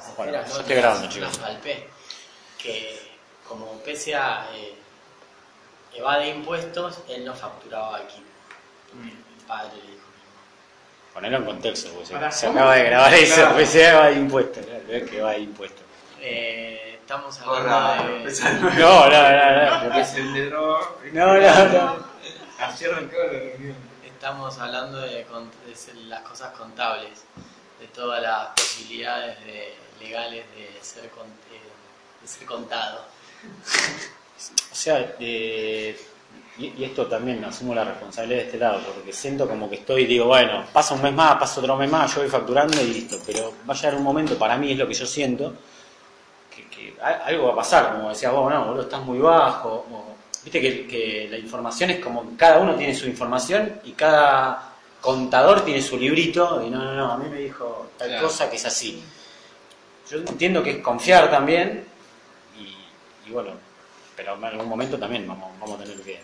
esas Bueno, esferas, estoy grabando, Las- chicos. las Valpe, que como PSA eh, evade impuestos, él no facturaba aquí. El padre le dijo. Ponelo en contexto, porque se, acaba de grabar eso, Claro. pues se va de impuestos, ¿no? es que va de impuestos. Eh, estamos hablando de... No, no, no, no. Porque es el de droga. No, no, no. Ayer la reunión. Estamos hablando de, de las cosas contables, de todas las posibilidades de- legales de ser, con- eh, de ser contado. O sea, eh, y, esto también asumo la responsabilidad de este lado, porque siento como que estoy, digo, bueno, pasa un mes más, pasa otro mes más, yo voy facturando y listo, pero va a llegar un momento, para mí es lo que yo siento, que, que algo va a pasar, como decía vos, no, boludo, estás muy bajo, viste que, la información es como cada uno tiene su información y cada contador tiene su librito, y no, no, no, a mí me dijo tal Claro. cosa que es así. Yo entiendo que es confiar también, y, y bueno, pero en algún momento también vamos, vamos a tener que,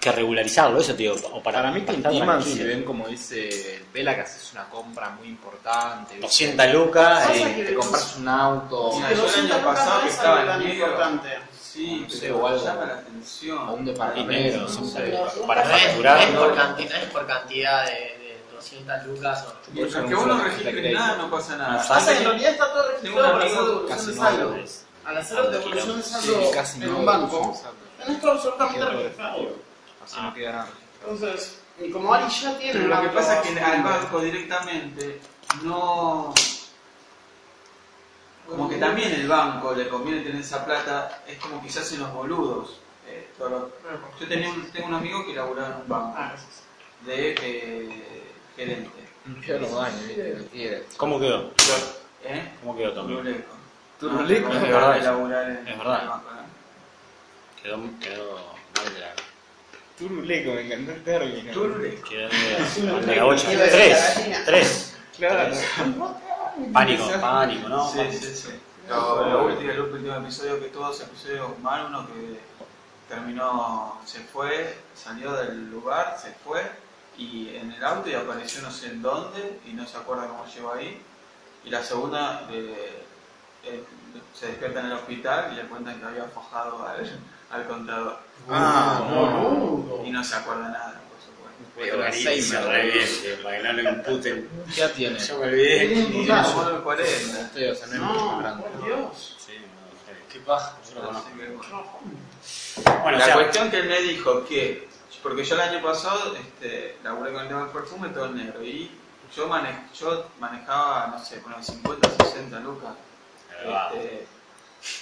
que regularizarlo, eso digo, o para, Para mí te intiman si ven, como dice el Pela, que haces una compra muy importante. ¿viste? 200 lucas, eh, Te compras un auto Mira, yo el 200 año lucas pasado que es estaba en tan medio- importante. Sí, No sé, pero o algo. llama la o atención. un dinero, departamento. no sé. para facturar. es por cantidad, es por cantidad de, de 200 lucas o Mientras que vos no registres nada, no pasa nada. No, Pasa que en realidad está todo registrado para hacer amigo devolución casi de saldo. Al hacer devolución de saldo en no. un banco, tenés todo absolutamente registrado. Así no queda nada. Entonces, y como Ari ya tiene Pero un lo que pasa es a que al banco directamente no. Como que también el banco le conviene tener esa plata, es como se hacen los boludos. Eh, Yo tenía un, tengo un amigo que laburaba en un banco Ah, de eh, gerente. ¿Cómo quedó? ¿Eh? ¿Cómo quedó Tommy? Turuleco. Turuleco, No, es verdad de eso. laburar en Es verdad. el banco, ¿eh? Quedó, quedó mal de la... Turuleco, me encantó el término. Turuleco. Quedó de, mal de la bocha. Iba a decir Tres, tres. Pánico, pánico, ¿no? Sí, sí, sí. Lo, lo último, el último episodio que tuvo, dos episodios mal, uno que terminó, se fue, salió del lugar, se fue y en el auto y apareció no sé en dónde y no se acuerda cómo llegó ahí. Y la segunda, eh, eh, se despierta en el hospital y le cuentan que había fojado al, al contador. Ah, Boludo. Y no se acuerda nada, Pero Alzheimer, Alzheimer, reviente, para que no lo imputen. ¿Qué edad tiene? Yo me olvidé. Tiene un Y putazo. como de 40. Estoy, o sea, no No, por Dios. Sí, no, Qué paja. yo lo conozco. Bueno. Bueno, o la sea, cuestión que él me dijo que, porque yo el año pasado este, laburé con el tema del perfume todo el negro y yo, mane- yo manejaba, no sé, con 50, 60 lucas. Este,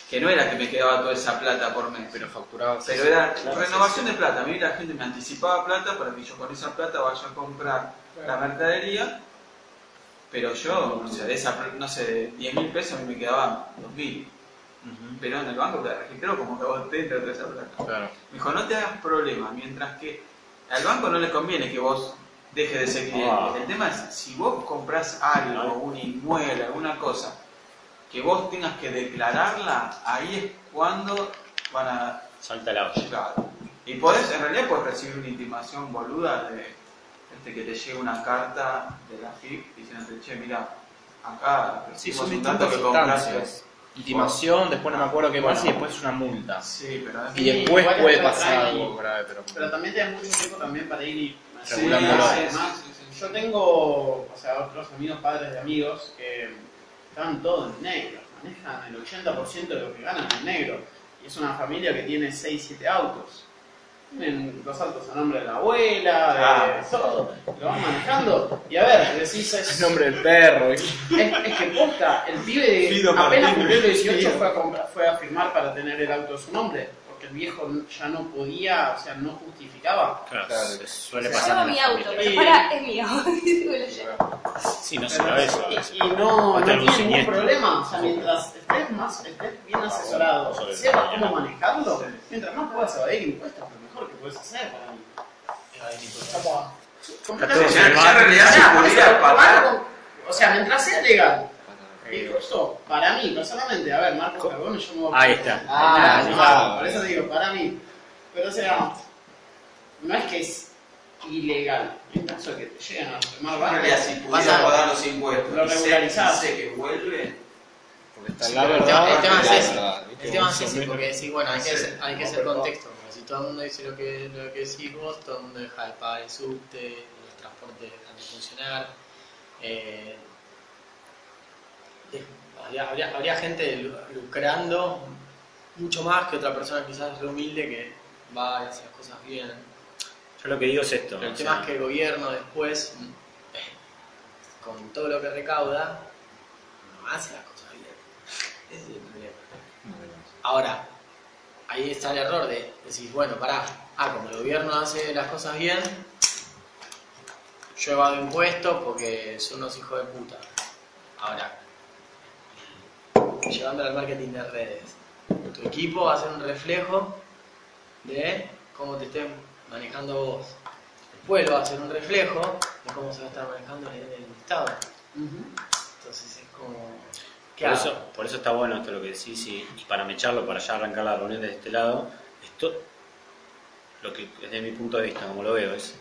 que no era que me quedaba toda esa plata por mes, Pero facturaba. pero era Claro, renovación de plata. A mí la gente me anticipaba plata para que yo con esa plata vaya a comprar la mercadería, pero yo, o sea, de esa, no sé, de 10 mil pesos a mí me quedaban 2 mil. Pero en el banco te registró como que vos te entras toda esa plata. Claro. Me dijo, no te hagas problema, mientras que al banco no le conviene que vos dejes de ser cliente. Ah. El tema es, si vos compras algo, un inmueble, alguna cosa, que vos tengas que declararla, ahí es cuando van a salta la olla. llegar. Y podés, en realidad puedes recibir una intimación boluda de este, que te llegue una carta de la FIP diciéndote, che, mira, acá Sí, recibimos son un distintas que compraste. Intimación, después no me acuerdo qué más y Bueno. después una multa. Sí, pero Y después puede es pasar algo grave, pero... Pero también te da mucho tiempo también para ir y Sí, Regulándolo. sí, sí. Yo tengo, o sea, otros amigos, padres de amigos que están todos en negro, manejan el 80% de lo que ganan en negro. Y es una familia que tiene 6, 7 autos. Tienen los autos a nombre de la abuela, de Ah. todo. Lo van manejando. Y a ver, decís, es, El nombre del perro. es, es que posta, el pibe Fido apenas cumplió los 18 Fido. fue a, comprar- fue a firmar para tener el auto a su nombre. Porque el viejo ya no podía, o sea, no justificaba. Claro, Claro. se suele Yo pasar Llevo en mi auto, pero para, es mío. Sí, no se lo ves. Y, y no, no tiene ningún siniestro. problema. O sea, mientras estés, más, estés bien asesorado, sepas cómo manejarlo, Sí. mientras más puedas evadir impuestos, lo mejor que puedes hacer para mí. Ya, completamente. ya en realidad se podría pagar. O sea, mientras sea legal. Incluso, para mí, personalmente, a ver, Marcos Carbone, yo me voy a- Ahí está. Ah, Ah, no, ah, por eso digo, para mí. Pero o sea, no es que es ilegal. En caso de que te lleguen a tomar En realidad, si pudiera pagar los impuestos Lo sé- regularizás. y sé que vuelve, Porque está Sí, la pero el verdad. tema- el tema es la ese. verdad. El tema es ese, porque decís, bueno, hay que, Sí. hacer, hay que hacer contexto. Porque si todo el mundo dice lo que, lo que decís vos, todo el mundo deja de pagar el subte, los transportes dejan de funcionar. Eh, habría, habría- habría gente lu- lucrando mucho más que otra persona quizás re humilde que va y hace las cosas bien. Yo lo que digo es esto. Pero el tema sea, es que el gobierno después, eh, con todo lo que recauda, no hace las cosas bien. Ese es el problema. Ahora, ahí está el error de decir, bueno, pará, ah, como el gobierno hace las cosas bien, yo evado impuestos porque son unos hijos de puta. Ahora, llevándolo al marketing de redes, tu equipo va a ser un reflejo de cómo te estés manejando vos. El pueblo va a ser un reflejo de cómo se va a estar manejando el, el Estado. Entonces es como... ¿Qué Por hago? eso, por eso está bueno esto lo que decís y, y para mecharlo, para ya arrancar la reunión de este lado, esto, lo que desde mi punto de vista, como lo veo, es,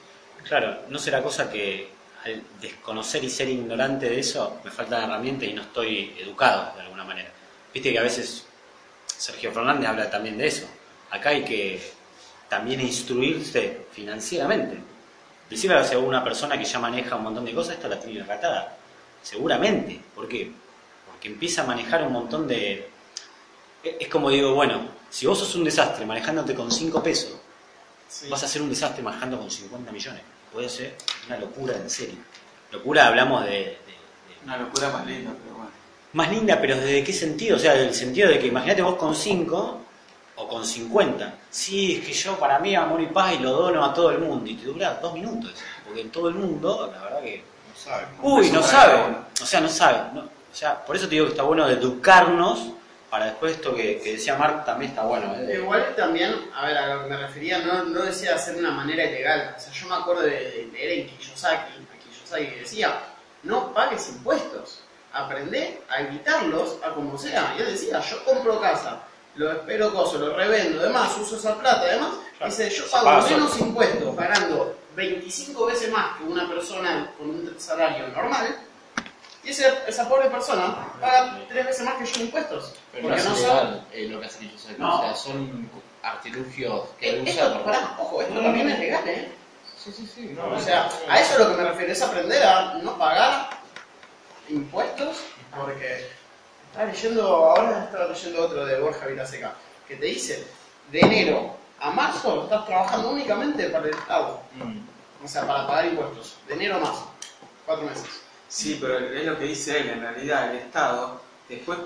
claro, no será cosa que al desconocer y ser ignorante de eso, me faltan herramientas y no estoy educado de alguna manera. Viste que a veces Sergio Fernández habla también de eso. Acá hay que también instruirse financieramente. Decirle a una persona que ya maneja un montón de cosas, esto la tiene recatada. Seguramente. ¿Por qué? Porque empieza a manejar un montón de... Es es como digo, bueno, si vos sos un desastre manejándote con 5 pesos, vas a ser un desastre manejando con 50 millones. Puede ser una locura en serio. Locura hablamos de- de- de Una locura más linda, pero bueno. más linda, pero ¿desde qué sentido? O sea, del sentido de que imagínate vos con 5 o con 50. Sí, es que yo para mí amor y paz y lo dono a todo el mundo. Y te dura dos minutos. Porque en todo el mundo, la verdad que... No sabe. Uy, no sabe. O sea, no sabe. no. O sea, por eso te digo que está bueno educarnos para después esto que, que decía Mark también está bueno. ¿eh? Igual también, a ver, a lo que me refería, no, no decía de hacer de una manera ilegal. O sea, yo me acuerdo de, de leer en Kiyosaki, a Kiyosaki que decía, no pagues impuestos, aprende a evitarlos a como sea. Y él decía, yo compro casa, lo espero coso, lo revendo, además uso esa plata, además, dice, yo pago menos solo. impuestos pagando 25 veces más que una persona con un salario normal. Y ese- esa pobre persona paga tres veces más que yo impuestos. Pero no porque es no son eh, lo que hace Kiyosaki. No. O sea, son artilugios que Eh, usa Esto, por... pará, ojo, esto también es legal, ¿eh? Sí, sí, sí. O sea, a eso es lo que me refiero, es aprender a no pagar impuestos, porque estaba leyendo, ahora estaba leyendo otro de Borja Vilaseca, que te dice, de enero a marzo estás trabajando únicamente para el Estado, Mm. o sea, para pagar impuestos, de enero a marzo, cuatro meses. Sí, pero es lo que dice él, en realidad el Estado después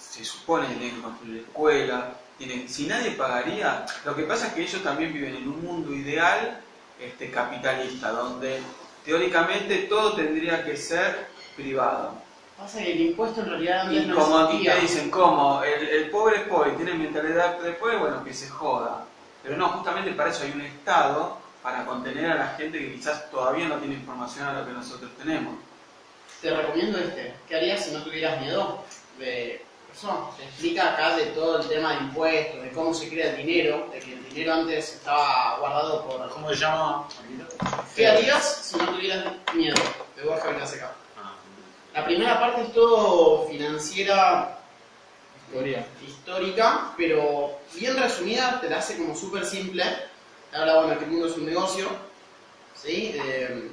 se supone que tiene que construir escuela, tiene, si nadie pagaría, lo que pasa es que ellos también viven en un mundo ideal este, capitalista, donde teóricamente todo tendría que ser privado. Pasa que el impuesto en realidad Y no como aquí te dicen, como el, el pobre es pobre tiene mentalidad de pobre, bueno, que se joda. Pero no, justamente para eso hay un Estado, para contener a la gente que quizás todavía no tiene información a lo que nosotros tenemos. Te recomiendo este. ¿Qué harías si no tuvieras miedo? De eso. Te explica acá de todo el tema de impuestos, de cómo se crea el dinero, de que el dinero antes estaba guardado por. ¿Cómo se llama? ¿Qué harías si no tuvieras miedo? De Borja Vilaseca. Ah, La primera parte es todo financiera Historia. histórica, pero bien resumida, te la hace como súper simple. Te habla, bueno, que el mundo es un negocio, ¿sí? Eh,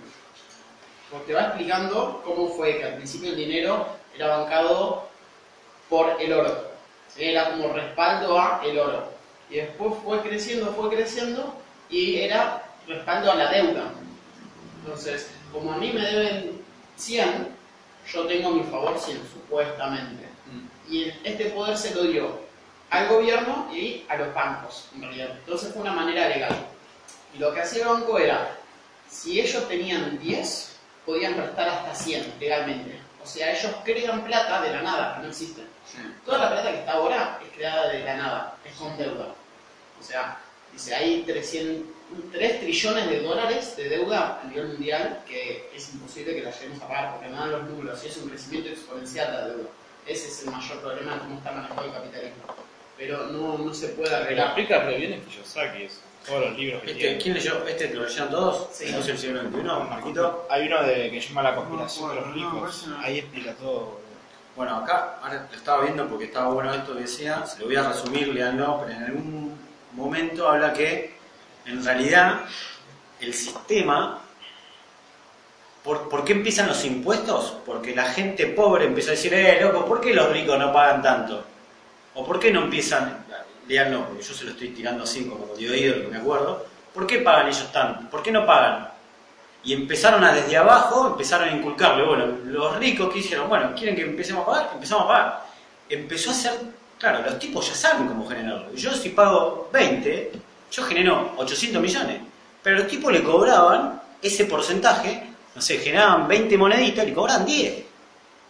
porque va explicando cómo fue que al principio el dinero era bancado por el oro. Era como respaldo a el oro. Y después fue creciendo, fue creciendo, y era respaldo a la deuda. Entonces, como a mí me deben 100, yo tengo a mi favor 100, supuestamente. Y este poder se lo dio al gobierno y a los bancos, en realidad. Entonces fue una manera legal. Y lo que hacía el banco era, si ellos tenían 10, podían prestar hasta 100 legalmente. O sea, ellos crean plata de la nada, que no existe. Sí. Toda la plata que está ahora es creada de la nada, es con deuda. O sea, dice, hay 300, 3 trillones de dólares de deuda a nivel mundial que es imposible que la lleguemos a pagar porque no dan los números y es un crecimiento exponencial la deuda. Ese es el mayor problema de cómo está manejado el capitalismo. Pero no, no se puede arreglar. explica re bien es Kiyosaki, eso. Todos los libros que Este, tiene. ¿Quién leyó? ¿Este lo leyeron todos? Sí. ¿No es el siglo XXI, Marquito? Hay uno de, que se llama La conspiración de los ricos. Ahí explica todo. Bueno, acá, ahora lo estaba viendo porque estaba bueno esto que decía, se lo voy a resumir, leanlo, pero en algún momento habla que en realidad el sistema, ¿por, por qué empiezan los impuestos? Porque la gente pobre empezó a decir, eh, loco, ¿por qué los ricos no pagan tanto? ¿O por qué no empiezan, porque yo se lo estoy tirando así como de oído, que me acuerdo, ¿por qué pagan ellos tanto? ¿Por qué no pagan? Y empezaron a desde abajo, empezaron a inculcarle, bueno, los ricos que hicieron, bueno, ¿quieren que empecemos a pagar? Empezamos a pagar. Empezó a ser, claro, los tipos ya saben cómo generarlo. Yo si pago 20, yo genero 800 millones. Pero los tipos le cobraban ese porcentaje, no sé, generaban 20 moneditas, le cobraban 10.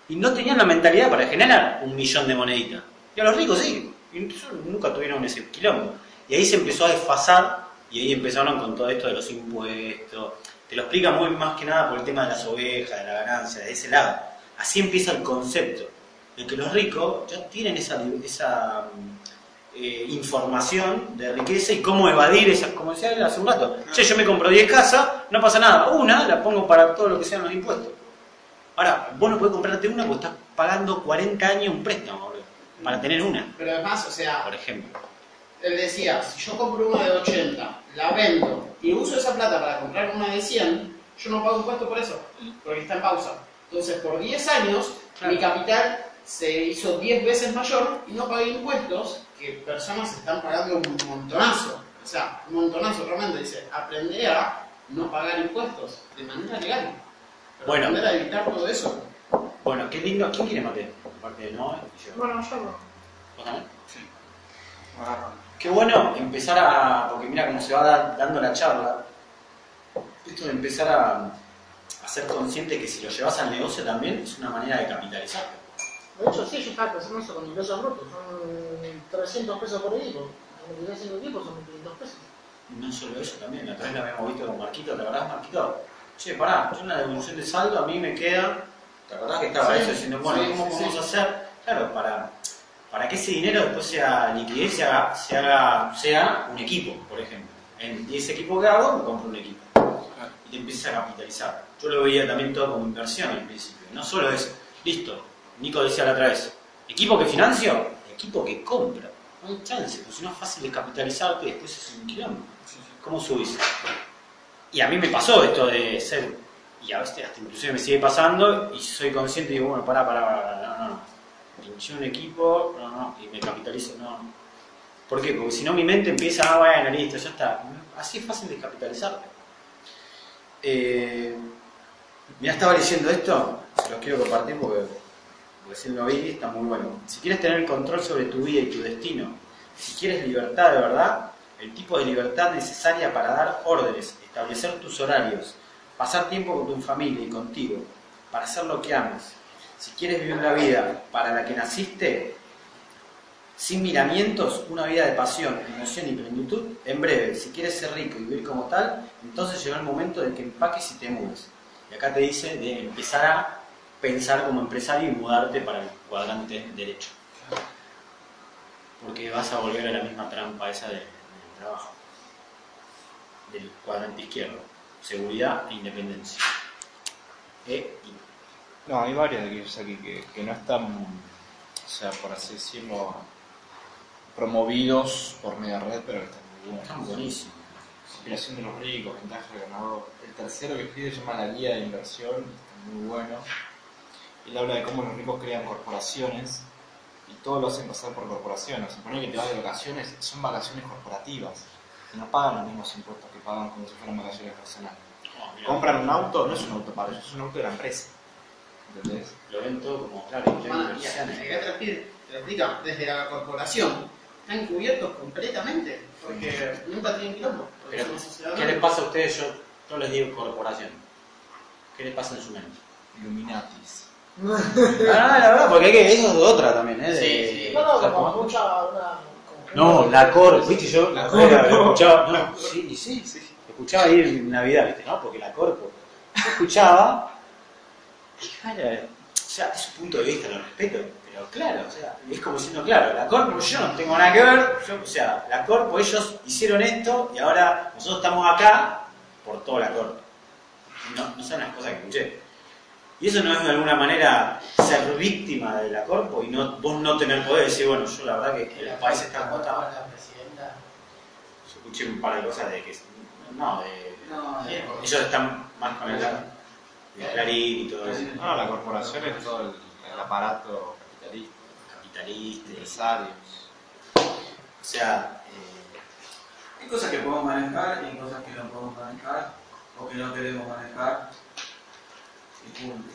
Y no tenían la mentalidad para generar un millón de moneditas. Y a los ricos sí. Y ellos nunca tuvieron ese quilombo. Y ahí se empezó a desfasar y ahí empezaron con todo esto de los impuestos. Te lo explica muy más que nada por el tema de las ovejas, de la ganancia, de ese lado. Así empieza el concepto. De que los ricos ya tienen esa, esa eh, información de riqueza y cómo evadir esas, como decía él hace un rato. Che, yo me compro 10 casas, no pasa nada. Una la pongo para todo lo que sean los impuestos. Ahora, vos no podés comprarte una porque estás pagando 40 años un préstamo, para tener una, Pero además, o sea, por ejemplo. él decía, si yo compro una de 80, la vendo y uso esa plata para comprar una de 100, yo no pago impuesto por eso, porque está en pausa. Entonces, por 10 años, Claro. mi capital se hizo 10 veces mayor y no pagué impuestos que personas están pagando un montonazo. O sea, un montonazo realmente. Dice, aprender a no pagar impuestos de manera legal. Pero Bueno. Aprender a evitar todo eso. Bueno, qué lindo. ¿Quién quiere mate? Aparte de Noé y yo. Bueno, yo no. ¿Vos también? Agarro. Qué bueno empezar a. Porque mira cómo se va da- dando la charla. Esto de empezar a, a ser consciente que si lo llevas al negocio también es una manera de capitalizar. De hecho, sí, yo estaba pensando eso con ingresos brutos. Son 300 pesos por equipo. Multiplicás 5 equipos son 1.500 pesos. No solo eso también, la otra vez lo habíamos visto con Marquito, ¿te acordás, Marquito? Che, pará, yo en la devolución de saldo a mí me queda. ¿Te acordás que estaba Sí, eso diciendo, bueno, sí, ¿cómo sí, podemos hacer? Claro, para, para que ese dinero después sea liquidez, se haga, se haga, sea un equipo, por ejemplo. En 10 equipos que hago, me compro un equipo. Y te empiezas a capitalizar. Yo lo veía también todo como inversión al principio. No solo es, listo, Nico decía la otra vez, equipo que financio, equipo que compra. No hay chance, pues si no es fácil de capitalizarte y después es un quilombo. ¿Cómo subís? Y a mí me pasó esto de ser, y a veces hasta inclusive me sigue pasando, y soy consciente y digo, bueno, pará, pará, pará, no, no, no. Pinché un equipo, no, no, y me capitalizo, no. ¿Por qué? Porque si no mi mente empieza, ah, bueno, listo, ya está. Así es fácil de capitalizarte. Eh, mira, estaba diciendo esto, se los quiero compartir porque recién lo vi, está muy bueno. Si quieres tener control sobre tu vida y tu destino, si quieres libertad de verdad, el tipo de libertad necesaria para dar órdenes, establecer tus horarios, pasar tiempo con tu familia y contigo, para hacer lo que amas. Si quieres vivir la vida para la que naciste, sin miramientos, una vida de pasión, emoción y plenitud, en breve, si quieres ser rico y vivir como tal, entonces llegó el momento de que empaques y te mudes. Y acá te dice de empezar a pensar como empresario y mudarte para el cuadrante derecho. Porque vas a volver a la misma trampa esa de- del trabajo. Del cuadrante izquierdo. Seguridad e independencia. E, No, hay varios de aquellos aquí que, que no están, o sea, por así decirlo, promovidos por media red, pero que están muy buenos. están buenísimos. Inspiración de los ricos, ventaja de ganador. El tercero que escribe se llama La Guía de Inversión, está muy bueno. Él habla de cómo los ricos crean corporaciones y todo lo hacen pasar por corporaciones. Se supone que te vas de vacaciones, son vacaciones corporativas no pagan los mismos impuestos que pagan como si fueran vacaciones personales. Oh, mirá, Compran un auto, no es un auto para ellos, es un auto de la empresa. ¿Entendés? Lo ven todo como, claro, ya Bueno, y inversiones. acá te lo explica- te lo explica, desde la corporación están cubiertos completamente, porque nunca tienen quilombo. Pero, ¿qué les pasa a ustedes? Yo, yo les digo corporación. ¿Qué les pasa en su mente? Illuminatis. Ah, la verdad, porque hay que, eso es de otra también, ¿eh? De- Sí, sí. No, no, o sea, como como- mucha. Una, No, la cor, viste, yo La Corpo, corpo. escuchaba, no, sí, sí, sí, escuchaba ahí en Navidad, viste, no, porque la corpo. Yo escuchaba, cara, o sea, es un punto de vista, lo respeto, pero claro, o sea, es como diciendo, claro, la corpo yo no tengo nada que ver, yo, o sea, la corpo ellos hicieron esto y ahora nosotros estamos acá por toda la corpo. No, no son las cosas que escuché. Y eso no es de alguna manera ser víctima de la corpo y no, vos no tener poder decir, bueno, yo la verdad que el país está agotado. la presidenta. Yo escuché un par de cosas de que. No, de. No, de- no. ellos están más con el. de Clarín y todo eso. No, la corporación es todo el, el aparato capitalista, Capitalista. empresarios. O sea, eh, Hay cosas que podemos manejar y hay cosas que no podemos manejar o que no queremos manejar. Y punto.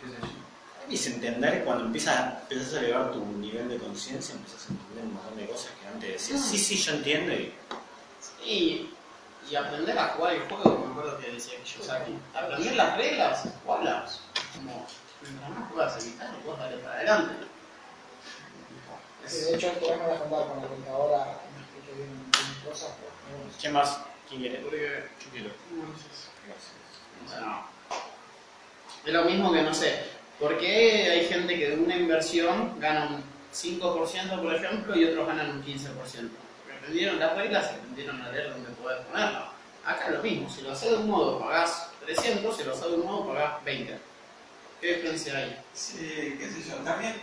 ¿Qué sé yo? es entender cuando empiezas, empiezas a elevar tu nivel de conciencia, empiezas a entender un montón de cosas que antes decías, sí, sí, yo entiendo y. Y, y aprender a jugar el juego, me acuerdo que decía Kiyosaki. Aprender las reglas, jugarlas. Como, mientras más juegas no puedes darle para adelante. Sí, de hecho, a contar con la contadora, me expliqué bien, bien cosas, sé. ¿Qué más? ¿Quién quiere? Yo quiero. bueno, es lo mismo que, no sé, ¿por qué hay gente que de una inversión gana un 5%, por ejemplo, y otros ganan un 15%? Porque aprendieron las reglas y aprendieron a leer dónde poder ponerla. Acá es lo mismo, si lo haces de un modo pagás 300, si lo haces de un modo pagás 20. ¿Qué diferencia hay? Sí, qué sé yo. También,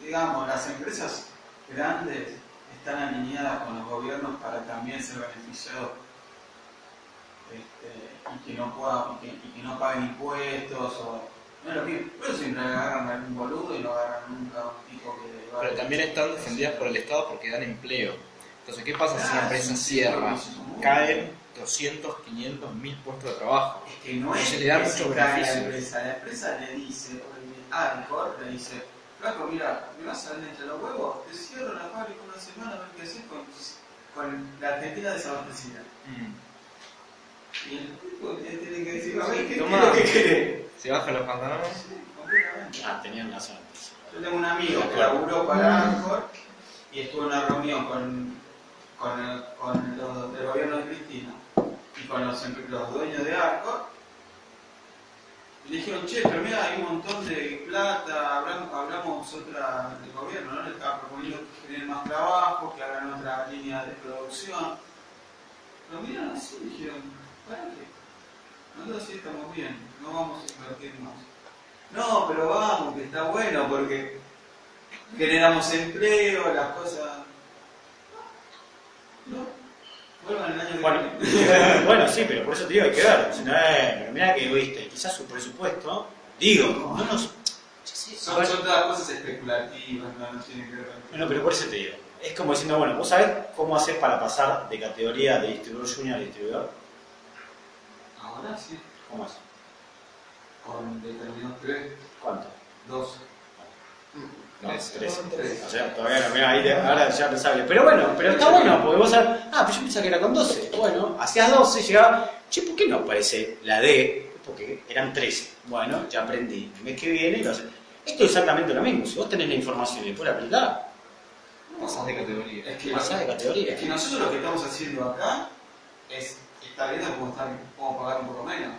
digamos, las empresas grandes están alineadas con los gobiernos para también ser beneficiados este, y, que no puedan, y, que, y que no paguen impuestos o... No lo mismo. Eso siempre agarran a algún boludo y no agarran nunca a un tipo que... va- Pero también están defendidas por el Estado porque dan empleo. Entonces, ¿qué pasa si una empresa cierra? Caen 200, 500, 1000 puestos de trabajo. Es que no es Se le da mucho la beneficio. empresa. La empresa le dice, Arcor le dice, Flaco, mira, me vas a salir entre los huevos, te cierro la fábrica una semana a ver qué haces con, con la Argentina desabastecida. Mm. Y el tipo que tiene que decir, a ver, ¿qué, qué Toma. es lo que quiere? ¿Se bajan los pantalones? Sí, completamente. Ah, tenían razón antes. Yo tengo un amigo que laburó para Arcor y estuvo en una reunión con, con, el- con los del gobierno de Cristina y con los, los dueños de Arcor. Y le dijeron, che, pero mira, hay un montón de plata, hablamos, hablamos otra del gobierno, ¿no? Le estaba proponiendo que generen más trabajo, que hagan otra línea de producción. Lo miraron así dijeron, ¿para qué? Nosotros sí estamos bien, no vamos a invertir más. No, pero vamos, que está bueno porque generamos empleo, las cosas. No, vuelvan el año Bueno, bueno, sí, pero por eso te digo, hay que ver. Si no, eh, pero mira que viste, quizás su presupuesto, digo, no nos. Son, todas cosas especulativas, no, no tienen que ver. Bueno, pero por eso te digo. Es como diciendo, bueno, ¿vos sabés cómo hacer para pasar de categoría de distribuidor junior a distribuidor? Ahora sí, ¿Cómo es? con determinados tres, ¿Cuánto? dos. No, Tres, tres. tres. O sea, todavía no, mira, ahí te- ahora ya pensaba que. Pero bueno, pero está bueno, porque vos sabés, ah, pues yo pensaba que era con 12. Bueno, hacías 12, llegaba, che, ¿por qué no aparece la D? Porque eran 13. Bueno, ya aprendí. El mes que viene lo haces. Esto es exactamente lo mismo. Si vos tenés la información y después la aplicás, Pasás de categoría. Es que, pasás de categoría. es que nosotros lo que estamos haciendo acá es estar viendo cómo, estar, cómo pagar un poco menos.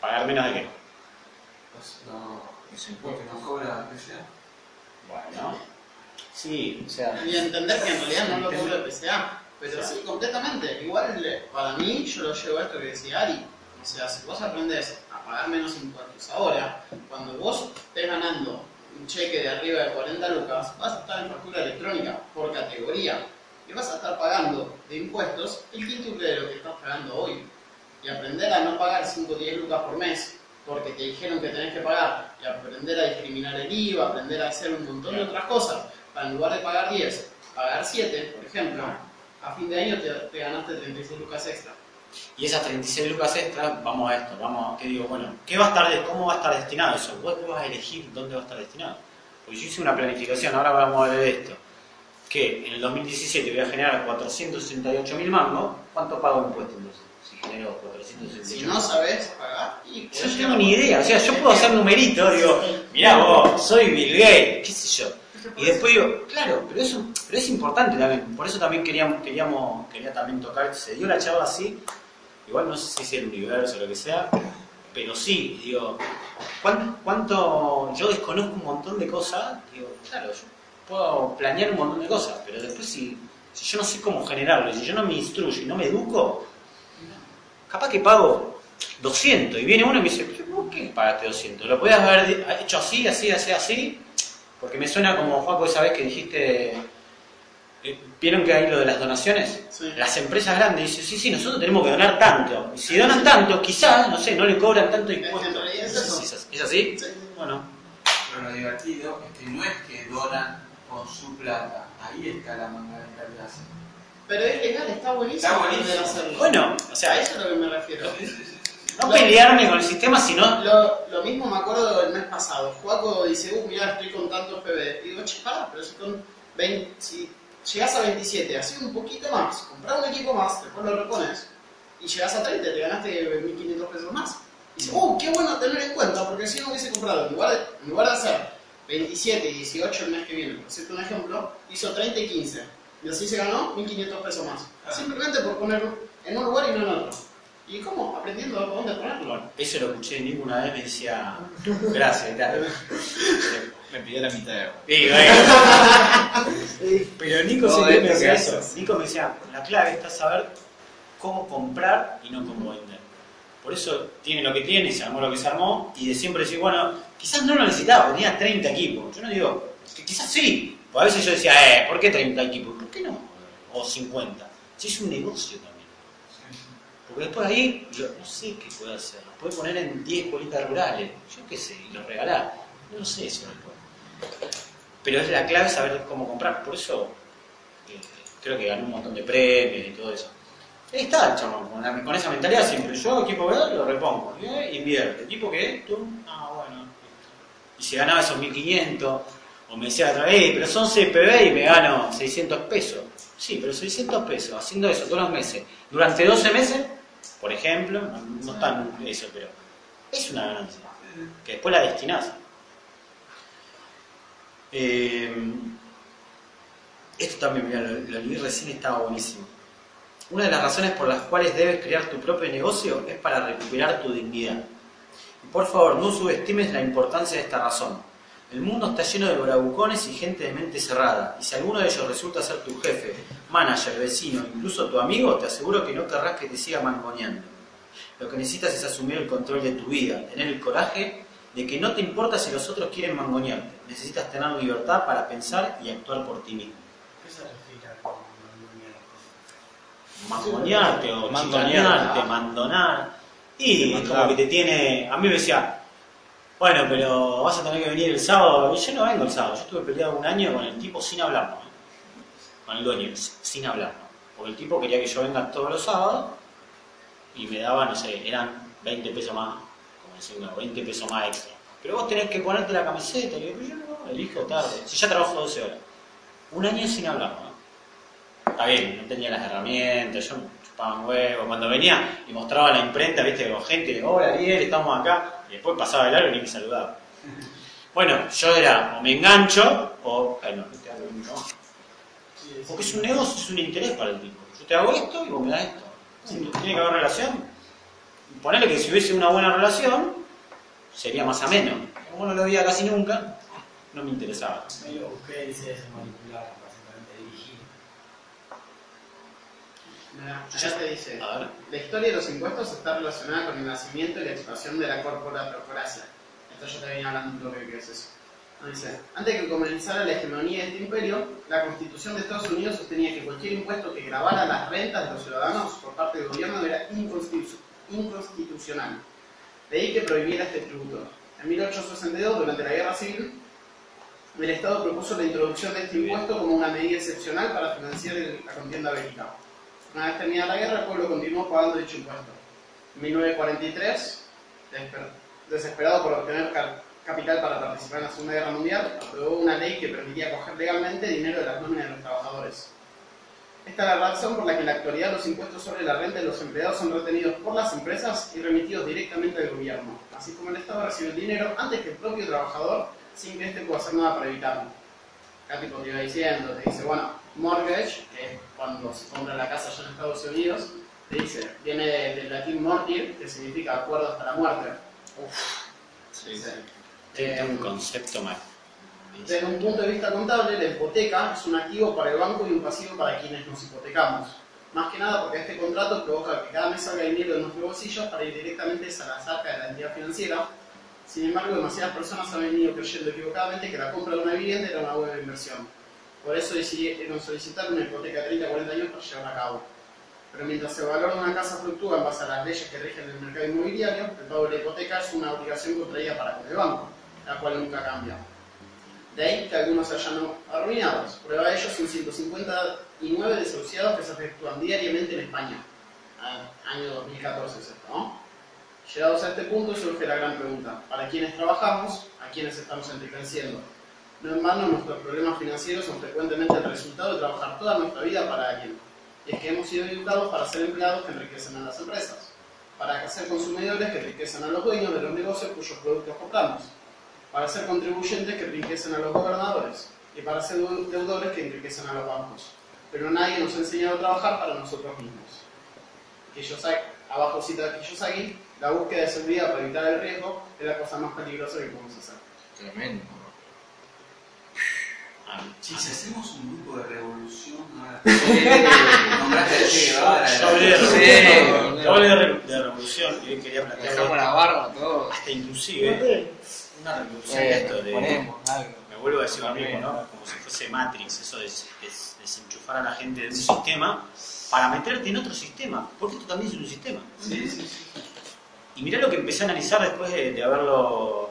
Pagar menos de qué. Los, los impuestos que nos cobra PCA. Bueno, sí, o sea. Y entender que en realidad no lo cobra el PCA. Pero sí, completamente. Igual, para mí, yo lo llevo a esto que decía Ari. O sea, si vos aprendés a pagar menos impuestos ahora, cuando vos estés ganando un cheque de arriba de 40 lucas, vas a estar en factura electrónica por categoría. Y vas a estar pagando de impuestos el quíntuple de lo que estás pagando hoy. Y aprender a no pagar 5 o 10 lucas por mes porque te dijeron que tenés que pagar. Y aprender a discriminar el IVA, aprender a hacer un montón de otras cosas. Para en lugar de pagar 10, pagar 7, por ejemplo, a fin de año te, te ganaste 36 lucas extra. Y esas 36 lucas extras, vamos a esto, vamos a, ¿qué digo? Bueno, ¿qué va a estar ¿cómo va a estar destinado eso? Vos vas a elegir dónde va a estar destinado. Porque yo hice una planificación, ahora vamos a ver esto, que en el 2017 voy a generar 468 mil mangos, ¿cuánto pago impuestos entonces? Si genero 468 Si no sabes pagar, y Yo no tengo ni idea, o sea, yo puedo hacer numeritos, digo, mirá vos, soy Bill Gates, qué sé yo. Y después digo, claro, pero eso pero es importante también, por eso también queríamos, queríamos, quería también tocar, se dio la charla así, igual no sé si es el universo o lo que sea, pero sí, digo, ¿cuán- ¿cuánto, yo desconozco un montón de cosas? Digo, claro, yo puedo planear un montón de cosas, pero después si, si yo no sé cómo generarlo, si yo no me instruyo y no me educo, capaz que pago 200 y viene uno y me dice, "Che, vos ¿por qué pagaste 200? Lo podías haber hecho así, así, así, así, porque me suena como, Juaco, esa vez que dijiste, eh, ¿vieron que hay lo de las donaciones? Sí. Las empresas grandes dicen, sí, sí, nosotros tenemos que donar tanto. Y si donan tanto, quizás, no sé, no le cobran tanto impuesto. Es No sé eso. si ¿Es ¿Es así? Sí. Bueno, Pero lo divertido es que no es que donan con su plata. Ahí está la manga de que. Pero es legal, está buenísimo. Está buenísimo. poder hacerlo. bueno, o a sea, eso es a lo que me refiero. no pelearme con el sistema, sino Lo, lo mismo me acuerdo del mes pasado. Juaco dice, uh, mira, estoy con tantos PB. Y digo, che, pará, pero si con 20, si llegás a 27, así un poquito más, comprá un equipo más, después lo repones, y llegás a 30, te ganaste 1.500 pesos más. Y dice, uh, qué bueno tener en cuenta, porque si no hubiese comprado, en lugar de, en lugar de hacer 27 y 18 el mes que viene, por hacerte un ejemplo, hizo 30 y 15. Y así se ganó 1.500 pesos más. Simplemente por ponerlo en un lugar y no en otro. ¿Y cómo? Aprendiendo a dónde ponerlo. eso lo escuché Nico una vez, me decía, gracias, y tal. Me pidió la mitad de Sí, bueno. Pero Nico Todo siempre me decía eso. Nico me decía, la clave está saber cómo comprar y no cómo vender. Por eso tiene lo que tiene, se armó lo que se armó, y de siempre decir, bueno, quizás no lo necesitaba, tenía 30 equipos. Yo no digo, que quizás sí. Porque a veces yo decía, eh, ¿por qué 30 equipos? ¿Por qué no? O 50. Si es un negocio también. Porque después ahí, yo no sé qué puede hacer. Lo puede poner en 10 bolitas rurales, yo qué sé, y los regalar. No lo sé eso después. Pero es la clave saber cómo comprar. Por eso eh, creo que ganó un montón de premios y todo eso. Ahí está el con, con esa mentalidad siempre. Yo equipo B lo repongo. ¿eh? Invierte. Equipo que tú, ah. Y si ganaba esos 1500, o me decía otra vez, pero son 6 PB y me gano 600 pesos. Sí, pero 600 pesos, haciendo eso todos los meses, durante 12 meses, por ejemplo, no, no tan eso, pero es una ganancia. Que después la destinás. Eh, esto también, mira, lo, lo leí recién estaba buenísimo. Una de las razones por las cuales debes crear tu propio negocio es para recuperar tu dignidad. Por favor, no subestimes la importancia de esta razón. El mundo está lleno de bravucones y gente de mente cerrada, y si alguno de ellos resulta ser tu jefe, manager, vecino, incluso tu amigo, te aseguro que no querrás que te siga mangoneando. Lo que necesitas es asumir el control de tu vida, tener el coraje de que no te importa si los otros quieren mangonearte. Necesitas tener libertad para pensar y actuar por ti mismo. ¿Qué se refiere con mangonearte o Mandonear. chicanearte, mandonar. Y es como que te tiene. A mí me decía, bueno, pero vas a tener que venir el sábado. Y yo no vengo el sábado. Yo estuve peleado un año con el tipo sin hablarnos. Con el dueño, sin hablarnos. Porque el tipo quería que yo venga todos los sábados y me daba, no sé, eran 20 pesos más, como diciendo, 20 pesos más extra. Pero vos tenés que ponerte la camiseta. Y yo, yo no, elijo tarde. Si ya trabajo 12 horas. Un año sin hablarnos. Está bien, no tenía las herramientas, yo un huevo. Cuando venía y mostraba la imprenta, viste, con gente, hola Ariel, estamos acá. Y después pasaba el largo y ni me saludaba. Bueno, yo era, o me engancho, o. Ay, no, te hago no. Porque es un negocio, es un interés para el tipo. Yo te hago esto y vos me das esto. Tiene que haber relación. Ponele que si hubiese una buena relación, sería más ameno. Como no lo veía casi nunca, no me interesaba. Medio busqué, manipular, Acá te dice, A ver. la historia de los impuestos está relacionada con el nacimiento y la expansión de la corporatocracia. Esto yo te venía hablando un toque que es eso. Dice, antes de que comenzara la hegemonía de este imperio, la constitución de Estados Unidos sostenía que cualquier impuesto que grabara las rentas de los ciudadanos por parte del gobierno era inconstitu- inconstitucional. De ahí que prohibiera este tributo. En 1862, durante la Guerra Civil, el Estado propuso la introducción de este impuesto como una medida excepcional para financiar la contienda bélica. Una vez terminada la guerra, el pueblo continuó pagando dicho impuesto. En 1943, desesper- desesperado por obtener ca- capital para participar en la Segunda Guerra Mundial, aprobó una ley que permitía coger legalmente dinero de las nóminas de los trabajadores. Esta es la razón por la que en la actualidad los impuestos sobre la renta de los empleados son retenidos por las empresas y remitidos directamente al gobierno, así como el Estado recibe el dinero antes que el propio trabajador sin que éste pueda hacer nada para evitarlo. Acá te iba diciendo, te dice, bueno, mortgage, que es cuando se compra la casa allá en Estados Unidos, te dice, viene de- del latín mortir, que significa acuerdo hasta la muerte. Sí, Sí. Tiene Eh, un concepto más. Desde un punto de vista contable, la hipoteca es un activo para el banco y un pasivo para quienes nos hipotecamos. Más que nada porque este contrato provoca que cada mes salga dinero de nuestros bolsillos para ir directamente a las arcas de la entidad financiera. Sin embargo, demasiadas personas han venido creyendo equivocadamente que la compra de una vivienda era una buena inversión. Decidieron solicitar una hipoteca de 30 40 años para llevarla a cabo. Pero mientras el valor de una casa fluctúa en base a las leyes que rigen el mercado inmobiliario, el pago de la hipoteca es una obligación contraída para con el banco, la cual nunca cambia. De ahí que algunos hayan arruinados. Prueba de ello son 159 desahuciados que se efectúan diariamente en España. A- Año 2014 es ¿no? Llegados a este punto surge la gran pregunta. ¿Para quiénes trabajamos? ¿A quiénes estamos enriqueciendo? No en vano nuestros problemas financieros son frecuentemente el resultado de trabajar toda nuestra vida para alguien. Y es que hemos sido educados para ser empleados que enriquecen a las empresas, para ser consumidores que enriquecen a los dueños de los negocios cuyos productos compramos, para ser contribuyentes que enriquecen a los gobernadores y para ser deu- deudores que enriquecen a los bancos. Pero nadie nos ha enseñado a trabajar para nosotros mismos. Kiyosaki, abajo cita Kiyosaki, la búsqueda de seguridad para evitar el riesgo es la cosa más peligrosa que podemos hacer. Tremendo. Si hacemos un grupo de revolución, ahora. Nombraste el Che Guevara. Yo hablé de revolución, yo hablé de re- de revolución y hoy quería plantear Dejamos la barba, todo. hasta inclusive una revolución de esto de ponemos algo. me vuelvo a decir lo mismo, ¿no? Como si fuese Matrix, eso de des- des- desenchufar a la gente de un sistema para meterte en otro sistema, porque esto también es un sistema. Sí, sí, sí. Y mirá lo que empecé a analizar después de, de haberlo.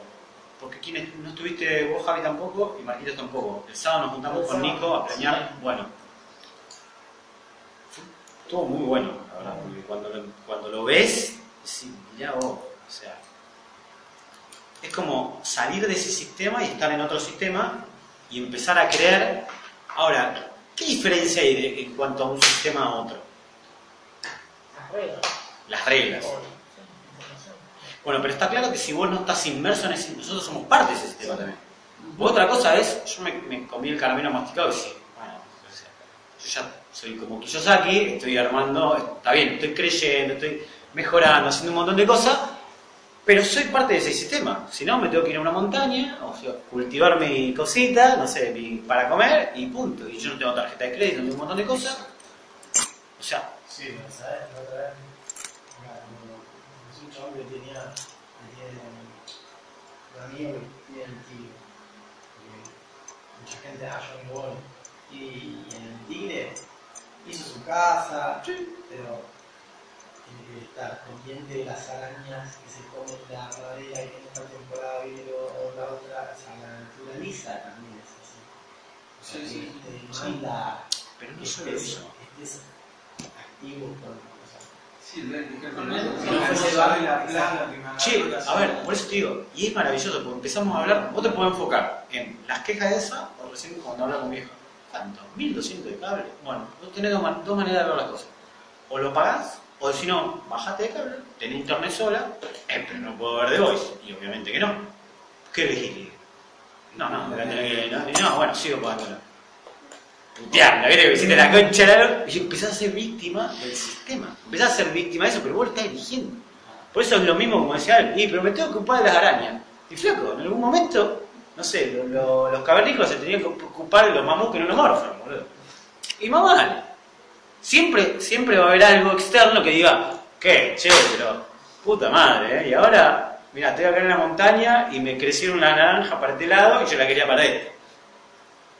Porque no estuviste vos, Javi, tampoco, y Marquitos tampoco. El sábado nos juntamos El con sábado, Nico a planear. sí. Bueno, estuvo muy bueno, la verdad, porque cuando lo, cuando lo ves, decís, mirá vos, o sea. Es como salir de ese sistema y estar en otro sistema y empezar a creer. Ahora, ¿qué diferencia hay de- en cuanto a un sistema a otro? Las reglas. Las reglas. Bueno, pero está claro que si vos no estás inmerso en ese, nosotros somos parte de ese sistema también. Otra cosa es, yo me, comí el caramelo masticado y sí, bueno, o sea, yo ya soy como Kiyosaki, estoy armando, está bien, estoy creyendo, estoy mejorando, haciendo un montón de cosas, pero soy parte de ese sistema. Si no, me tengo que ir a una montaña, o sea, cultivar mi cosita, no sé, mi- para comer y punto. Y yo no tengo tarjeta de crédito, no tengo un montón de cosas. O sea, Sí, sabes, la otra vez, mira, como- un chabón que tenía, que tiene un amigo que tiene el tigre. que Mucha gente, ah, yo me voy. Y, en el tigre hizo su casa, pero tiene que estar pendiente de las arañas que se comen la madera y en esta temporada viene o la otra, o sea, la naturaleza también es así. O sea, Sí, sí, que te sí. manda pero no que solo estés, eso. estés activo con Sí, el No, no, no, no no, no, no, Che, a ver, por eso te digo, y es maravilloso, porque empezamos a hablar, vos te podés enfocar en las quejas de esa, o recién cuando hablas con mi vieja, ¿cuánto? ¿1200 de cable? Bueno, vos tenés dos, man- dos maneras de ver las cosas. O lo pagás, o si no, bajate de cable, tenés internet sola, eh, pero no puedo ver de voice, y obviamente que no. ¿Qué elegís? No, no, no, y no, bueno, sigo pagándola. Putearla, viste hiciste la concha la y empezás a ser víctima del sistema. Empezás a ser víctima de eso, pero vos lo estás eligiendo. Por eso es lo mismo como decía y pero me tengo que ocupar de las arañas. Y flaco, en algún momento, no sé, lo- lo- los cavernícolas se tenían que ocupar de los mamuts que no los morfan, boludo. Y más vale. Siempre, siempre va a haber algo externo que diga, ¿qué? Che, pero puta madre, ¿eh? Y ahora, mira, estoy acá en la montaña y me crecieron una naranja para este lado y yo la quería para este.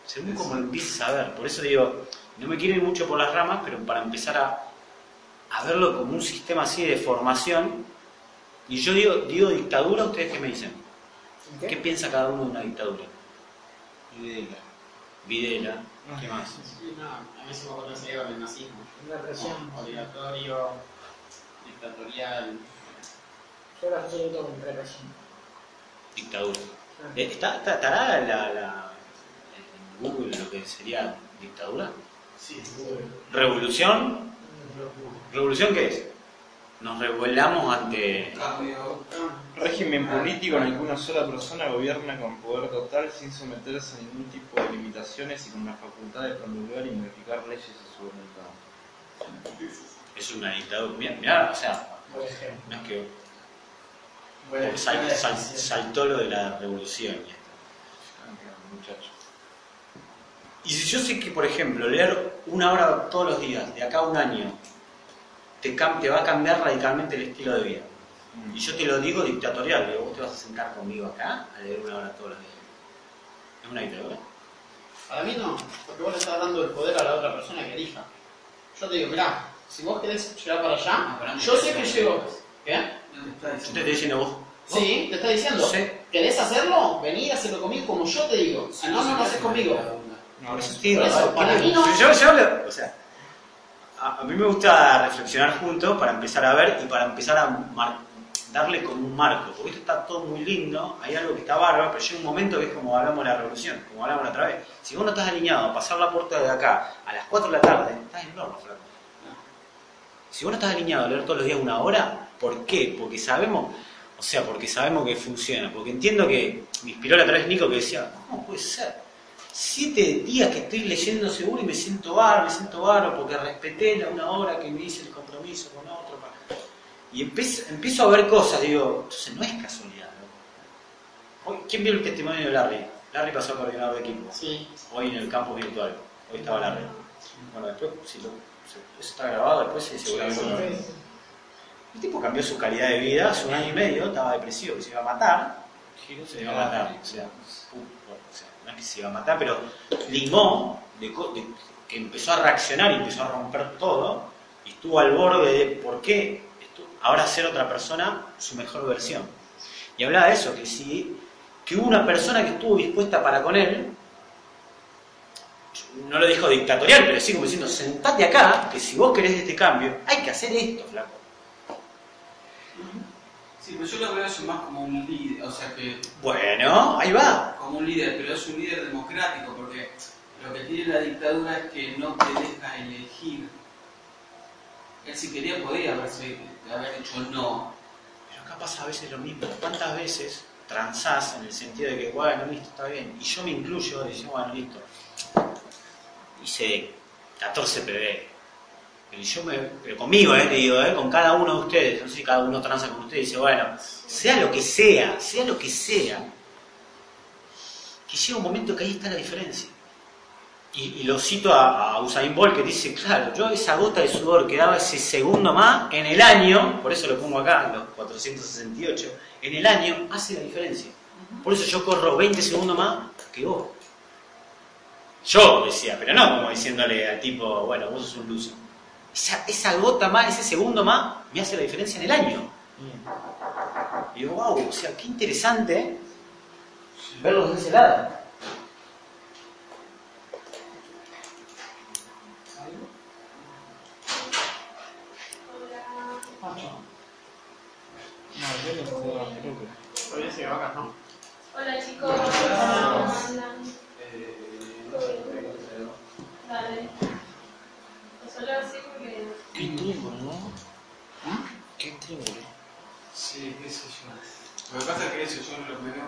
Según como lo empieces a ver. Por eso digo, no me quiero ir mucho por las ramas, pero para empezar a, a verlo como un sistema así de formación. Y yo digo, digo dictadura, ¿ustedes qué me dicen? ¿Qué? ¿Qué piensa cada uno de una dictadura? Videla. Videla, ¿qué más? Sí, no, a mí se me ocurre enseguida con el nazismo. Una presión. Obligatorio, dictatorial. Yo la asocio todo con represión. Dictadura. Eh, ¿Está, está- estará la, Google lo que sería dictadura? sí, Google. ¿Revolución? ¿Revolución qué es? Nos revelamos ante... Cambio. Régimen político en el que una sola persona gobierna con poder total sin someterse a ningún tipo de limitaciones y con la facultad de promulgar y modificar leyes a su voluntad. Es una dictadura. Mirá, mirá, o sea, Por ejemplo. no es que Bueno, sal- saltó lo de la revolución. y esto. Muchacho. Y si yo sé que, por ejemplo, leer una hora todos los días, de acá a un año, te, cam- te va a cambiar radicalmente el estilo de vida. Y yo te lo digo dictatorial, digo, vos te vas a sentar conmigo acá a leer una hora todos los días. Es una dictadura. Para mí no, porque vos le estás dando el poder a la otra persona que elija. Yo te digo, mirá, si vos querés llegar para allá, Ah, yo sé que llego. ¿Qué? Te está Yo te diciendo. estoy diciendo vos. Sí, te está diciendo. Sí. ¿Querés hacerlo? Vení, hacelo conmigo como yo te digo. Si no, no lo haces conmigo. Yo, yo o sea, a, a mí me gusta reflexionar juntos para empezar a ver y para empezar a mar- darle como un marco. Porque esto está todo muy lindo, hay algo que está bárbaro, pero llega un momento que es como hablamos de la revolución, como hablamos la otra vez. Si vos no estás alineado a pasar la puerta de acá a las 4 de la tarde, estás en el horno, flaco. Si vos no estás alineado a leer todos los días una hora, ¿por qué? Porque sabemos, o sea, porque sabemos que funciona. Porque entiendo que me inspiró la otra vez Nico que decía, ¿cómo puede ser? Siete días que estoy leyendo seguro y me siento bar, me siento baro porque respeté la una hora que me hice el compromiso con otro. Y empiezo, empiezo a ver cosas, digo, entonces no es casualidad. ¿no? Hoy, ¿Quién vio el testimonio de Larry? Larry pasó a coordinador de equipo. Sí. Hoy en el campo virtual. Hoy estaba Larry. Bueno, después, si lo, se- eso está grabado, después sí, seguramente. lo- el tipo cambió su calidad de vida hace un año y medio, estaba depresivo, que se iba a matar. Se iba a matar. O sea, no es que se iba a matar, pero limó, de co- de- que empezó a reaccionar y empezó a romper todo, y estuvo al borde de por qué ahora ser otra persona su mejor versión. Y hablaba de eso, que si que hubo una persona que estuvo dispuesta para con él, no lo dijo dictatorial, pero sí como diciendo, sentate acá, que si vos querés este cambio, hay que hacer esto, flaco. Sí, pero yo lo veo eso más como un líder, o sea que Bueno, ahí va. como un líder, pero es un líder democrático, porque lo que tiene la dictadura es que no te deja elegir. Él si quería podía haberse, haber dicho no. Pero acá pasa a veces lo mismo. ¿Cuántas veces transás en el sentido de que, bueno, listo, está bien? Y yo me incluyo, decimos, bueno, listo. Hice 14 PB. Pero yo me, pero conmigo, eh, te digo, eh, con cada uno de ustedes, no sé si cada uno transa con ustedes dice, bueno, sea lo que sea, sea lo que sea, que llega un momento que ahí está la diferencia. Y, y lo cito a, a Usain Bolt que dice, claro, yo esa gota de sudor que daba ese segundo más en el año, por eso lo pongo acá, los 468, en el año hace la diferencia. Por eso yo corro 20 segundos más que vos. Yo decía, pero no como diciéndole al tipo, bueno, vos sos un loser. Esa, esa gota más, ese segundo más, me hace la diferencia en el año. Y digo, wow, o sea, qué interesante verlos de ese lado. No, yo Intríngulo. Sí, qué sé yo. Lo que pasa es que eso, yo, lo que veo,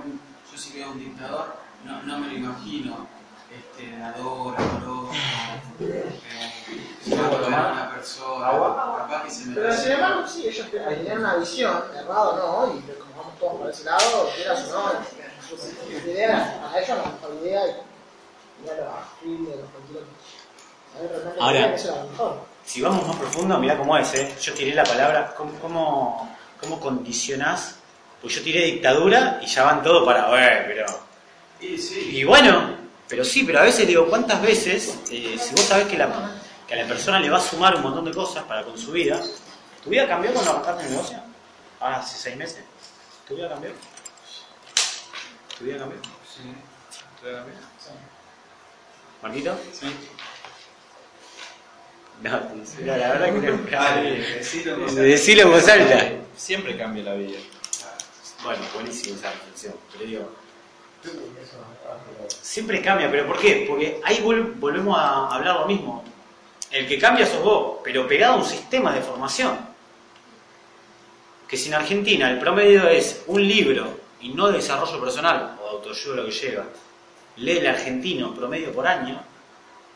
yo si veo un dictador, no, no me lo imagino. Este, adora, adora, eh, una persona, capaz que se me Pero sin embargo, sí, ellos tenían una visión, errado no, y como vamos todos por ese lado, quieras o no, idea, a ellos la mejor idea, y mira a Phil, de los cualquier A ver, realmente Ahora. que eso era lo mejor. Si vamos más profundo, mirá cómo es, ¿eh? Yo tiré la palabra, ¿cómo, cómo, cómo condicionás? Pues yo tiré dictadura y ya van todo para, ver, pero... Y sí, Y bueno, pero sí, pero a veces digo, ¿cuántas veces, eh, si vos sabés que, la, que a la persona le va a sumar un montón de cosas para con su vida, ¿tu vida cambió cuando arrancaste el negocio? Ahora hace seis meses. ¿Tu vida cambió? ¿Tu vida cambió? sí. ¿Tu vida cambió? ¿Marquito? Sí. No, no, la verdad que no. Dale, decilo en voz alta. Decilo en voz alta. Siempre cambia la vida. Bueno, buenísimo esa reflexión. Pero digo, siempre cambia, ¿pero por qué? Porque ahí vol- volvemos a hablar lo mismo. El que cambia sos vos, pero pegado a un sistema de formación. Que si en Argentina el promedio es un libro y no de desarrollo personal o de autoayuda lo que lleva, lee el argentino promedio por año,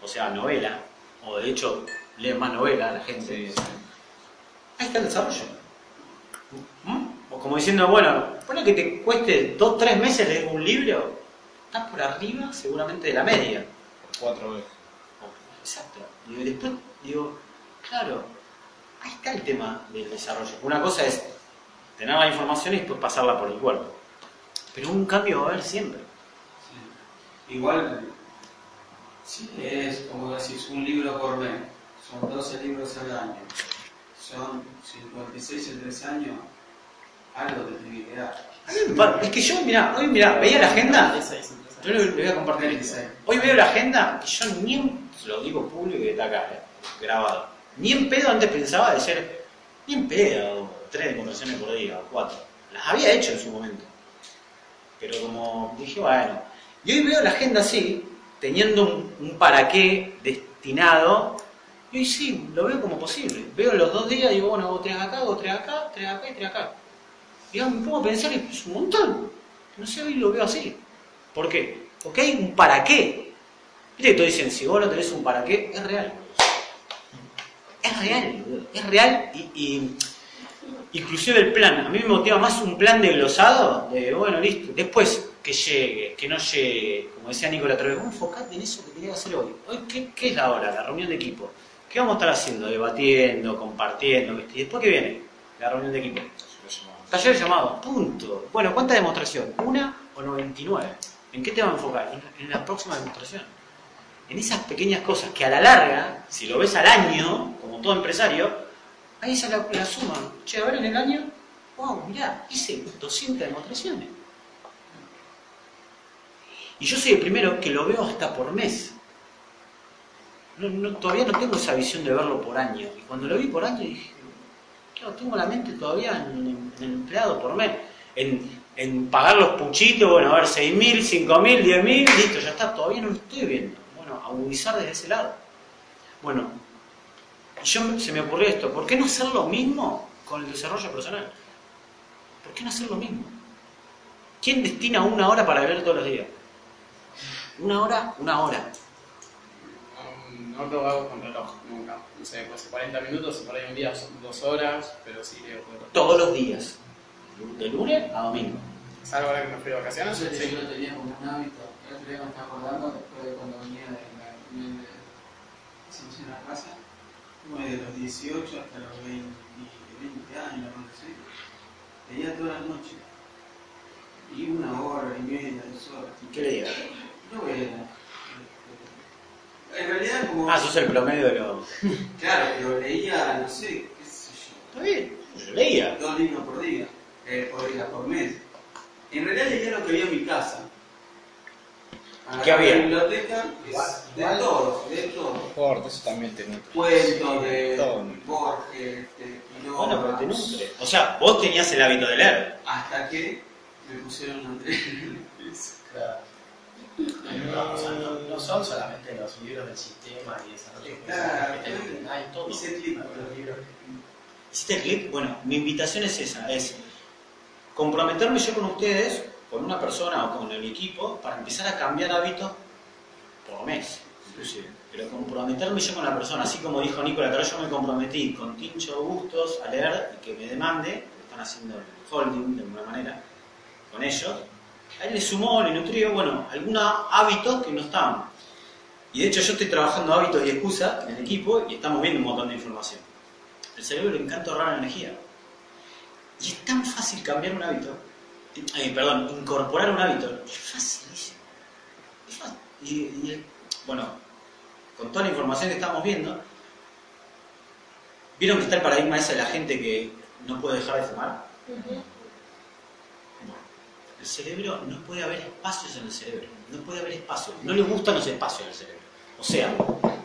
o sea, novela, o de hecho lee más novela la gente, ahí está el desarrollo. ¿Mm? O como diciendo, bueno, pone que te cueste dos, tres meses leer un libro, estás por arriba seguramente de la media. cuatro veces. Exacto. Y después digo, claro, ahí está el tema del desarrollo. Una cosa es tener la información y después pasarla por el cuerpo. Pero un cambio va a haber siempre. Sí. Igual, si lees, como decís, un libro por mes, son 12 libros al año, son 56 en 3 años, algo me pa- Es que yo, mirá, hoy mirá, veía la agenda, yo le, le voy a compartir esto. Hoy veo la agenda y yo ni en, lo digo público y está acá, eh, grabado. Ni en pedo antes pensaba de ser, ni en pedo, tres conversaciones por día o cuatro. Las había hecho en su momento. Pero como dije, bueno. Y hoy veo la agenda así, teniendo un, un para qué destinado. Y hoy sí, lo veo como posible. Veo los dos días y digo, bueno, hago tres acá, hago tres acá, tres acá y tres acá. Y me pongo a pensar es un montón. No sé, hoy lo veo así. ¿Por qué? Porque hay un para qué. Viste que todos dicen, si vos no tenés un para qué, es real. Es real, es real y, y inclusive el plan. A mí me motiva más un plan de glosado, de bueno, listo. Después que llegue, que no llegue, como decía Nicolás vos enfocate en eso que tenés que hacer hoy. Hoy, ¿qué, qué es la hora? La reunión de equipo. ¿Qué vamos a estar haciendo? Debatiendo, compartiendo. ¿viste? ¿Y después qué viene? La reunión de equipo. Taller llamado, punto. Bueno, ¿cuánta demostración? ¿Una o 99? ¿En qué te va a enfocar? En, la próxima demostración. En esas pequeñas cosas que a la larga, si lo ves al año, como todo empresario, ahí se la, la suma. Che, a ver en el año, wow, mirá, hice 200 demostraciones. Y yo soy el primero que lo veo hasta por mes. No- todavía no tengo esa visión de verlo por año. Y cuando lo vi por año dije, claro, tengo la mente todavía en, el empleado por mes. En, en pagar los puchitos, bueno, a ver, 6.000, 5.000, 10.000, listo, ya está, todavía no lo estoy viendo. Bueno, agudizar desde ese lado. Bueno, yo, se me ocurrió esto, ¿por qué no hacer lo mismo con el desarrollo personal? ¿Por qué no hacer lo mismo? ¿Quién destina una hora para leer todos los días? Una hora, una hora. No lo hago con reloj, nunca. No sé, pues 40 minutos, por ahí un día son dos horas, pero sí leo todo. Todos los días. De lunes a domingo. Salvo ahora que me fui de vacaciones, Yo, sí. yo lo tenía como un hábito. El otro día me estaba acordando, después de cuando venía de la reunión de en la casa, como de los 18 hasta los 20, 20 años, no sé. Leía todas las noches. Y una hora y media, dos horas. ¿Qué leías? No era. En realidad, como. Ah, sos el promedio de los... Claro, pero leía, no sé, qué sé yo. Está bien, yo leía. Dos libros por día, eh, por día, por mes. En realidad leía lo que había en mi casa. ¿Qué había? La biblioteca es de todo, de todo. Corte, eso también te nutre. Cuentos de Todo. Borges, de Quiroga. Bueno, pero te nutre. O sea, vos tenías el hábito de leer. Hasta que me pusieron a leer. Claro. No, o sea, no, no son solamente los libros del sistema y esa Claro, hay todo. hice clic. Los libros ¿Hiciste clic? Bueno, mi invitación es esa, es comprometerme yo con ustedes, con una persona o con el equipo, para empezar a cambiar hábitos por mes, inclusive. Pero comprometerme yo con la persona, así como dijo Nicolás, pero yo me comprometí con Tincho Bustos a leer y que me demande, están haciendo el holding de alguna manera, con ellos. A él le sumó, le nutrió, bueno, algunos hábitos que no estaban. Y de hecho yo estoy trabajando hábitos y excusas en el equipo y estamos viendo un montón de información. El cerebro le encanta ahorrar energía. Y es tan fácil cambiar un hábito, eh, perdón, incorporar un hábito. Es facilísimo. Es fácil. Y, y, bueno, con toda la información que estamos viendo, ¿vieron que está el paradigma ese de la gente que no puede dejar de fumar? El cerebro no puede haber espacios en el cerebro. No puede haber espacios. No le gustan los espacios en el cerebro. O sea,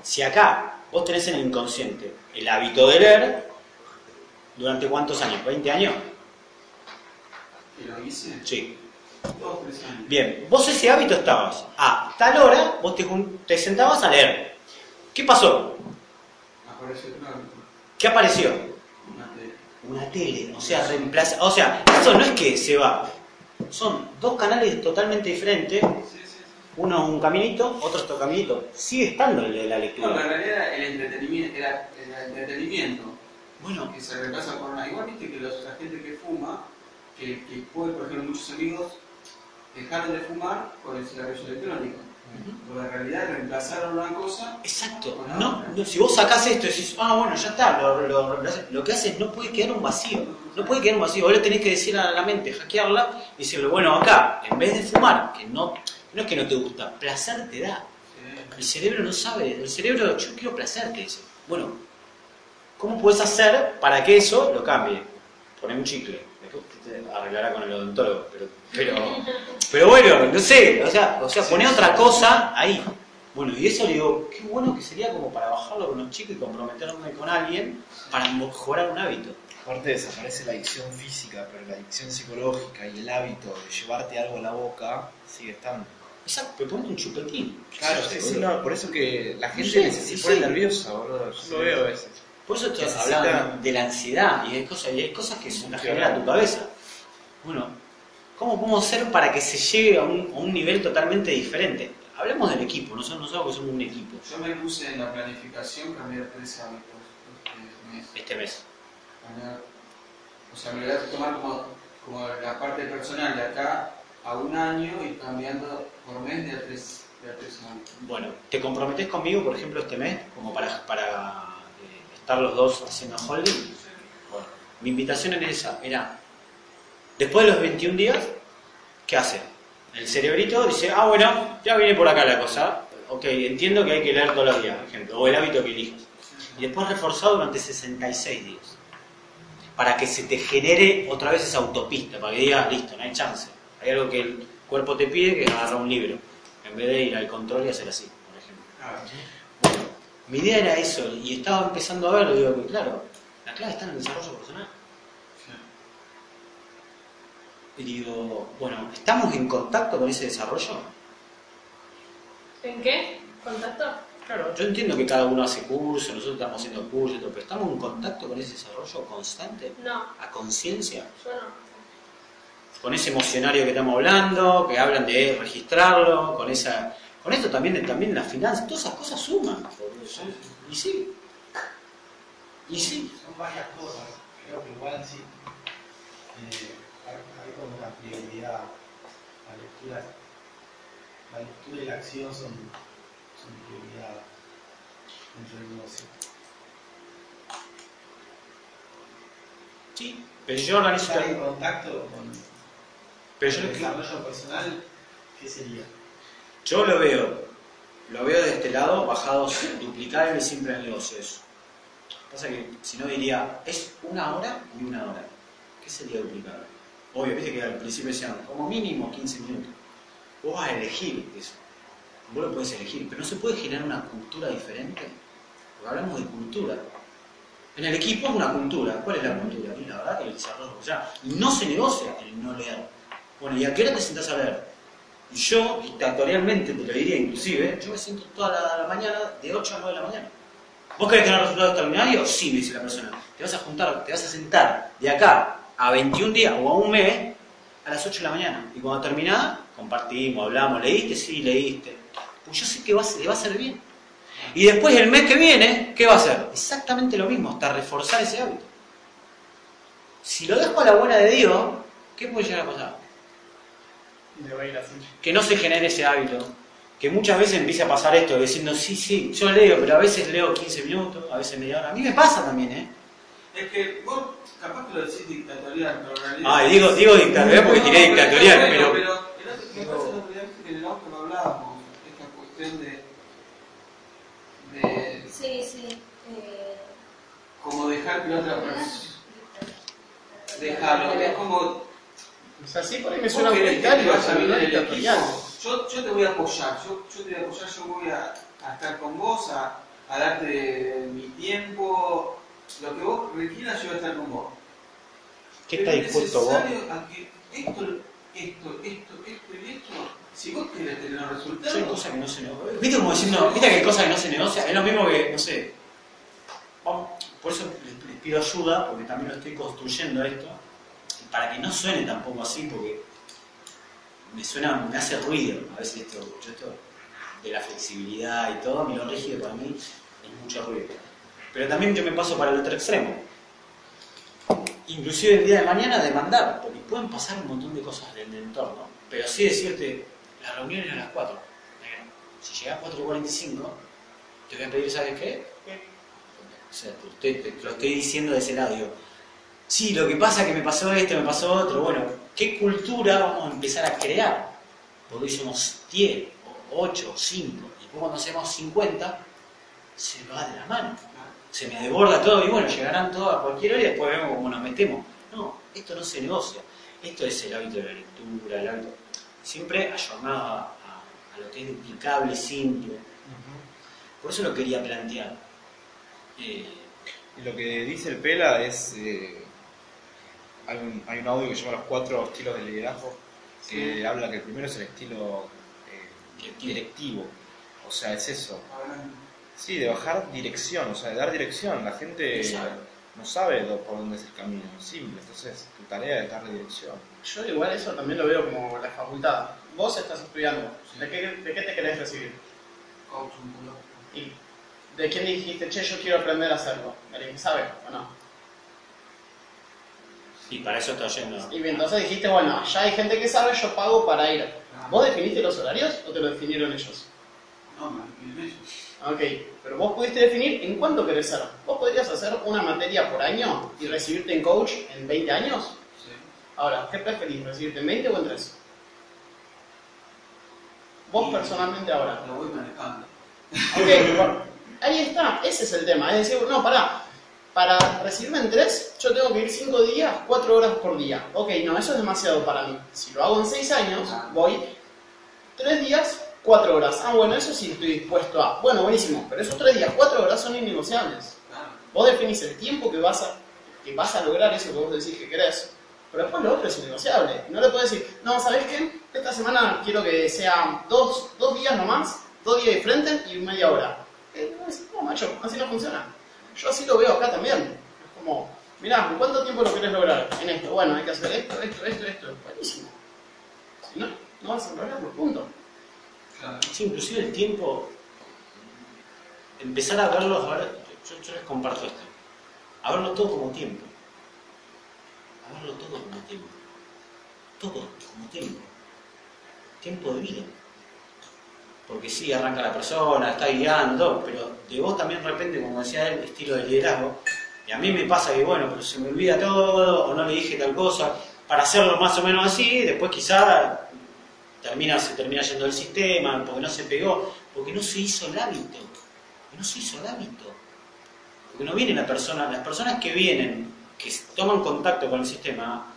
si acá vos tenés en el inconsciente el hábito de leer, ¿durante cuántos años? ¿20 años? Lo hice Sí. dos, tres años. Bien, vos ese hábito estabas. A tal hora, vos te, sentabas a leer. ¿Qué pasó? Apareció otro hábito. ¿Qué apareció? Una tele. Una tele. O sea, reemplaza. O sea, eso no es que se va. Son dos canales totalmente diferentes. Sí, sí, sí. Uno un caminito, otro otro caminito. Sigue estando el de la No, lectura. en realidad el entretenimiento era el entretenimiento Bueno, que se reemplaza por una. Igual viste que los, la gente que fuma, que, que puede, por ejemplo, muchos amigos dejaron de fumar por el cigarrillo electrónico. Pero en realidad realidad reemplazaron una cosa. Exacto. No, no, si vos sacás esto y decís, ah, bueno, ya está, lo, lo- lo- lo que haces no puede quedar un vacío. No puede quedar un vacío. Vos le tenés que decir a la mente, hackearla y decirle, bueno, acá, en vez de fumar, que no, no es que no te gusta, placer te da. El cerebro no sabe, el cerebro, yo quiero placer, te dice. Bueno, ¿cómo puedes hacer para que eso lo cambie? Poner un chicle. Después te arreglará con el odontólogo, pero, pero, pero bueno, no sé, o sea, o sea, poner otra cosa ahí. Bueno, y eso le digo, qué bueno que sería como para bajarlo con los chicos y comprometerme con alguien para mejorar un hábito. Aparte desaparece la adicción física, pero la adicción psicológica y el hábito de llevarte algo a la boca sigue estando. Exacto, pero ponte un chupetín. Claro, sí, sí, no, por eso que la gente Sí, se- se sí, pone sí. nerviosa, boludo. Yo lo veo a veces. Por eso te Necesita- hablaban de la ansiedad y hay cosas, y hay cosas que se las genera tu cabeza. Bueno, ¿cómo podemos hacer para que se llegue a un, a un nivel totalmente diferente? Hablemos del equipo, nosotros, nosotros somos un equipo Yo me puse en la planificación cambiar tres hábitos este mes. este mes. Cambiar- o sea, me voy a tomar como, como la parte personal de acá a un año y cambiando por mes de a tres, de a tres hábitos. Bueno, ¿te comprometes conmigo, por ejemplo, este mes, como para, para eh, estar los dos haciendo holding? Bueno, mi invitación en esa era, después de los 21 días, ¿qué hace? El cerebrito dice, ah, bueno, ya viene por acá la cosa. Ok, entiendo que hay que leer todos los días, por ejemplo, o el hábito que elijas. Y después reforzado durante 66 días. Para que se te genere otra vez esa autopista, para que digas, listo, no hay chance. Hay algo que el cuerpo te pide, que es agarrar un libro, en vez de ir al control y hacer así, por ejemplo. Bueno, mi idea era eso, y estaba empezando a verlo, digo claro, la clave está en el desarrollo personal. Y digo, bueno, ¿estamos en contacto con ese desarrollo? ¿En qué? ¿Contacto? Claro, yo entiendo que cada uno hace cursos, nosotros estamos haciendo cursos, y todo, pero ¿estamos en contacto con ese desarrollo constante? No, ¿A conciencia? yo no. Con ese emocionario que estamos hablando, que hablan de registrarlo, con esa con esto también, también las finanzas, todas esas cosas suman. Y sí. Y sí. Son varias cosas. Creo que igual sí. eh, una prioridad. La lectura, la lectura y la acción son, son prioridad dentro del negocio. Sí, pero yo organizo... Estar en contacto con Pero el yo, desarrollo personal, ¿qué sería? yo lo veo, lo veo de este lado, bajado, duplicar el simple del negocio eso. Pasa que si no diría, es una hora y una hora. ¿Qué sería duplicar? Obvio, viste que al principio decían, como mínimo 15 minutos. Vos vas a elegir eso. Vos lo podés elegir, pero no se puede generar una cultura diferente. Porque hablamos de cultura. En el equipo es una cultura. ¿Cuál es la cultura? Y la verdad que el desarrollo. Sea, y no se negocia el no leer. Bueno, ¿y a qué hora te sentás a leer? Y yo, dictatorialmente te lo diría inclusive, yo me siento toda la, la mañana de 8 a 9 de la mañana. ¿Vos querés tener resultados extraordinarios? Sí, me dice la persona. Te vas a juntar, te vas a sentar de acá a 21 días o a un mes a las 8 de la mañana. Y cuando terminás, compartimos, hablamos, ¿leíste? Sí, leíste. Pues yo sé que va a ser- le va a hacer bien. Y después el mes que viene, ¿qué va a hacer? Exactamente lo mismo, hasta reforzar ese hábito. Si lo dejo a la buena de Dios, ¿qué puede llegar a pasar? Le va a ir así. que no se genere ese hábito. Que muchas veces empiece a pasar esto, diciendo, sí, sí, yo leo, pero a veces leo 15 minutos, a veces media hora. A mí me pasa también, ¿eh? Es que vos capaz que lo decís dictatorial, pero en realidad. Ah, digo, digo dictatorial porque tiré dictatorial, pero... pero el otro- me parece el otro día que en el auto lo hablábamos, esta cuestión de. de. Sí, sí. Eh, como dejar que la otra persona. Dejarlo, es como. O sea, sí, por ahí me suena autoritario, no en el equipo, Yo, yo te voy a apoyar, yo, yo te voy a apoyar, yo voy a, a estar con vos, a, a darte mi tiempo, lo que vos requieras, yo voy a estar con vos. ¿Qué Pero está es dispuesto vos? a que esto, esto, esto, esto y esto, si vos querés tener hay resultados, cosas que no se negocian. ¿Viste como diciendo, viste que hay cosas que no se negocian? Es lo mismo que, no sé. vamos, Por eso les, les pido ayuda, porque también lo estoy construyendo esto, para que no suene tampoco así, porque me suena, me hace ruido a veces esto, yo esto de la flexibilidad y todo, a mí lo rígido para mí es mucho ruido. Pero también yo me paso para el otro extremo. Inclusive el día de mañana demandar, porque pueden pasar un montón de cosas del entorno, pero sí decirte, la reunión es a las 4. Si llega a 4.45, te voy a pedir, ¿sabes qué? O sea, te, te- lo estoy diciendo de ese lado. Digo, sí, lo que pasa es que me pasó esto, me pasó otro. Bueno, ¿qué cultura vamos a empezar a crear? Porque hoy somos 10, o 8, 5. Y después cuando seamos 50, se va de la mano. Se me desborda todo y bueno, llegarán todos a cualquier hora y después vemos cómo nos metemos. No, esto no se negocia. Esto es el hábito de la lectura, el hábito. Siempre ayornado a, a- a lo que es duplicable, simple. Por eso lo quería plantear. Eh, Y lo que dice el Pela es. eh, hay, un, hay un audio que se llama Los cuatro estilos de liderazgo, que habla que el primero es el estilo eh, directivo. O sea, es eso. Sí, de bajar dirección, o sea, de dar dirección. La gente No sabe. no sabe do- por dónde es el camino, es simple. Entonces, tu tarea es darle dirección. Yo igual eso también lo veo como la facultad. Vos estás estudiando. ¿De qué, de qué te querés recibir? Coach, un culo. ¿Y de quién dijiste, che, yo quiero aprender a hacerlo? ¿Alguien que sabe o no? y para eso estoy yendo. Y bien, entonces dijiste, bueno, ya hay gente que sabe, yo pago para ir. ¿Vos definiste los horarios o te lo definieron ellos? No, me me- me- Ok, pero vos pudiste definir en cuánto querés ser. ¿Vos podrías hacer una materia por año y recibirte en coach en 20 años? Sí. Ahora, ¿qué preferís, recibirte en 20 o en 3? Vos Y- personalmente ahora. Lo voy manejando. Ok, bueno, ahí está, ese es el tema. Es decir, no, pará, para recibirme en 3, yo tengo que ir 5 días, 4 horas por día. Ok, no, eso es demasiado para mí. Si lo hago en 6 años, voy 3 días, 4 horas. Ah, bueno, eso sí estoy dispuesto a. Bueno, buenísimo, pero esos 3 días, 4 horas son innegociables. Vos definís el tiempo que vas a, que vas a lograr eso que vos decís que querés. Pero después lo otro es innegociable. No le puedes decir, no, ¿sabés qué? Esta semana quiero que sea dos, dos días nomás, dos días de frente y media hora. Eh, no, es- no, macho, así no funciona. Yo así lo veo acá también. Es como, mirá, ¿en cuánto tiempo lo querés lograr? En esto, bueno, hay que hacer esto, esto, esto, esto. Buenísimo. Si no, no vas a lograrlo, punto. Sí, inclusive el tiempo, empezar a verlo, yo, yo les comparto esto, a verlo todo como tiempo, a verlo todo como tiempo, todo como tiempo, tiempo de vida. Porque sí, arranca la persona, está guiando, pero de vos también de repente, como decía él, estilo de liderazgo, y a mí me pasa que, bueno, pero se me olvida todo, o no le dije tal cosa, para hacerlo más o menos así, después quizá termina, se termina yendo del sistema, porque no se pegó, porque no se hizo el hábito, porque no se hizo el hábito. Porque no viene la persona, las personas que vienen, que toman contacto con el sistema,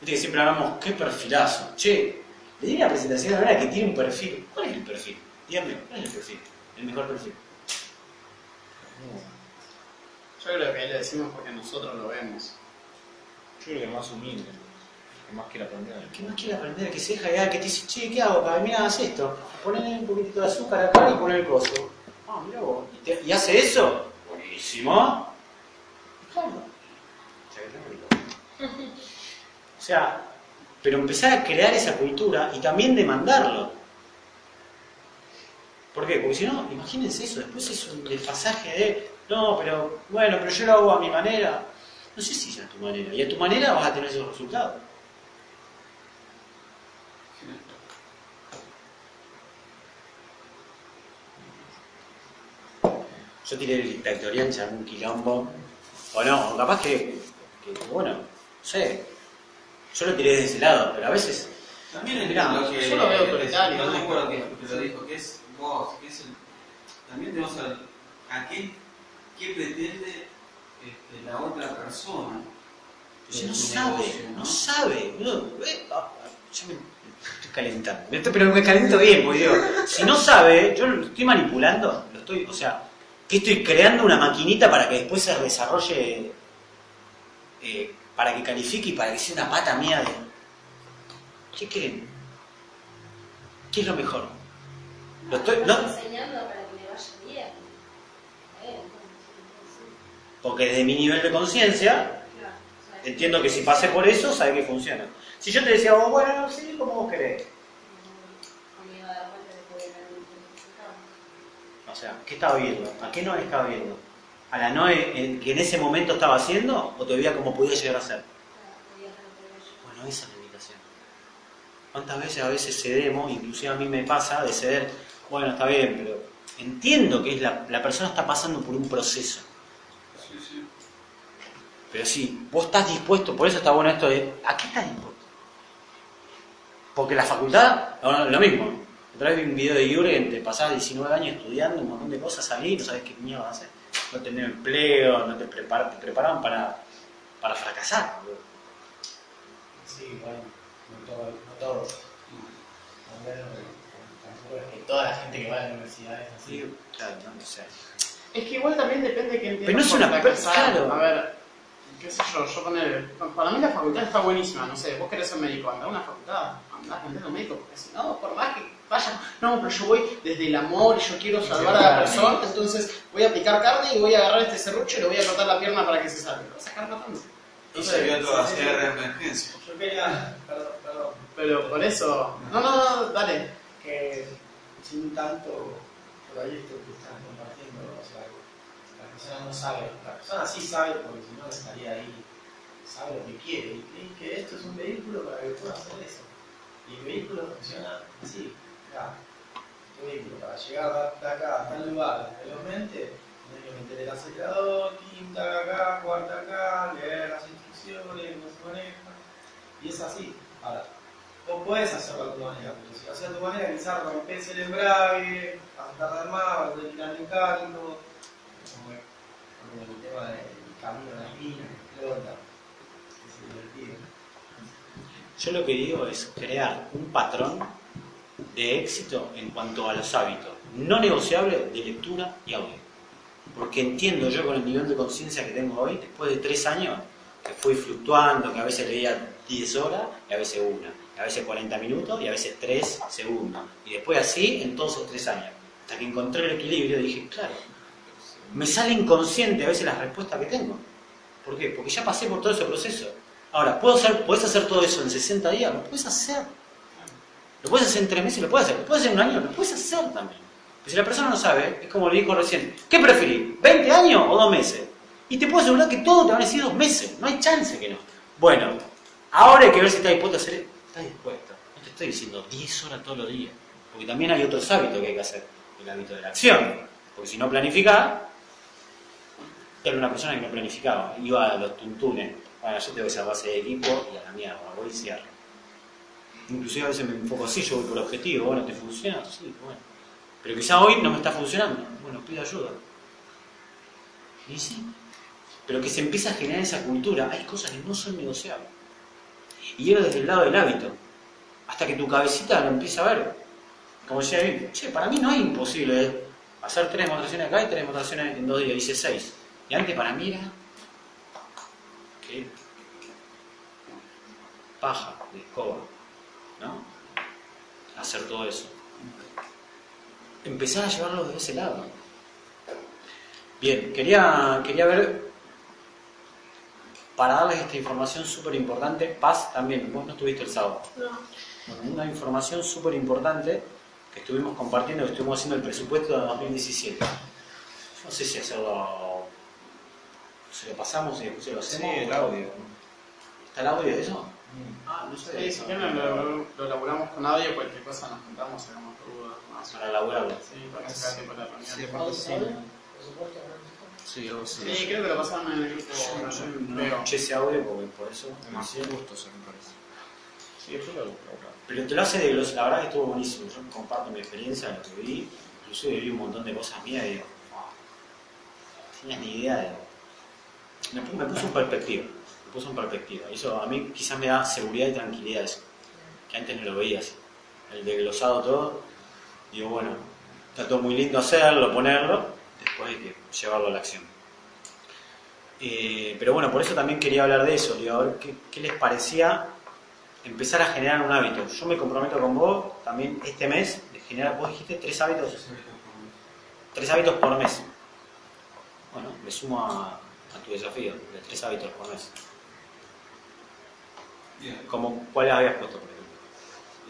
viste que siempre hablamos, qué perfilazo, che, le di la presentación ahora que tiene un perfil, ¿cuál es el perfil? Dígame, ¿cuál es el perfil? El mejor perfil. Yo creo que ahí le decimos porque nosotros lo vemos. Yo creo que más humilde, que más quiere aprender. Que más quiere aprender, que se deja que te dice, che, ¿qué hago? Mira, haz esto. Ponle un poquitito de azúcar acá y pon el coso. Ah, mira vos. ¿Y, te- y hace eso? Buenísimo. Claro. Qué. O sea, pero empezar a crear esa cultura y también demandarlo. ¿Por qué? Porque si no, imagínense eso, después es un desfasaje de, no, pero bueno, pero yo lo hago a mi manera. No sé si es a tu manera. Y a tu manera vas a tener esos resultados. Yo tiré el dictatorial, se armó un quilombo. O no, o capaz que, que, bueno, no sé. Yo lo tiré de ese lado, pero a veces. También es Mirá, lo que. yo lo veo autoritario, No ¿no? me acuerdo que, que lo dijo, que es vos, que es el. También tenemos saber a qué, qué pretende este, la otra persona. No sabe, negocio, no sabe. No, ah, yo me estoy calentando. Pero me caliento bien, porque digo, si no sabe, yo lo estoy manipulando, lo estoy, o sea, que estoy creando una maquinita para que después se desarrolle, eh, para que califique y para que sea una pata mía de. ¿Qué creen? ¿Qué es lo mejor? Lo estoy, no, enseñando para que le vaya bien. Eh, porque desde mi nivel de conciencia, entiendo que si pasé por eso, sabe que funciona. Si yo te decía, oh, bueno, sí, como vos querés. no me iba a dar cuenta de que podía tener un resultado. O sea, ¿qué estaba viendo? ¿A qué no estaba viendo? ¿A la Noé en- que en ese momento estaba haciendo o todavía como podía llegar a ser? Bueno, esa es la invitación. ¿Cuántas veces a veces cedemos, inclusive a mí me pasa, de ceder, Bueno, está bien, pero entiendo que es la, la persona está pasando por un proceso. Sí, sí. Pero sí, vos estás dispuesto, por eso está bueno esto de, ¿a qué estás dispuesto? Porque la facultad, no, no, lo mismo. Vi un video de Jürgen, te pasás 19 años estudiando un montón de cosas, salís, no sabes qué mierda vas a hacer. No tenés empleo, no te, prepar, te preparan para, para fracasar. boludo. Sí, bueno, no todos. No todos. Al menos, tampoco es que toda la gente que va a la universidad es así. Sí, claro, no, o sea, Es que igual también depende de que entiendas Pero no es una claro. A ver, qué sé yo, yo poner. Para mí la facultad está buenísima, no sé, vos querés ser médico, andá a una facultad, andá a aprender un médico, porque si no, por más que vaya, no, pero yo voy desde el amor y yo quiero salvar a la persona, entonces voy a picar carne y voy a agarrar este serrucho y le voy a cortar la pierna para que se salve. Lo vas a sacar matando. Y se vio cierre de emergencia. Yo quería, perdón, perdón, Pero por eso. No, no, no, dale. que sin tanto por ahí esto que están compartiendo, o sea, la persona no sabe, la persona sí sabe porque si no estaría ahí, sabe lo que quiere y cree que esto es un vehículo para que pueda hacer eso. Y el vehículo funciona así, acá. Para llegar de acá a tal lugar velozmente, tenés que meter el acelerador, quinta acá, cuarta acá, leer las instrucciones, cómo se maneja, y es así. Ahora, Vos podés hacerlo a tu manera, pero si lo haces a tu manera, quizás rompes el embrague, vas a tardar más, vas a tener que ir como el tema del camino de las minas, que explota, que divertido. Yo lo que digo es crear un patrón de éxito en cuanto a los hábitos no negociables de lectura y audio. Porque entiendo yo con el nivel de conciencia que tengo hoy, después de tres años, que fui fluctuando, que a veces leía 10 horas y a veces una, y a veces 40 minutos y a veces 3 segundos. Y después así en todos esos tres años. Hasta que encontré el equilibrio dije, claro, me sale inconsciente a veces las respuestas que tengo. ¿Por qué? Porque ya pasé por todo ese proceso. Ahora, ¿puedo hacer, ¿puedes hacer todo eso en 60 días? Lo puedes hacer. Lo puedes hacer en 3 meses, lo puedes hacer. Lo puedes hacer en un año, lo puedes hacer también. Pero si la persona no sabe, es como le dijo recién, ¿qué preferís? ¿20 años o 2 meses? Y te puedo asegurar que todo te van a decir 2 meses. No hay chance que no. Bueno, ahora hay que ver si estás dispuesto a hacer. Estás dispuesto. No te estoy diciendo 10 horas todos los días. Porque también hay otros hábitos que hay que hacer. El hábito de la acción. Porque si no planificás, era una persona que no planificaba, iba a los tuntunes. Bueno, yo tengo esa base de equipo y a la mierda, voy y cierro. Inclusive a veces me enfoco así, yo voy por objetivo, bueno, ¿te funciona? Sí, bueno. Pero quizá hoy no me está funcionando, bueno, pido ayuda. Y sí, pero que se empieza a generar esa cultura, hay cosas que no son negociables. Y era desde el lado del hábito, hasta que tu cabecita lo empieza a ver. Como decía bien, che, para mí no es imposible hacer tres demostraciones acá y tres demostraciones en dos días, hice seis. Y antes para mí era que paja de escoba. Hacer todo eso. Empezar a llevarlo de ese lado. Bien, quería, quería ver, para darles esta información súper importante, Paz también, vos no estuviste el sábado. Bueno, una información súper importante que estuvimos compartiendo, que estuvimos haciendo el presupuesto de 2017. No sé si hacerlo, se lo pasamos y después se lo Sí, hacemos. el audio. ¿Está el audio de eso? Ah, no sé. Sí, si quieren lo, lo elaboramos con audio, cualquier cosa nos contamos, hagamos dudas. más. Para elaborarlo. Sí, para que se haga tiempo de la reunión. Sí, sí. Por supuesto, Sí, creo que lo pasaron en el grupo. Yo no, no escuché ese audio porque por eso. Más justo, eso me parece. Sí, después lo Pero te lo hace de los. La verdad que estuvo buenísimo. Yo comparto mi experiencia, lo que vi. Inclusive vi un montón de cosas mías y digo, wow, no tenías ni idea de. Me, me puso en perspectiva. Puso en perspectiva. Y eso a mí quizás me da seguridad y tranquilidad eso. Que antes no lo veía así. El desglosado todo. Digo, bueno, está todo muy lindo hacerlo, ponerlo. Después hay que llevarlo a la acción. Eh, pero bueno, por eso también quería hablar de eso. Digo, a ver qué, qué les parecía empezar a generar un hábito. Yo me comprometo con vos también este mes de generar, vos dijiste tres hábitos, tres hábitos por mes. Bueno, me sumo a, a tu desafío de tres hábitos por mes. Bien. Como, ¿Cuáles habías puesto, por?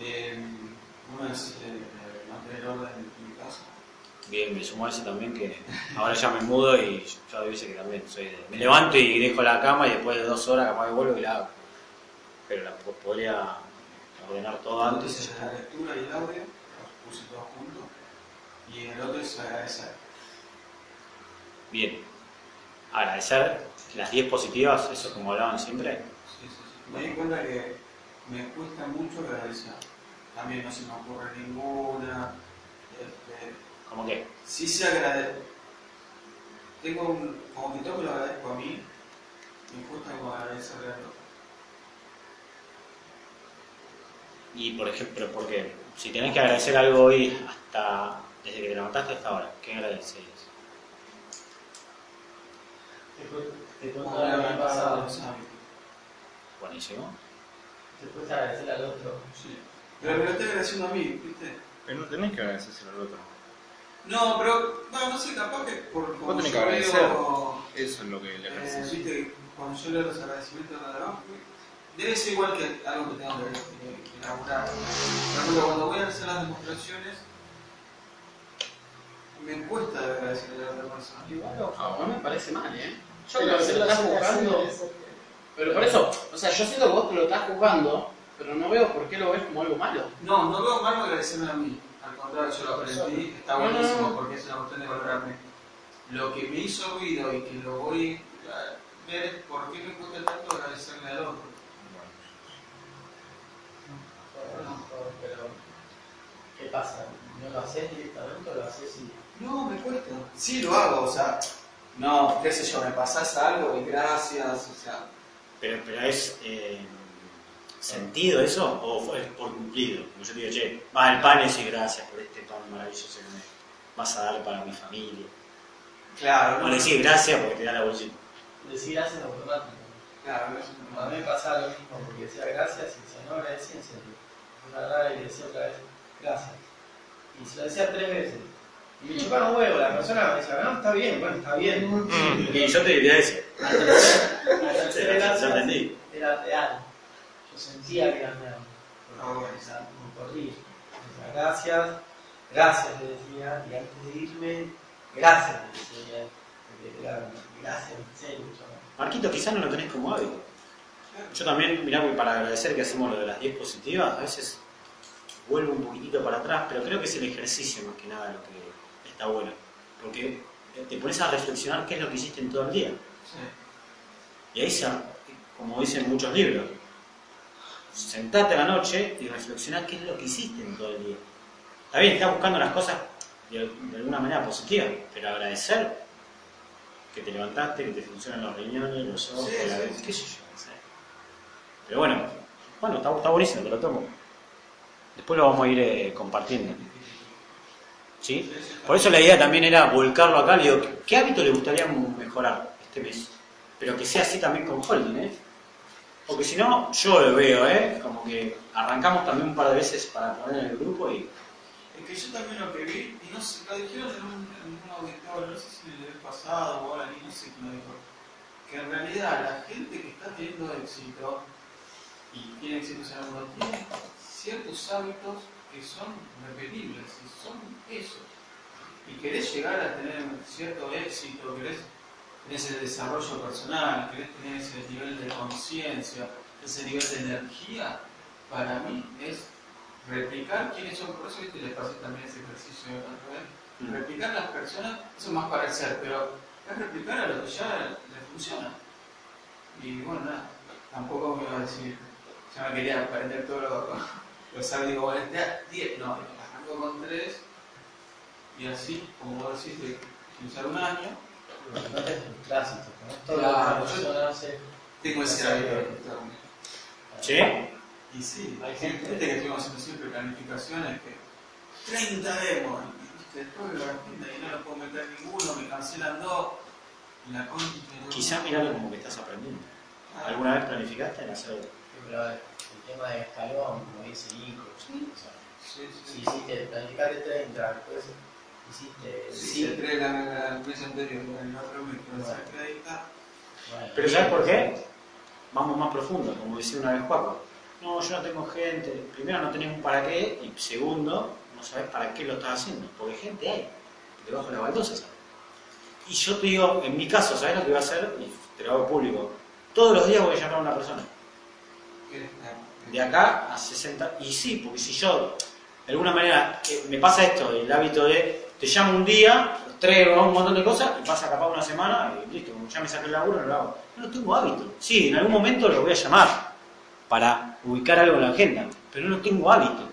Eh, uno es eh, mantener orden en mi casa. Bien, me sumo a ese también que ahora ya me mudo y ya dice que también soy de- me levanto y dejo la cama y después de dos horas capaz que vuelvo y la hago. Pero la po- podría ordenar todo antes. Entonces la lectura y el audio, los puse todos juntos. Y el otro es agradecer. Bien. Agradecer las 10 positivas, eso como hablaban siempre. Me di cuenta que me cuesta mucho agradecer. También no se me ocurre ninguna. Este, Como que, sí se agradece. Tengo un. Como que todo me lo agradezco a mí, me cuesta como agradecerle al otro. y por ejemplo, porque si tenés que agradecer algo hoy hasta desde que te levantaste hasta ahora, ¿qué agradecerías? Te cu- Te Como Buenísimo. Te cuesta agradecer al otro. Sí. Pero me lo estoy agradeciendo a mí, ¿viste? Pero no tenés que agradecérselo al otro. No, pero. No, no sé, capaz que por. Vos como tenés yo que agradecer. veo, Eso es lo que le Eh, agradeces. viste, cuando yo leo los agradecimientos de la trabajo, debe ser igual que algo que tengo que, que- que elaborar. Por ejemplo, cuando voy a hacer las demostraciones, me cuesta agradecerle a la otra persona. Igual, ojo, Ah, no me parece mal, ¿eh? Yo Pero creo que si te lo estás haces Pero por eso, o sea, yo siento que vos te lo estás juzgando, pero no veo por qué lo ves como algo malo. No, no veo mal agradecerme a mí. Al contrario, yo lo aprendí, está No, no, buenísimo no. porque es una cuestión de valorarme. Lo que me hizo ruido y que lo voy a ver es por qué me cuesta tanto agradecerle al otro. Pero, ¿qué pasa? ¿No lo haces directamente o lo haces y.? No, me cuesta. Sí, lo hago, o sea, no, qué sé yo, me pasás algo y gracias, o sea, Pero, pero es eh, sentido eso o fue por cumplido. Como yo te digo, che, va el pan y decís gracias por este pan maravilloso que me vas a dar para mi familia. claro, O le decís gracias porque te da la bolsita. Decir gracias automático. claro, A mí me pasaba lo mismo, porque decía gracias y decía no agradecí en serio. Una rara y le decía otra vez gracias. Y se lo decía tres veces. Y me chupaba un huevo, la persona me decía, no, está bien, bueno, está bien. Y yo te diría eso. La tercera- la tercera Ya entendí. era real. Yo sentía que era real. Ah, bueno. Corrí. Gracias, gracias le decía, y antes de irme, gracias le decía. Era, gracias, en serio, chaval. Marquito, quizás no lo tenés como hábito. Yo también, mirá, para agradecer que hacemos lo de las 10 positivas, a veces vuelvo un poquitito para atrás, pero creo que es el ejercicio más que nada lo que está bueno. Porque te pones a reflexionar qué es lo que hiciste en todo el día. Sí. Y ahí, como dicen muchos libros, sentate a la noche y reflexioná qué es lo que hiciste en todo el día. Está bien, estás buscando las cosas de, de alguna manera positiva, pero agradecer que te levantaste, que te funcionan los riñones, los ojos, Sí, la- sí, sí. qué sé yo. Pero bueno, bueno, está, está buenísimo, te lo tomo. Después lo vamos a ir eh, compartiendo. ¿Sí? Por eso la idea también era volcarlo acá. Le digo, ¿qué- ¿qué hábito le gustaría mejorar este mes? Pero que sea así también con Holding, ¿eh? Porque si no, yo lo veo, ¿eh? Como que arrancamos también un par de veces para poner en el grupo y Es que yo también lo que vi, y no sé, lo dijeron en un, en auditorio, no sé si el pasado o ahora, ni no sé quién lo dijo, que en realidad la gente que está teniendo éxito y tiene éxito en mundo tiene ciertos hábitos que son repetibles y son eso. Y querés llegar a tener cierto éxito, querés ese desarrollo personal, querés tener ese nivel de conciencia, ese nivel de energía, para mí es replicar quiénes son, por eso ¿viste? les pasé también ese ejercicio de vez. Mm. Replicar las personas, eso es más para el ser, pero es replicar a lo que ya les funciona. Y bueno, nada, tampoco me iba a decir, ya me quería aprender todo lo, lo sabe, digo, bueno, ya 10, no, arranco con 3 y así, como vos decís, de de usar un año, Frustrarse, ¿no? Hace. tengo ese hábito de frustrarme. ¿Sí? Y sí, Hay gente- gente que estuvimos haciendo siempre planificaciones que 30 demos, después de la agenda y no lo puedo meter ninguno, me cancelan dos, y la concha de- Quizá miralo como que estás aprendiendo. ¿Alguna vez planificaste en hacer Pero el tema de escalón, como dice Nico, o sea, si hiciste planificaste 30, después Sí, 5. trae la, la, el mes anterior, el otro mes, pero. Bueno, ¿sabes por qué? Vamos más profundo, como decía una vez Juaco. No, yo no tengo gente. Primero no tenés un para qué y segundo, no sabes para qué lo estás haciendo. Porque gente hay, debajo de la baldosa. ¿sabes? Y yo te digo, en mi caso, ¿sabes lo que voy a hacer? Y te lo hago público. Todos los días voy a llamar a una persona. De acá a 60. Y sí, porque si yo, de alguna manera, eh, me pasa esto, el hábito de te llamo un día, traigo un montón de cosas y pasa capaz una semana y listo, como ya me saqué el laburo, no lo hago. No, no tengo hábito. Sí, en algún momento lo voy a llamar para ubicar algo en la agenda, pero no tengo hábito.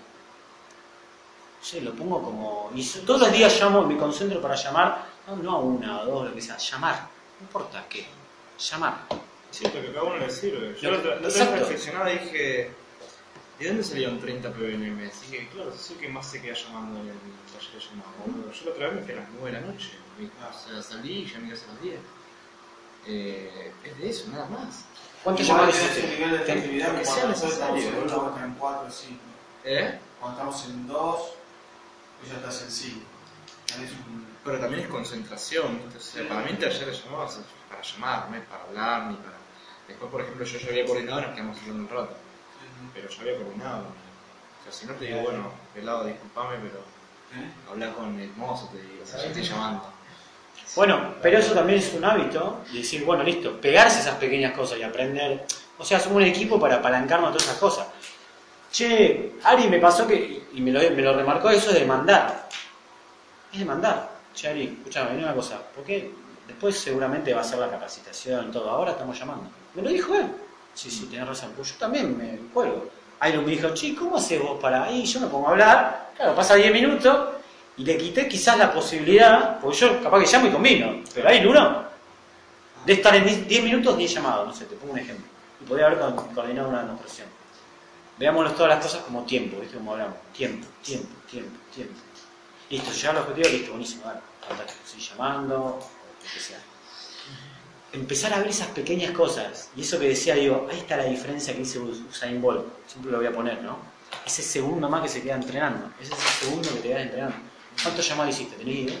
Sí, lo pongo como. Y todos los días llamo, me concentro para llamar, no, no a una, a dos, lo que sea, llamar. No importa qué, llamar. Sí, lo que cada uno le sirve. Yo Lo- la otra vez reflexionaba y dije, ¿de dónde salieron 30 pb en el mes? Y que claro, es el que más se queda llamando en el taller de llamado. boludo. Yo la otra vez me fui a las 9 de la noche. Me- O sea, salí y ya me quedé a las 10. Eh, es de eso, nada más. ¿Cuántas Igual llamadas tiene ese hiciste? nivel de efectividad que cuando nosotros estamos necesario, en ¿no? 8, en 4, 5. ¿Eh? Cuando estamos en 2, pues ya estás en 5. Tenés un... Pero también es concentración, ¿viste? O sea, para mí el taller de llamadas es para llamar, no es para hablar ni para... Después, por ejemplo, yo ya había coordinado y nos quedamos hablando un rato. Pero yo había coordinado. O sea, si no te digo, bueno, pelado, disculpame, pero ¿Eh? habla con el mozo, te digo, o sea, yo estoy llamando. Bueno, pero eso también es un hábito, de decir, bueno, listo, pegarse esas pequeñas cosas y aprender. O sea, somos un equipo para apalancarnos a todas esas cosas. Che, Ari me pasó que, y me lo, me lo remarcó, eso es de mandar. Es de mandar. Che, Ari, escuchame, una cosa, porque después seguramente va a ser la capacitación y todo, ahora estamos llamando. Me lo dijo él. Sí, sí, tenés razón, pues yo también me cuelgo. Iron me dijo, che, ¿cómo haces vos para ahí? Yo me pongo a hablar, claro, pasa 10 minutos y le quité quizás la posibilidad, porque yo capaz que llamo y combino, pero ahí uno, de estar en 10 minutos 10 llamados, no sé, te pongo un ejemplo. Y podría haber co- coordinado una demostración. Veámoslo todas las cosas como tiempo, ¿viste? Como hablamos. Tiempo, tiempo, tiempo, tiempo. Listo, llegar al objetivo, listo, buenísimo, dale, fantástico. Estoy llamando, o lo que sea. Empezar a ver esas pequeñas cosas. Y eso que decía, digo, ahí está la diferencia que dice Usain Bolt. Siempre lo voy a poner, ¿no? Ese segundo más que se queda entrenando. Ese es el segundo que te quedas entrenando. ¿Cuántos llamados hiciste? ¿Tenés idea?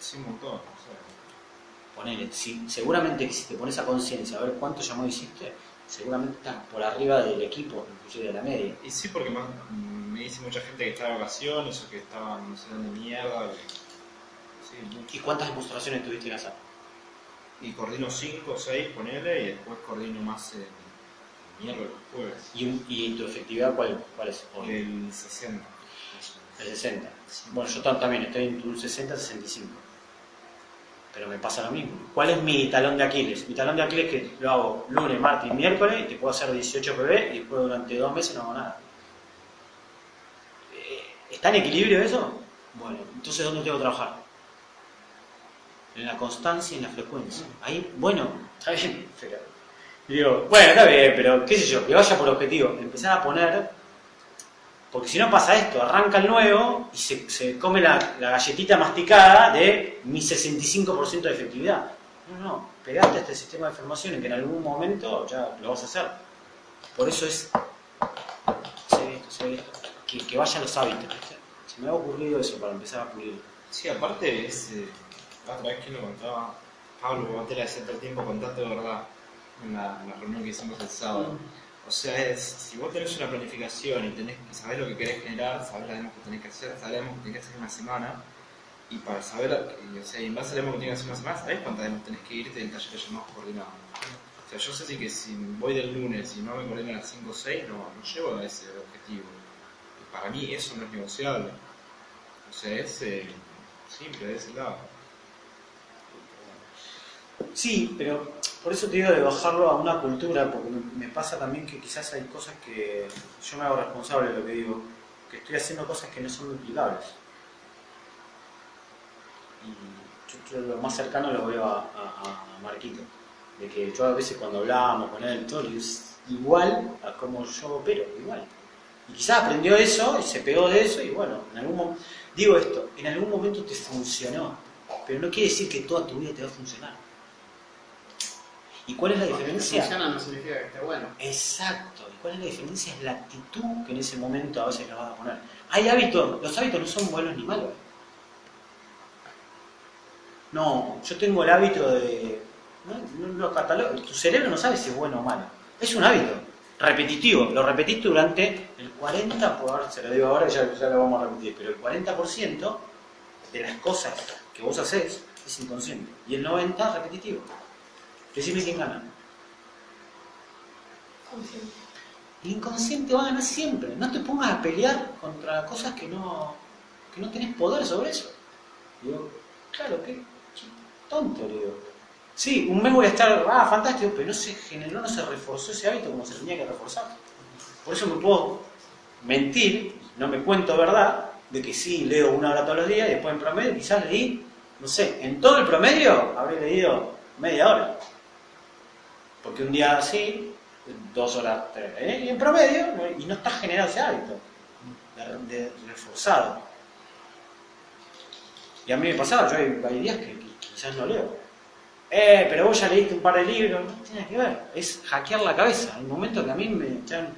Sí, un montón. o sea. Ponele, si, seguramente que si te pones a conciencia a ver cuántos llamados hiciste, seguramente estás por arriba del equipo, inclusive de la media. Y sí, porque más, me dice mucha gente que está de vacaciones o que estaban no sé dónde mierda. Sí. ¿Y cuántas demostraciones tuviste que hacer? Y coordino 5 o 6, ponele, y después coordino más el miércoles, jueves. ¿Y, un- y tu efectividad cuál, cuál es hoy? El 60. El 60. Bueno, yo tam- también estoy en un 60-65. Pero me pasa lo mismo. ¿Cuál es mi talón de Aquiles? Mi talón de Aquiles es que lo hago lunes, martes y miércoles y te puedo hacer 18 PB y después durante dos meses no hago nada. Eh, ¿Está en equilibrio eso? Bueno, entonces ¿dónde tengo que trabajar? En la constancia y en la frecuencia. Ahí, bueno, está bien, pero... Digo, bueno, está bien, pero qué sé yo, que vaya por objetivo. Empezar a poner porque si no pasa esto, arranca el nuevo y se, se come la, la galletita masticada de mi 65% de efectividad. No, no, pegate a este sistema de formación en que en algún momento ya lo vas a hacer. Por eso es hacer esto, hacer esto, que, que vayan los hábitos. ¿viste? Se me ha ocurrido eso para empezar a pulir. Sí, aparte es. eh, la otra vez que lo contaba, Pablo Botera de Centro Tiempo, contaste de verdad en la, en reunión que hicimos el sábado. O sea, es, si vos tenés una planificación y tenés, sabés lo que querés generar, sabés además que tenés que hacer, sabés lo que tenés que hacer en una semana, y para saber, o sea, en base a lo que tenés que hacer una semana, sabés cuántas demos tenés que irte del taller de llamados coordinados. O sea, yo sé que si voy del lunes y no me coordino a las 5 o 6, no, no llego a ese objetivo. Para mí eso no es negociable. O sea, es eh, simple de ese lado. Sí, pero por eso te digo de bajarlo a una cultura, porque me, pasa también que quizás hay cosas que yo me hago responsable de lo que digo, que estoy haciendo cosas que no son duplicables. Y yo, lo más cercano lo veo a, Marquito, de que yo a veces cuando hablamos con él, todo, es igual a como yo opero, igual. Y quizás aprendió eso y se pegó de eso y bueno, en algún digo esto, en algún momento te funcionó, pero no quiere decir que toda tu vida te va a funcionar. ¿Y cuál es la diferencia? Funciona no significa que esté bueno. Exacto. ¿Y cuál es la diferencia? Es la actitud que en ese momento a veces le vas a poner. Hay hábitos, los hábitos no son buenos ni malos. No, yo tengo el hábito de. No, no lo catalogo. Tu cerebro no sabe si es bueno o malo. Es un hábito repetitivo. Lo repetiste durante el 40%, por se lo digo ahora, ya, ya lo vamos a repetir, pero el 40% de las cosas que vos haces es inconsciente. Y el 90% repetitivo. Decime quién gana. El inconsciente va a ganar siempre. No te pongas a pelear contra cosas que no, que no tenés poder sobre eso. Digo, claro, qué, qué tonto, le digo. Sí, un mes voy a estar, ah, fantástico, pero no se generó, no se reforzó ese hábito como se tenía que reforzar. Por eso me puedo mentir, no me cuento verdad, de que sí, leo una hora todos los días y después en promedio quizás leí, no sé, en todo el promedio habré leído media hora. Porque un día así, dos horas, tres, ¿eh? y en promedio, y no está generado ese hábito de, de- reforzado. Y a mí me pasaba, yo hay, días que, quizás no leo. Eh, pero vos ya leíste un par de libros, no tiene que ver, es hackear la cabeza. Hay un momento que a mí me, ya-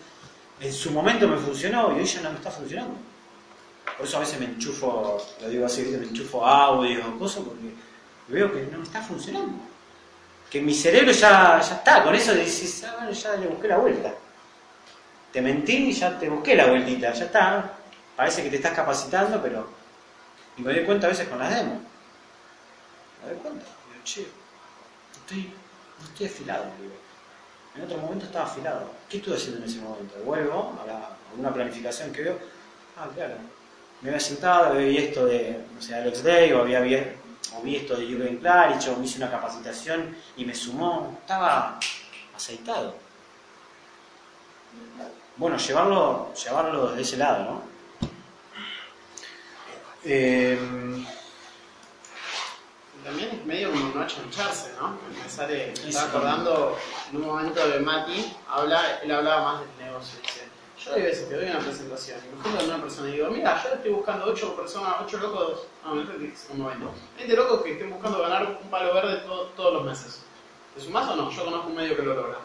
en su momento me funcionó y hoy ya no me está funcionando. Por eso a veces me enchufo, lo digo así, me enchufo audio cosas porque veo que no me está funcionando. Que mi cerebro ya, ya está, con eso dices, ah, bueno, ya le busqué la vuelta. Te mentí ya te busqué la vueltita, ya está. Parece que te estás capacitando, pero. Y me doy cuenta a veces con las demos. Me doy cuenta, digo, che, estoy, no estoy afilado, digo. En otro momento estaba afilado. ¿Qué estuve haciendo en ese momento? Vuelvo a, la, a una planificación que veo. Ah, claro. Me había sentado, vi esto de, no sé, Alex Day, o había vi, esto de Jürgen Klarich, o me hice una capacitación y me sumó. Estaba aceitado. Bueno, llevarlo, llevarlo desde ese lado, ¿no? Eh, También es medio como no achancharse, ¿no? Empezar, eh, me estaba acordando en un momento de Mati, habla, él hablaba más del negocio. Yo hay veces que doy una presentación y me junto con una persona y digo, mira, yo estoy buscando 8 personas, 8 locos, no, que es como 20, 20 locos que estén buscando ganar un palo verde to- todos los meses. ¿Te sumás o no? Yo conozco un medio que lo logra.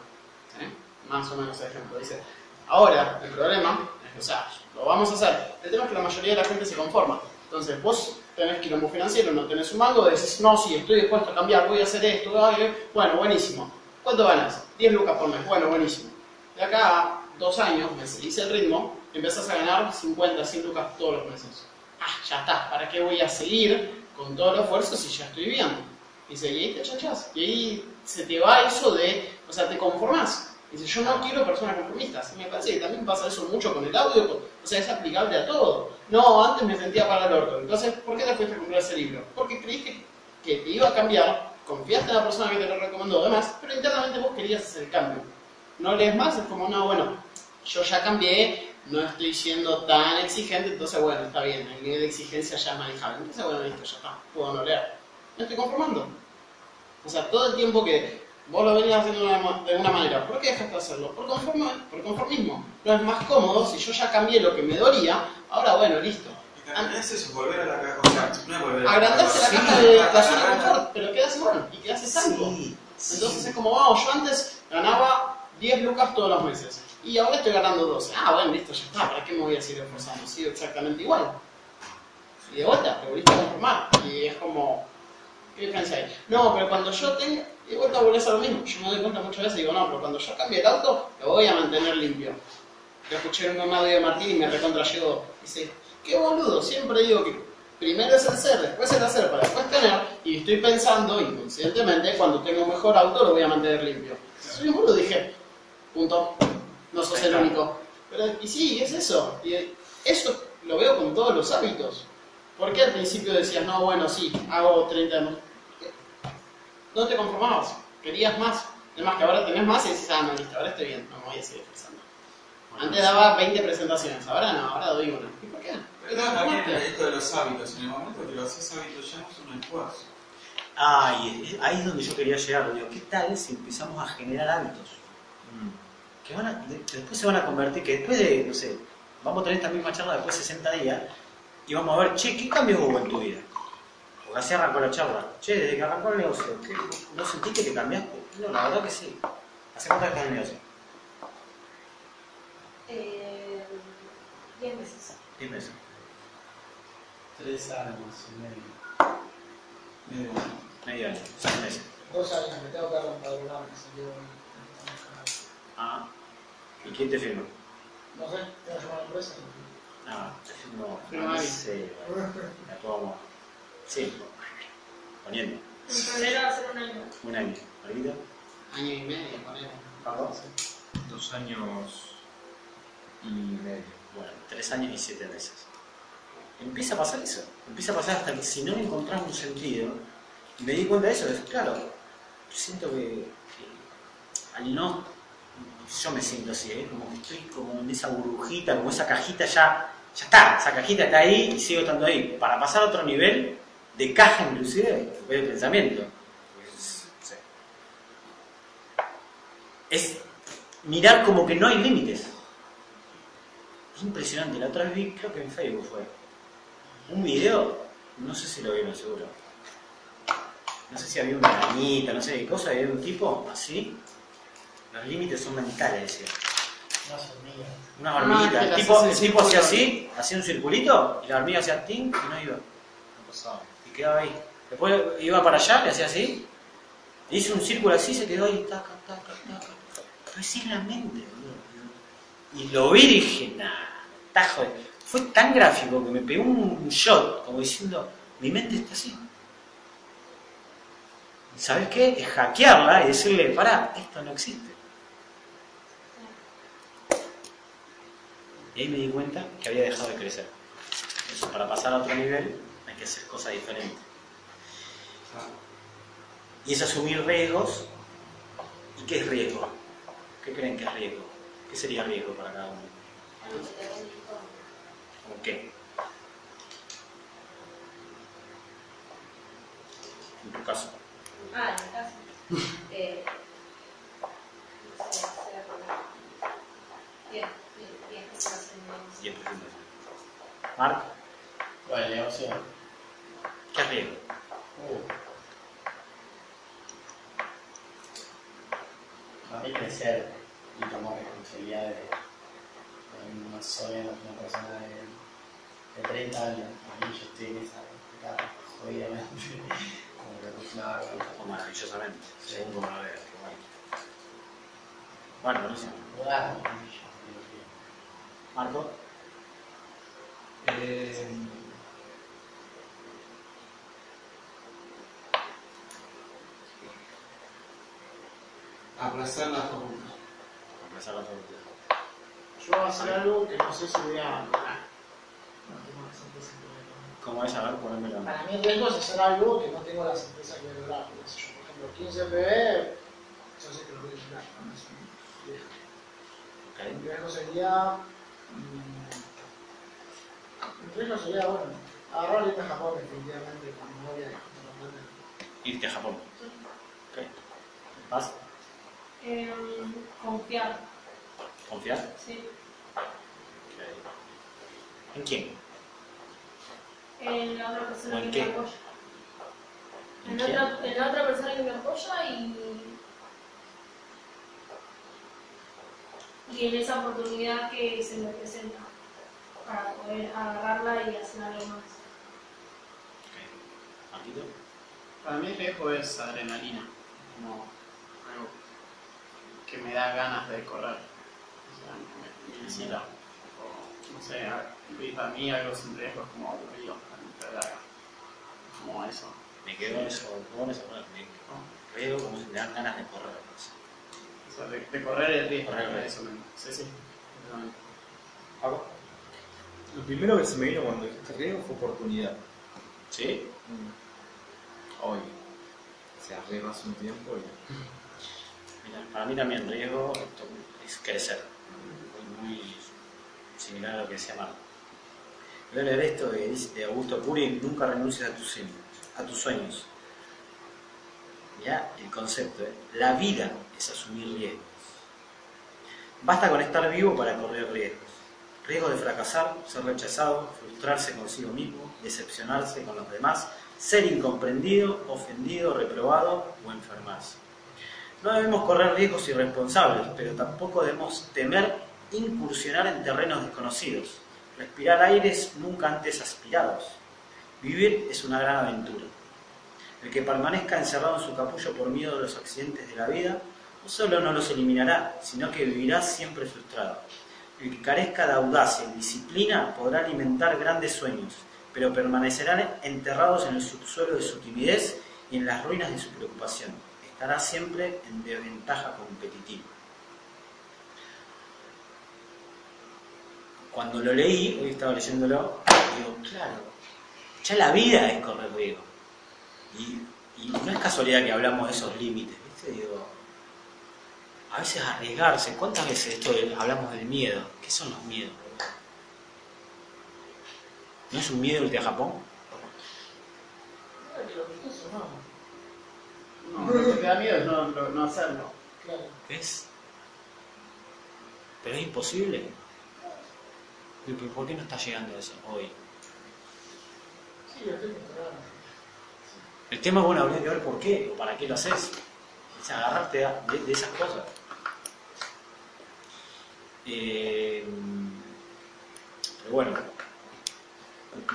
¿Sí? Más o menos ejemplo. Dice, ahora, el problema es que, o sea, lo vamos a hacer. El tema es que la mayoría de la gente se conforma. Entonces, vos tenés quilombo financiero, no tenés un mango, decís, no, sí, estoy dispuesto a cambiar, voy a hacer esto, ay, bueno, buenísimo. ¿Cuánto ganas? 10 lucas por mes, bueno, buenísimo. De acá a dos años, me seguís el ritmo, empezás a ganar 50, 100 lucas todos los meses. Ah, ya está, ¿para qué voy a seguir con todo el esfuerzo si ya estoy bien? Dice, y ahí te chachás, y ahí se te va eso de, o sea, te conformás. Dice, yo no quiero personas conformistas. Y me parece que también pasa eso mucho con el audio, o sea, es aplicable a todo. No, antes me sentía para el orto. Entonces, ¿por qué te fuiste a comprar ese libro? Porque creíste que te iba a cambiar, confiaste en la persona que te lo recomendó, además, pero internamente vos querías hacer el cambio. No lees más, es como, no, bueno, yo ya cambié, no estoy siendo tan exigente, entonces, bueno, está bien, el nivel de exigencia ya es manejable. Entonces, bueno, listo, ya está, puedo no leer. Me estoy conformando. O sea, todo el tiempo que vos lo venías haciendo de una, manera, ¿por qué dejaste de hacerlo? Por, conforma- por conformismo. No es más cómodo, si yo ya cambié lo que me dolía, ahora bueno, listo. Es eso, volver a la caja. O sea, no es volver a la Agrandarse la caja de la zona de confort, pero quedas igual y quedas estanco. Entonces es como, vamos, yo antes ganaba 10 lucas todos los meses y ahora estoy ganando 12. Ah, bueno, listo, ya está, ¿para qué me voy a seguir esforzando? Sigo exactamente igual. Y de vuelta, te volviste a conformar. Y es como, ¿qué diferencia hay? No, pero cuando yo tenga, y de vuelta volvés a lo mismo. Yo me doy cuenta muchas veces y digo, no, pero cuando yo cambie el auto, lo voy a mantener limpio. Yo escuché un audio de Martín y me recontra llegó. Dice, qué boludo, siempre digo que primero es el ser, después el hacer para después tener, y estoy pensando inconscientemente, cuando tengo un mejor auto lo voy a mantener limpio. Soy un boludo, dije, punto, no sos el único. Pero, y sí, es eso. Y eso lo veo con todos los hábitos. ¿Por qué al principio decías, no, bueno, sí, hago 30 años? No te conformabas, querías más. Además que ahora tenés más y dices, ah, no, listo, ahora estoy bien, no me voy a seguir esforzando. Antes daba 20 presentaciones, ahora no, ahora doy una. ¿Y por qué? Porque Pero también esto de los hábitos, en el momento que lo haces hábitos ya no es un esfuerzo. Ah, y ahí es donde yo quería llegar. Digo, ¿qué tal si empezamos a generar hábitos? Que van a, de- después se van a convertir, que después de, no sé, vamos a tener esta misma charla después de 60 días y vamos a ver, che, ¿qué cambios hubo en tu vida? Porque así arrancó la charla. Che, desde que arrancó el negocio, ¿qué- ¿no sentiste que cambiaste? No, la verdad que sí. ¿Hace cuánto estás en el negocio? Eh, 10 meses. 10 meses. Tres años y medio. Medio año, 6 meses. Dos años, me tengo que salió un- Ah. ¿Y quién te firma? No sé, tengo que llamar a la empresa. Ah, te firmó. Firma No Ari. sé, la. Sí, poniendo. En febrero va a ser un año. Un año. ¿Margarita? Año y medio, ponele. Pablo. Dos años y medio. Bueno, tres años y siete meses. empieza a pasar eso. Empieza a pasar hasta que si no encontrás un sentido, me di cuenta de eso, es claro, siento que, que al no, yo me siento así, ¿eh? como que estoy como en esa burbujita, como esa cajita ya, ya está, esa cajita está ahí y sigo estando ahí. Para pasar a otro nivel, de caja inclusive, de pensamiento. Pues. Es mirar como que no hay límites. Es impresionante. La otra vez vi, creo que en Facebook fue, un video, no sé si lo vieron seguro. No sé si había una arañita, no sé qué cosa, había un tipo así. Los límites son mentales, decía. Unas hormigas. Una hormiguita. que el tipo, hace el tipo hacía así, hacía un circulito, y la hormiga hacía ting y no iba. No pasaba. Y quedaba ahí. Después iba para allá, le hacía así. Hizo un círculo así, se quedó ahí, taca, taca, taca. Pero es en la mente, boludo. Y lo vi y dije, nah, tajo. Fue tan gráfico que me pegó un shot, como diciendo, mi mente está así. ¿Y ¿Sabes qué? Es hackearla y decirle, pará, esto no existe. Y ahí me di cuenta que había dejado de crecer. Entonces, para pasar a otro nivel, hay que hacer cosas diferentes. Y es asumir riesgos. ¿Y qué es riesgo? ¿Qué creen que es riesgo? ¿Qué sería riesgo para cada uno? ¿Cómo qué? En tu caso. Ah, en mi caso. Eh, no sé, diez, diez, diez cosas 10 preguntas. Marc, Bueno, negocio. ¿qué es riesgo? Uh. Para mí crecer y tomar responsabilidades de más o menos una persona de, de 30 años. A mí yo estoy en esa etapa jodidamente. Como que pues nada, O maravillosamente, según como lo veas. qué Bueno, bueno buenísimo. Marco, Eh, aplazar las facultades. empezar la pregunta. Yo voy a hacer algo que no sé si voy a lograr. No tengo la certeza que voy a lograr. ¿Cómo es? A ver, ponémelo. Para mí el riesgo es hacer algo que no tengo la certeza que voy a lograr. Por ejemplo, 15 PB, yo sé que lo voy a lograr. ¿no? Es un riesgo. Ok. El riesgo sería. mm, El riesgo sería, bueno, agarrar irme a Japón, definitivamente, cuando voy a Irte a Japón. Ok. ¿Paz? Eh, confiar, ¿Confiar? sí. ¿En quién? En la otra persona ¿O en que qué? me apoya. ¿En En, otra, en la otra persona que me apoya y. Y en esa oportunidad que se me presenta para poder agarrarla y hacer algo más. Ok. ¿Marquito? Para mí el riesgo es adrenalina, como algo que me da ganas de correr. O sea, me, incita. O, no sé, para mí algo sin riesgo es como aburrido, como eso. Me quedo en eso, me quedo en eso, riesgo como si me dan ganas de correr. O sea, de, de correr el riesgo, Correr el riesgo. eso mismo. Sí, sí. completamente. Lo primero que se me vino cuando dijiste riesgo fue oportunidad. ¿Sí? Hoy. O sea, riesgo hace un tiempo y. Mira, para mí también riesgo es crecer. Muy, muy similar a lo que decía Marco. Voy a leer esto de, de Augusto Puri, nunca renuncies a tus sueños. A tus sueños. Mirá el concepto, ¿eh? La vida es asumir riesgos. Basta con estar vivo para correr riesgos. Riesgo de fracasar, ser rechazado, frustrarse consigo mismo, decepcionarse con los demás, ser incomprendido, ofendido, reprobado o enfermarse. No debemos correr riesgos irresponsables, pero tampoco debemos temer incursionar en terrenos desconocidos, respirar aires nunca antes aspirados. Vivir es una gran aventura. El que permanezca encerrado en su capullo por miedo de los accidentes de la vida, no solo no los eliminará, sino que vivirá siempre frustrado. El que carezca de audacia y disciplina podrá alimentar grandes sueños, pero permanecerán enterrados en el subsuelo de su timidez y en las ruinas de su preocupación. Estará siempre en desventaja competitiva. cuando lo leí, hoy estaba leyéndolo, digo, claro, ya la vida es correr riesgo. Y, y no es casualidad que hablamos de esos límites, ¿viste? Digo, a veces arriesgarse, ¿cuántas veces esto de- hablamos del miedo? ¿Qué son los miedos? ¿No es un miedo irte a Japón? No, lo que te da miedo es no, no- no hacerlo. Claro. ¿Ves? Pero es imposible. ¿Y por- ¿Por qué no está llegando a eso hoy? Sí, lo estoy controlando. El tema, bueno, habría que ver por qué o para qué lo haces. O sea, agarrarte de, de esas cosas. Eh, pero bueno,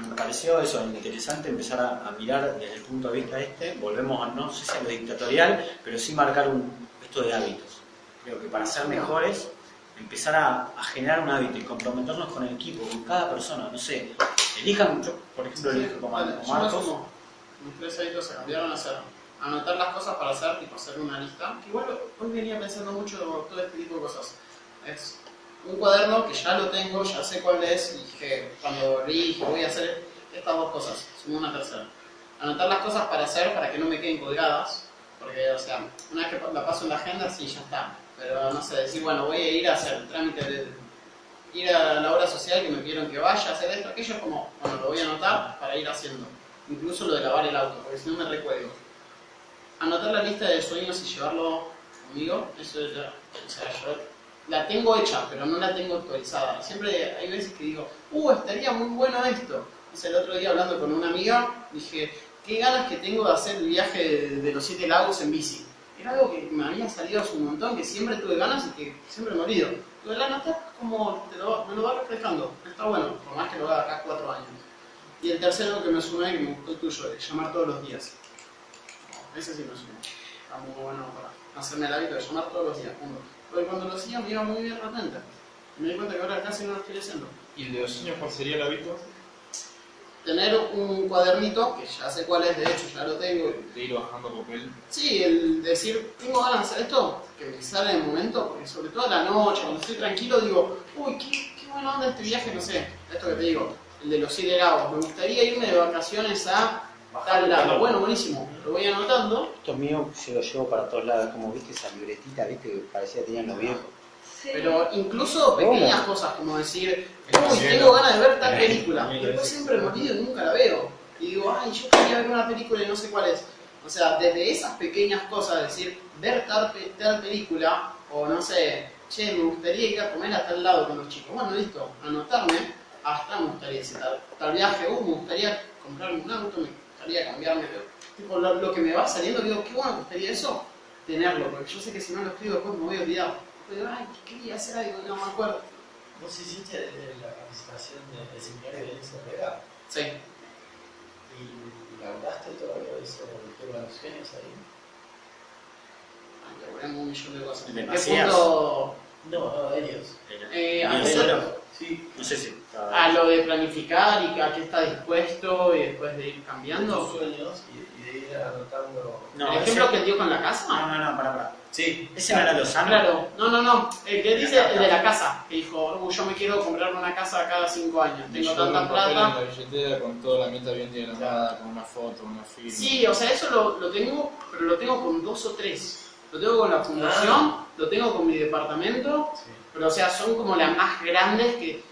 me pareció eso interesante empezar a, a mirar desde el punto de vista este. Volvemos a, no sé si a lo dictatorial, pero sí marcar un, esto de hábitos. Creo que para ser mejores, empezar a, a generar un hábito y comprometernos con el equipo, con cada persona. No sé, elijan, yo, por ejemplo, elijo como, Marcos. tres hábitos se cambiaron a hacer anotar las cosas para hacer, tipo hacer una lista. Igual hoy venía pensando mucho todo este tipo de cosas. Es un cuaderno que ya lo tengo, ya sé cuál es, y dije, cuando vi, dije, voy a hacer estas dos cosas, sumo una tercera. Anotar las cosas para hacer, para que no me queden colgadas, porque, o sea, una vez que la paso en la agenda, sí, ya está. Pero, no sé, decir, bueno, voy a ir a hacer el trámite de, ir a la obra social que me pidieron que vaya hacer esto, aquello, como, bueno, lo voy a anotar para ir haciendo. Incluso lo de lavar el auto, porque si no me recuerdo. Anotar la lista de sueños y llevarlo conmigo, eso ya, o sea, yo la tengo hecha, pero no la tengo actualizada. Siempre hay veces que digo, uh, estaría muy bueno esto. O sea, el otro día hablando con una amiga, dije, qué ganas que tengo de hacer el viaje de, de los siete lagos en bici. Era algo que me había salido hace un montón, que siempre tuve ganas y que siempre me olvido. Lo de la nota, como te lo, me lo va refrescando. Está bueno, por más que lo haga acá cuatro años. Y el tercero que me sumé, que me gustó el tuyo, es llamar todos los días. Ese sí me sumó. Está muy bueno para hacerme el hábito de llamar todos los días. punto. Porque cuando lo hacía me iba muy bien de repente. Y me di cuenta que ahora casi no lo estoy haciendo. ¿Y el de los sueños cuál sería el hábito? Tener un cuadernito, que ya sé cuál es, de hecho ya lo tengo. De ir bajando papel. Sí, el decir, tengo ganas de hacer esto, que me sale en el momento, porque sobre todo a la noche, cuando estoy tranquilo, digo, uy, qué, qué buena onda este viaje, no sé, esto que te digo, el de los siete lagos. Me gustaría irme de vacaciones a tal lado. Bueno, buenísimo, lo voy anotando. Esto mío se lo llevo para todos lados, como viste esa libretita, viste, que parecía que tenían los viejos. Sí. Pero incluso pequeñas cosas, como decir, uy, tengo ganas de ver tal película. Y después siempre me olvido y nunca la veo. Y digo, ay, yo quería ver una película y no sé cuál es. O sea, desde esas pequeñas cosas, decir, ver tal, tal película, o no sé, che, me gustaría ir a comer a tal lado con los chicos. Bueno, listo, anotarme, hasta me gustaría hacer tal, tal viaje, uh, me gustaría comprarme un auto, me gustaría cambiarme. Tipo, lo, lo que me va saliendo, digo, qué bueno me gustaría eso, tenerlo, porque yo sé que si no lo escribo después me voy a olvidar. Digo, ay, ¿qué quería hacer algo? No me acuerdo. ¿Vos hiciste de la capacitación de- del seminario de Elisa Vega? Sí. ¿Y laburaste todavía eso de los sueños ahí? Ay, logramos un millón de cosas. ¿En qué Demasiadas. punto? No, no, ellos. Eh, ¿Tenían hacer- solo? Sí. No sé si. A lo de planificar y a qué está dispuesto y después de ir cambiando. sueños y, y de ir anotando. No, ¿El ejemplo ese- que dio con la No, casa? no, no, para, para. Sí. Ese no era Lozano. Claro, no, no, no. El que dice el de la casa, que dijo, "Uh, yo me quiero comprar una casa cada cinco años, tengo tanta papel en plata. la billetera con toda la meta bien diagramada, con una foto, una firma. Sí, o sea, eso lo, lo tengo, pero lo tengo con dos o tres. Lo tengo con la fundación, lo tengo con mi departamento, Sí. pero o sea, son como las más grandes que...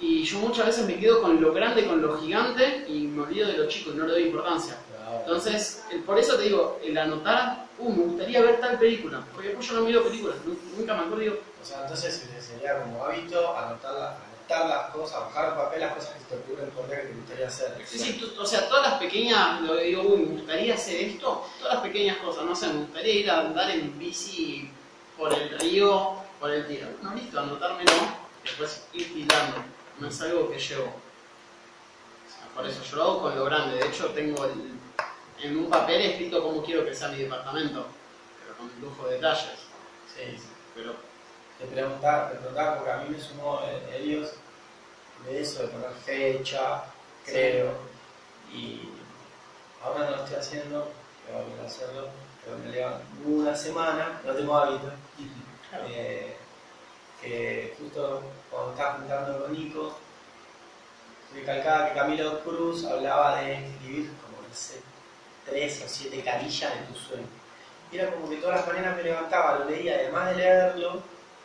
Y yo muchas veces me quedo con lo grande, con lo gigante, y me olvido de lo chico y no le doy importancia. Entonces, por eso te digo, el anotar, uh, me gustaría ver tal película, porque después yo no miro películas, nu- nunca me acuerdo, digo, O sea, entonces sería como hábito anotar, la- anotar las cosas, bajar en papel las cosas que te ocurren por día que te gustaría hacer. sí, sí, tú- o sea, todas las pequeñas, lo digo, uy, me gustaría hacer esto, todas las pequeñas cosas, no sé, me gustaría ir a andar en bici por el río, por el tiro. No, listo, anotármelo, después ir tirando, no es algo que llevo. O sea, por eso yo lo hago con lo grande, de hecho tengo el- en un papel escrito cómo quiero que sea mi departamento, pero con lujo de detalles. Sí, sí. Pero Te preguntaba, te preguntaba porque a mí me sumó eh, ellos de eso, de poner fecha, creo, y ahora no lo estoy haciendo, pero voy a volver a hacerlo, pero me lleva una semana, no tengo hábito, eh, que justo cuando estaba juntando con Nico, recalcaba que Camilo Cruz hablaba de escribir como, no sé, tres o siete carillas de tu sueño. Y era como que todas las mañanas me levantaba, lo leía, además de leerlo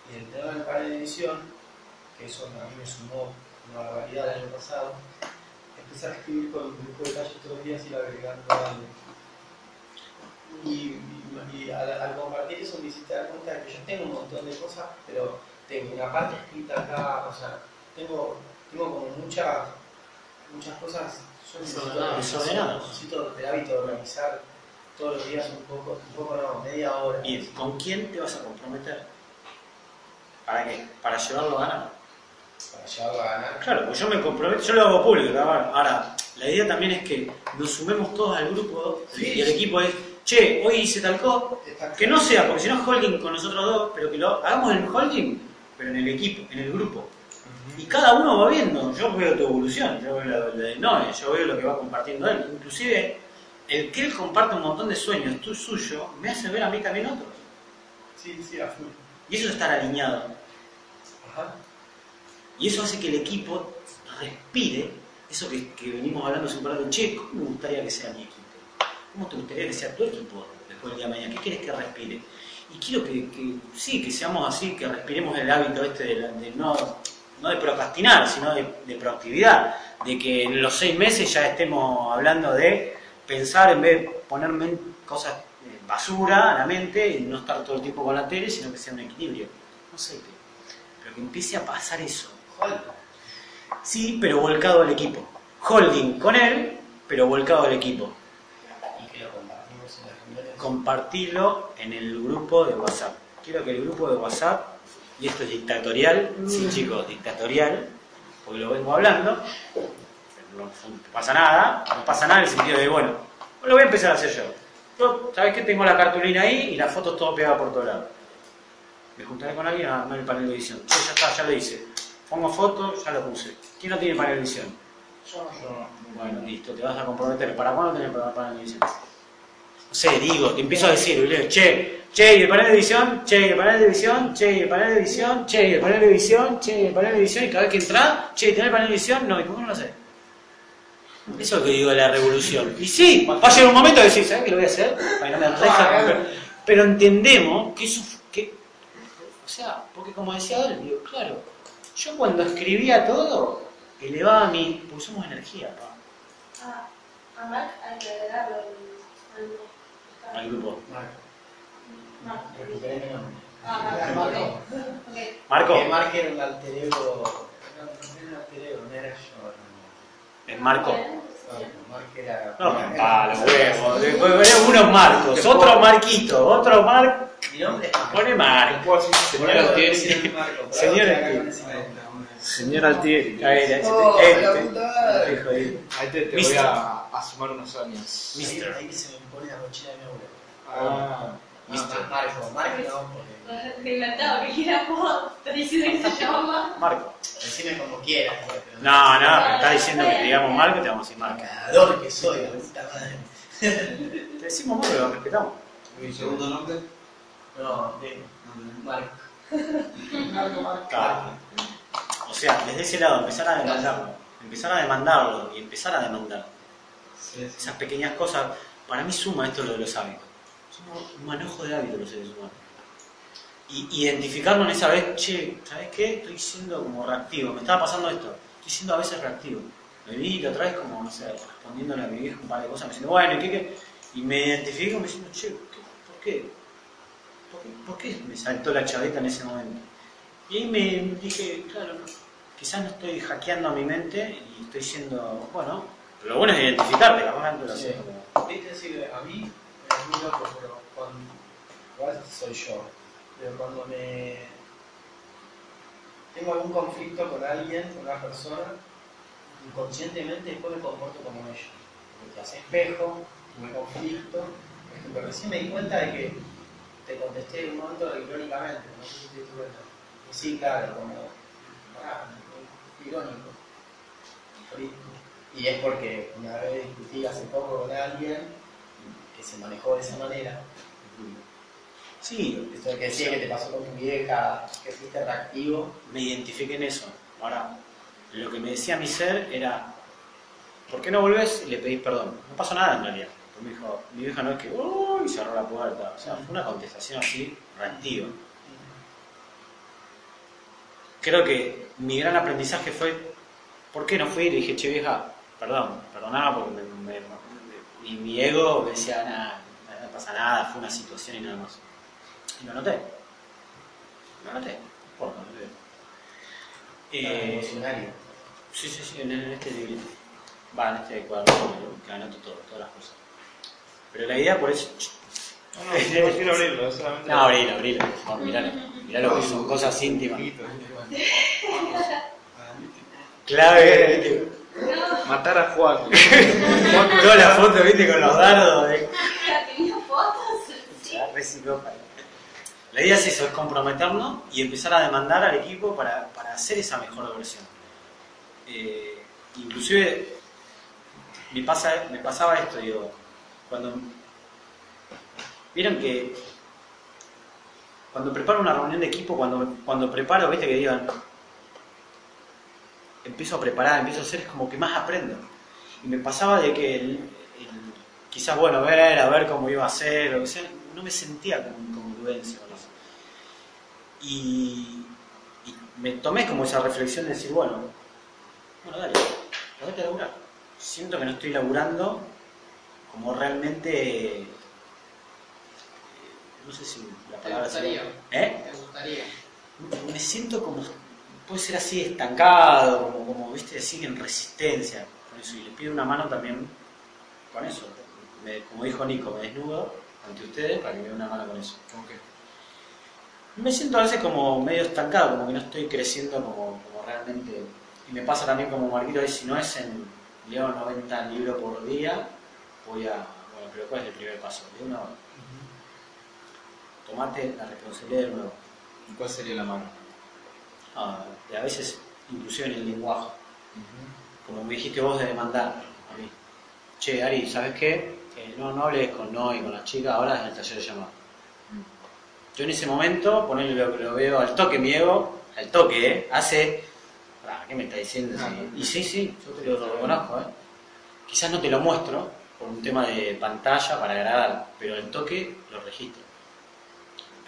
y de tenerlo en el panel de edición, que eso a mí me sumó una barbaridad el año pasado, empecé a escribir con un grupo de calles todos los días y iba agregando algo. Y, y- y al, al compartir eso me hiciste dar cuenta de que yo tengo un montón de cosas, pero tengo una parte escrita acá, o sea, tengo, tengo como muchas, muchas cosas yo necesito- el hábito de organizar todos los días un poco, un poco no, media hora. ¿Y con quién te vas a comprometer? ¿Para qué? ¿Para llevarlo a ganar? Para llevarlo a ganar. Claro, pues yo me comprometo, yo lo hago público. ¿verdad? Ahora, la idea también es que nos sumemos todos al grupo Sí. y el equipo es, che, hoy hice tal cosa, que no sea, porque si no es holding con nosotros dos, pero que lo hagamos en holding, pero en el equipo, en el grupo. Y cada uno va viendo, yo veo tu evolución, yo veo lo de Noé, yo veo lo que va compartiendo él. Inclusive, el que él comparte un montón de sueños, tú suyo, me hace ver a mí también otros. Sí, sí, a full. Y eso es estar alineado. Ajá. Y eso hace que el equipo respire eso que, que venimos hablando hace un de che, ¿cómo me gustaría que sea mi equipo? ¿Cómo te gustaría que sea tu equipo después del día de mañana? ¿Qué quieres que respire? Y quiero que, que sí, que seamos así, que respiremos el hábito este de, la- de no, no de procrastinar, sino de, de proactividad. De que en los seis meses ya estemos hablando de pensar en vez de ponerme cosas eh, basura a la mente y no estar todo el tiempo con la tele, sino que sea un equilibrio. No sé qué. Pero que empiece a pasar eso. Sí, pero volcado al equipo. Holding con él, pero volcado al equipo. Y que lo compartimos en las reuniones. Compartirlo en el grupo de WhatsApp. Quiero que el grupo de WhatsApp, y esto es dictatorial, sí chicos, dictatorial, porque lo vengo hablando, no pasa nada, no pasa nada en el sentido de, bueno, lo voy a empezar a hacer yo. Yo, ¿sabes qué? Tengo la cartulina ahí y las fotos todo pegada por todos lados. Me juntaré con alguien a armar el panel de edición. Yo ya está, ya lo hice. Pongo fotos, ya lo puse. ¿Quién no tiene panel de edición? Yo yo no. Bueno, listo, te vas a comprometer. ¿Para cuándo tenés panel de edición? No sé, digo, te empiezo a decir, che, che, y el panel de edición, che, y el panel de edición, che, y el panel de edición, che, y el panel de edición, che, y el panel de edición, y cada vez que entra, che, ¿tenés el panel de edición? No, ¿y qué no lo haces? Eso es lo que digo de la revolución. Y sí, va a llegar un momento de decir, ¿sabes qué lo voy a hacer? Para que no me deja romper. Pero entendemos que eso, que, o sea, porque como decía él, digo, claro, yo cuando escribía todo, elevaba mi, porque somos energía, pa, Ah, a Mark hay que agregarlo al- al- grupo. Marco. Marco. Marco, Que Marco era un alter ego. No, no era un alter ego, no era yo. es Marco. No, Marco los huevos. Después unos Marcos, otro Marquito, otro. Mi nombre Marco. Pone Mar. Puedo decir Por señor Marco, Señor Señor Altieri. A ver, este, Oh, este, hijo de- Ahí te, te voy a, a sumar unos años. Ahí, Mister. ahí se me pone la mochila de mi abuelo. Ah, Mister. Marco, Marco no, porque. He inventado, que quiera vos, te diciendo que se llama. Marco. Decime como quieras. pero- No, no, pero está diciendo que te digamos Marco, te vamos a decir Marco. Cagador que soy, la puta madre. Te decimos Marco, lo respetamos. ¿Mi segundo nombre? No, de Marco. Marco, Marco. O sea, desde ese lado, empezar a demandarlo. Empezar a demandarlo y empezar a demandar. Sí, sí. Esas pequeñas cosas, para mí suma esto lo de los hábitos. Somos un manojo de hábitos los seres humanos. Y identificarnos en esa vez, che, ¿sabes qué? Estoy siendo como reactivo, me estaba pasando esto, estoy siendo a veces reactivo. Me vi la otra vez como, no sé, respondiéndole a mi vieja un par de cosas, me diciendo, bueno, ¿y qué, qué? Y me identifiqué como diciendo, che, ¿qué- ¿por qué? ¿Por qué? ¿Por qué me saltó la chaveta en ese momento? Y ahí me dije, claro, no, quizás no estoy hackeando a mi mente y estoy siendo, bueno, lo bueno es identificarte, capaz antes lo Sí. como- Viste decir, a mí es muy loco, pero cuando. Igual soy yo, pero cuando me. tengo algún conflicto con alguien, con una persona, inconscientemente después me comporto como ellos. Porque te hace espejo, tuve conflicto. Por ejemplo, recién me di cuenta de que te contesté en un momento irónicamente, no sé si te diste cuenta. Sí, claro, como. Ah, irónico. Y es porque una vez discutí hace poco con alguien que se manejó de esa manera. Sí, Esto que decía que te pasó con tu vieja, que fuiste reactivo. me identifiqué en eso. Ahora, lo que me decía mi ser era, ¿por qué no volvés y le pedís perdón? No pasó nada en realidad. Porque me dijo, mi vieja no es que, uy, cerró la puerta. O sea, fue una contestación así, reactiva. Creo que mi gran aprendizaje fue, ¿por qué no fui? Y le dije, che vieja, perdón, perdonaba porque me, me- me- y mi ego me decía, nada, no pasa nada, fue una situación y nada más. Y lo noté. Lo noté. No importa, no sé. Eh, emocionario. Sí, sí, sí, en, este librito. Va, en este cuaderno que anoto todo, todas las cosas. Pero la idea por eso. No, quiero abrirlo, solamente. No, abrilo, abrilo. Miralo. Miralo que son cosas íntimas. Clave, viste. Matar a Juan. Toda la foto, viste, con los dardos. De... ¿Tenía fotos? Sí. Ya. La idea es eso, es comprometernos y empezar a demandar al equipo para, para hacer esa mejor versión. Eh, inclusive me, pasa, me pasaba esto, digo, cuando... Vieron que cuando preparo una reunión de equipo, cuando, cuando preparo, viste que digan, empiezo a preparar, empiezo a hacer, es como que más aprendo. Y me pasaba de que quizás, bueno, ver, a ver cómo iba a ser, o sea, no me sentía con congruencia con. Y, me tomé como esa reflexión de decir, bueno, bueno, dale, ponete a laburar. Siento que no estoy laburando como realmente, no sé si la ¿Te palabra gustaría? sería- ¿Eh? ¿Te gustaría? me siento como, puede ser así estancado, como, como viste, así en resistencia con eso. Y le pido una mano también con eso. Me- como dijo Nico, me desnudo ante ustedes para que me den una mano con eso. ¿Cómo que? Me siento a veces como medio estancado, como que no estoy creciendo como, como realmente. Y me pasa también como Marquito, ahí, si no es en leo 90 libros por día, voy a. Bueno, pero ¿cuál es el primer paso? De uno, tomate la responsabilidad de nuevo. ¿Y cuál sería la mano? Ah, a veces, inclusive en el lenguaje. Como me dijiste vos de demandar a mí. Che, Ari, ¿sabes qué? Eh, no, no hables con no y con las chicas, ahora es el taller de llamado. Yo en ese momento, ponerle lo, lo veo al toque, mi ego, al toque, ¿eh? Hace. Ah, ¿Qué me está diciendo? Sí. Y sí, sí, yo te lo reconozco, ¿eh? Quizás no te lo muestro por un tema de pantalla para agradar, pero el toque lo registro.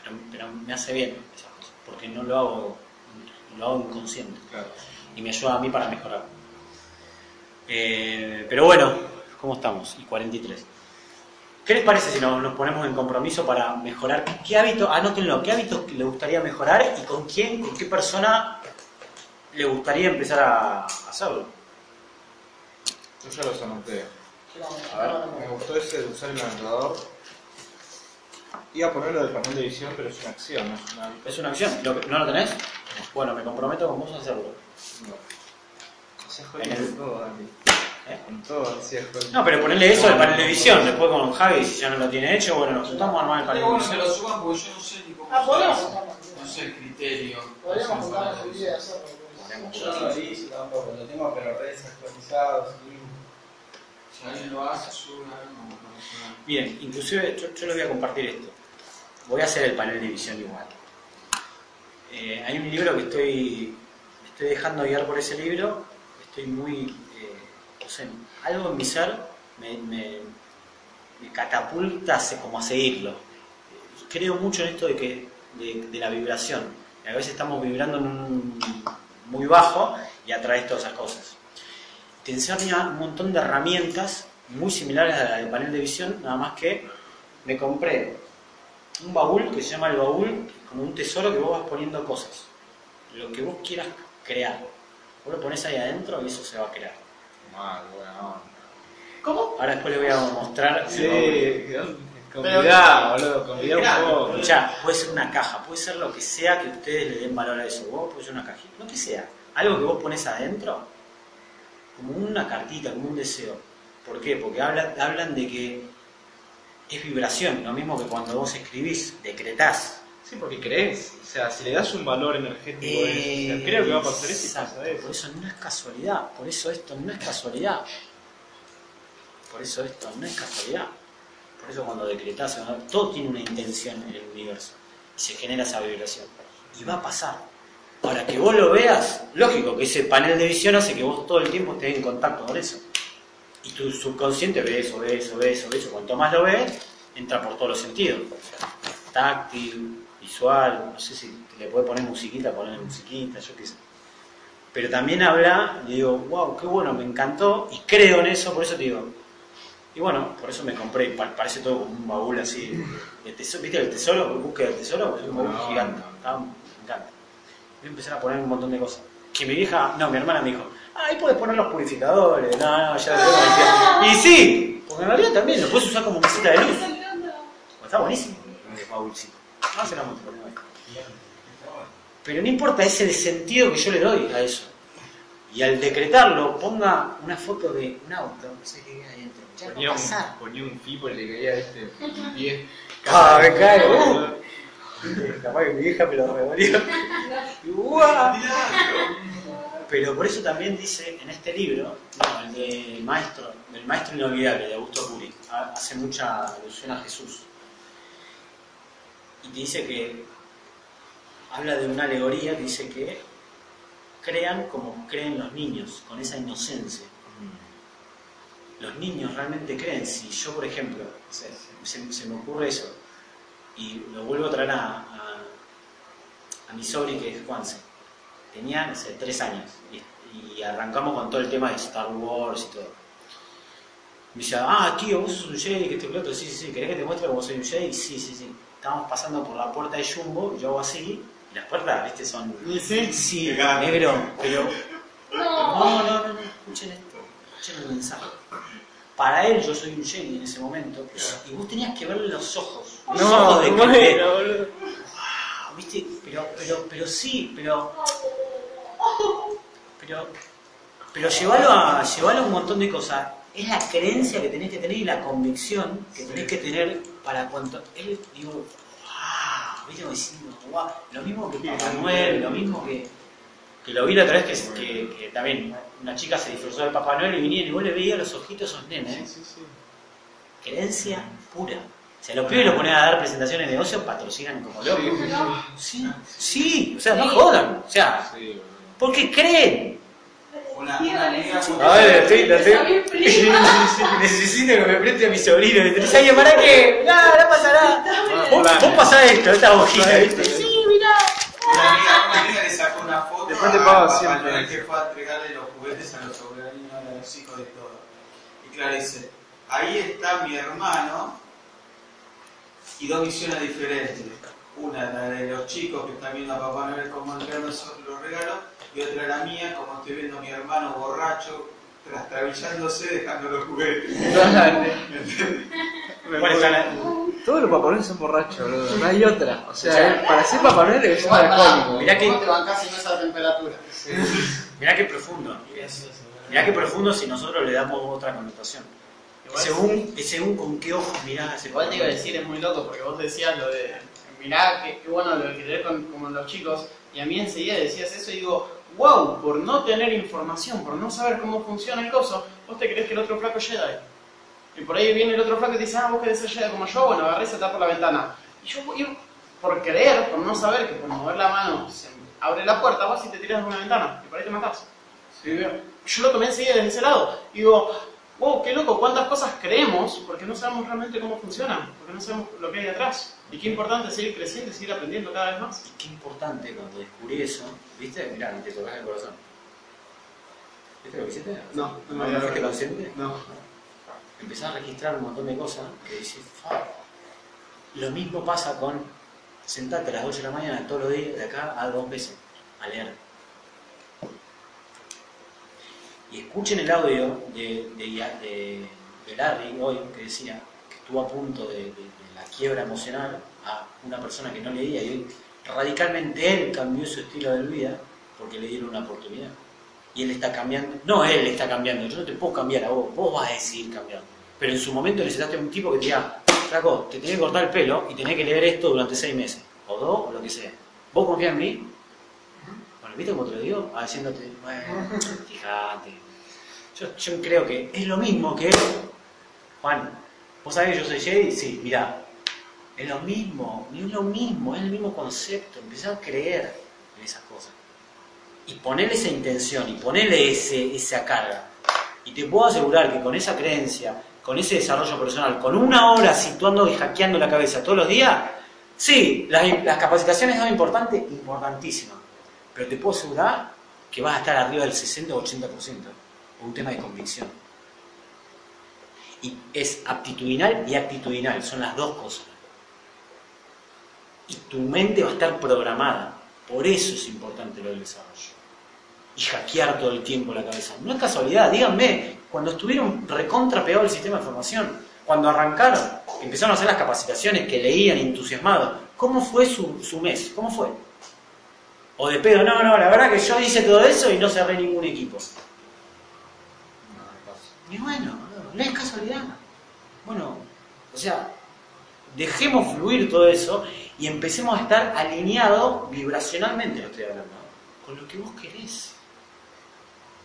Pero, pero me hace bien esas cosas, porque no lo hago, lo hago inconsciente Claro. y me ayuda a mí para mejorar. Eh, pero bueno, ¿cómo estamos? Y 43. ¿Qué les parece si nos, nos ponemos en compromiso para mejorar? ¿Qué hábito, anótenlo, qué hábitos le gustaría mejorar y con quién, con qué persona le gustaría empezar a hacerlo? Yo ya los anoté. A ver. Me gustó ese de usar el anotador. Iba a ponerlo del panel de edición, pero es una acción, no es una. ¿Es una acción? ¿Lo ¿No lo tenés? Bueno, me comprometo con vos a hacerlo. Se En jodido el- con todo, Andy. ¿Eh? Con todo, se jodido. No, pero ponerle eso al panel de edición, después con Javi, si ya no lo tiene hecho, bueno, nos juntamos a armar el panel de bueno que lo suban porque yo no sé ni cómo Ah, se juntarnos. No sé el criterio. Podríamos No el eso. día de hacerlo. Yo no lo hice tampoco, lo tengo pero redes actualizados. Si alguien lo hace, sube para subar. Bien, inclusive yo, yo les voy a compartir esto. Voy a hacer el panel de visión igual. Eh, hay un libro que estoy, estoy dejando guiar por ese libro. Estoy muy, eh, no sé, algo en mi ser me, me- me catapulta como a seguirlo. Creo mucho en esto de que de, la vibración. A veces estamos vibrando un muy bajo y atraes todas esas cosas. Te enseña un montón de herramientas muy similares a la del panel de visión, nada más que me compré un baúl que se llama el baúl, como un tesoro que vos vas poniendo cosas. Lo que vos quieras crear. Vos lo pones ahí adentro y eso se va a crear. Mal, bueno. ¿Cómo? Ahora después les voy a mostrar. Sí, convidá, boludo, convidá un poco. Escuchá, puede ser una caja, puede ser lo que sea que ustedes le den valor a eso. Vos puede ser una cajita, lo que sea. Algo que vos pones adentro, como una cartita, como un deseo. ¿Por qué? Porque habla- hablan de que es vibración, lo mismo que cuando vos escribís, decretás. Sí, porque crees. O sea, si le das un valor energético a eso, o sea, creo que va a pasar eso y Exacto, pasa eso. Por eso no es casualidad, por eso esto no es casualidad. Por eso esto no es casualidad. Por eso cuando decretas, ¿no? todo tiene una intención en el universo. Y se genera esa vibración. Y va a pasar. Ahora que vos lo veas, lógico que ese panel de visión hace que vos todo el tiempo estés en contacto con eso. Y tu subconsciente ve eso, ve eso, ve eso, ve eso. Cuanto más lo ves, entra por todos los sentidos. Táctil, visual, no sé si le puede poner musiquita, poner musiquita, yo qué sé. Pero también habla, y digo, wow, qué bueno, me encantó, y creo en eso, por eso te digo. Y bueno, por eso me compré, parece todo como un baúl así. de tesoro, ¿Viste el tesoro? Búsqueda del tesoro, es un baúl gigante. Me encanta. Voy a empezar a poner un montón de cosas. Que mi vieja, no, mi hermana me dijo, ahí puedes poner los purificadores. No, no, ya lo tengo. Y sí, porque en realidad también lo puedes usar como mesita de luz. Está buenísimo. No se lo muestro. Pero no importa, es el sentido que yo le doy a eso. Y al decretarlo, ponga una foto de un auto, no sé qué hay adentro. Ya Ponía un, ponía un tipo y le caía este pie. Ah, me cae, uh. Capaz que mi vieja me lo revolvió. ¡guau! Pero por eso también dice en este libro, no, el de maestro, del maestro inolvidable de Augusto Curi, ha- hace mucha alusión a Jesús. Y te dice que habla de una alegoría que dice que crean como creen los niños, con esa inocencia. Los niños realmente creen. Si yo, por ejemplo, se, se- se me ocurre eso, y lo vuelvo a traer a, a, a mi sobri que es Juanse. Tenía, no sé, tres años. Y, y arrancamos con todo el tema de Star Wars y todo. Me dice, ah, tío, vos sos un Jedi, que este piloto, sí, sí, sí, ¿querés que te muestre cómo soy un Jedi? Sí, sí, sí. Estamos pasando por la puerta de Jumbo, y yo hago así, y las puertas, viste, son... sí? Sí, negro, pero... No, no, no, no, escuchen esto, escuchen el mensaje. Para él yo soy un Jedi en ese momento, y vos tenías que verle los ojos. Los ojos de que- Ah, ¿viste? Pero, pero, pero sí, pero. Pero. Pero llevarlo a, llevarlo a un montón de cosas. Es la creencia que tenés que tener y la convicción que tenés que tener para cuanto. Él, digo, wow, ¿viste? Como diciendo, wow. Lo mismo que Papá Noel, lo mismo que. Que lo vi la otra vez que, que, que también una chica se disfrazó de Papá Noel y vinieron y vos le veías los ojitos a esos nenes. Creencia pura. O sea, los pibes lo ponen a dar presentaciones de negocio, patrocinan como locos. Sí, sí, o sea, no jodan. O sea, Sí. Porque creen. Una, una amiga A ver, estoy. Necesito que me preste a mi sobrino de tres años para que. No, no pasa nada. Vos, vos pasás esto, esta hojita, ¿viste? Sí, mirá. Una amiga, una amiga le sacó una foto Después te pago siempre. Que fue a entregarle los juguetes a los sobrinos, a los hijos de todo. Y claro, dice, ahí está mi hermano y dos visiones diferentes. Una, la de los chicos que están viendo a Papá Noel cómo entregar los regalos, y otra la mía, como estoy viendo a mi hermano borracho, trastrabillándose, dejando los juguetes. ¿Cuál está la- Todos los Papá Noel son borrachos, boludo. No hay otra. O sea, para ser ser Igual, pará, alcohólico. Mirá que- ¿Cómo te bancás en esa temperatura? Mirá qué profundo. Mirá qué profundo si nosotros le damos otra connotación. Igual Según, según con qué ojos mirás ese Igual te iba a decir, es muy loco, porque vos decías lo de, mirá, qué, qué bueno lo de querer con, como los chicos, y a mí enseguida decías eso y digo, wow, por no tener información, por no saber cómo funciona el coso, vos te crees que el otro flaco Jedi. Y por ahí viene el otro flaco y te dice, ah, vos querés ser Jedi como yo, bueno, agarré y saltá por la ventana. Y yo, yo, por creer, por no saber que por mover la mano se abre la puerta, vas y te tiras de una ventana, y por ahí te matás. Yo lo tomé enseguida desde ese lado. Y digo, wow, qué loco, cuántas cosas creemos porque no sabemos realmente cómo funcionan, porque no sabemos lo que hay atrás. Y qué importante es seguir creciendo y seguir aprendiendo cada vez más. Y qué importante cuando descubrí eso, ¿viste? Mirá, te tocas el corazón. ¿Viste lo que hiciste? No, no me ¿No fuiste dado consciente? No. Empezás a registrar un montón de cosas que dices, "Fa". Lo mismo pasa con sentate a las 8 de la mañana todos los días, de acá a dos meses, a leer. Y escuchen el audio de, de, de- de Larry hoy, que decía que estuvo a punto de, quiebra emocional a una persona que no leía y radicalmente él cambió su estilo de vida porque le dieron una oportunidad. Y él está cambiando, no él está cambiando, yo no te puedo cambiar a vos, vos vas a decidir cambiando. Pero en su momento necesitaste un tipo que te diga, flaco, te tenés que cortar el pelo y tenés que leer esto durante seis meses, o dos, o lo que sea. ¿Vos confías en mí? Bueno, ¿viste cómo te lo digo? Ah, diciéndote, bueno, fíjate. Yo, yo creo que es lo mismo que, Juan, ¿Vos sabés que yo soy Jedi? Sí, mirá. Es lo mismo, es lo mismo, es el mismo concepto. Empezá a creer en esas cosas. Y ponerle esa intención y ponerle ese, esa carga. Y te puedo asegurar que con esa creencia, con ese desarrollo personal, con una hora situando y hackeando la cabeza todos los días, sí, las, las capacitaciones son importantes, importantísimas. Pero te puedo asegurar que vas a estar arriba del 60 o 80% por un tema de convicción. Y es aptitudinal y actitudinal, son las dos cosas. Y tu mente va a estar programada. Por eso es importante lo del desarrollo. Y hackear todo el tiempo la cabeza. No es casualidad, díganme, cuando estuvieron recontra pegado el sistema de información, cuando arrancaron, empezaron a hacer las capacitaciones que leían entusiasmados, ¿cómo fue su, su mes? ¿Cómo fue? O de pedo, no, no, la verdad que yo hice todo eso y no cerré ningún equipo. Y bueno, no, no es casualidad. Bueno, o sea, dejemos fluir todo eso y empecemos a estar alineados vibracionalmente, lo estoy hablando, con lo que vos querés,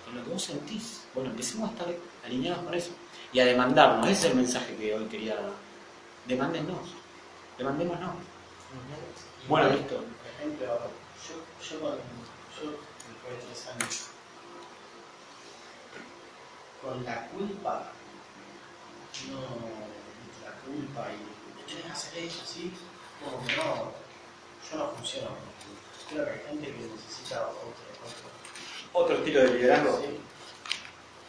con lo que vos sentís. Bueno, empecemos a estar alineados con eso y a demandarnos. Ese es el mensaje que hoy quería dar. Demándennos, demandémonos. Bueno, listo. Por ejemplo, yo, yo después de tres años, con la culpa, no, la culpa y tenés que hacer eso, ¿sí? Como que no, yo no funciono. Creo que hay gente que necesita otro, otro, Otro estilo de liderazgo. Sí.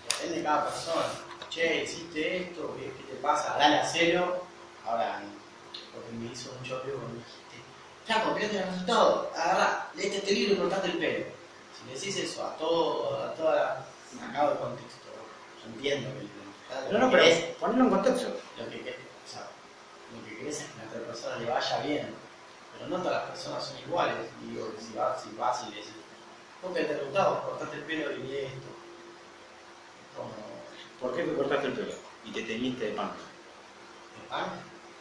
Depende de cada persona. Che, hiciste esto, ¿qué, te pasa? Dale a cero. Ahora, porque me hizo mucho ruido cuando me dijiste, Flaco, fíjate el resultado, agarrá, léete este libro y cortate el pelo. Si le decís eso a todo, a toda me acabo de contexto, yo entiendo que lo- No, lo no, que pero querés- ponelo en contexto. lo que lo que querés es que a la otra persona le vaya bien, pero no todas las personas son iguales. Digo, si vas, si vas y le decís, ¿cómo te resultado? Cortate el pelo y lee esto. Como, ¿Por qué te cortaste el pelo? Y te teñiste de pan. ¿de pan?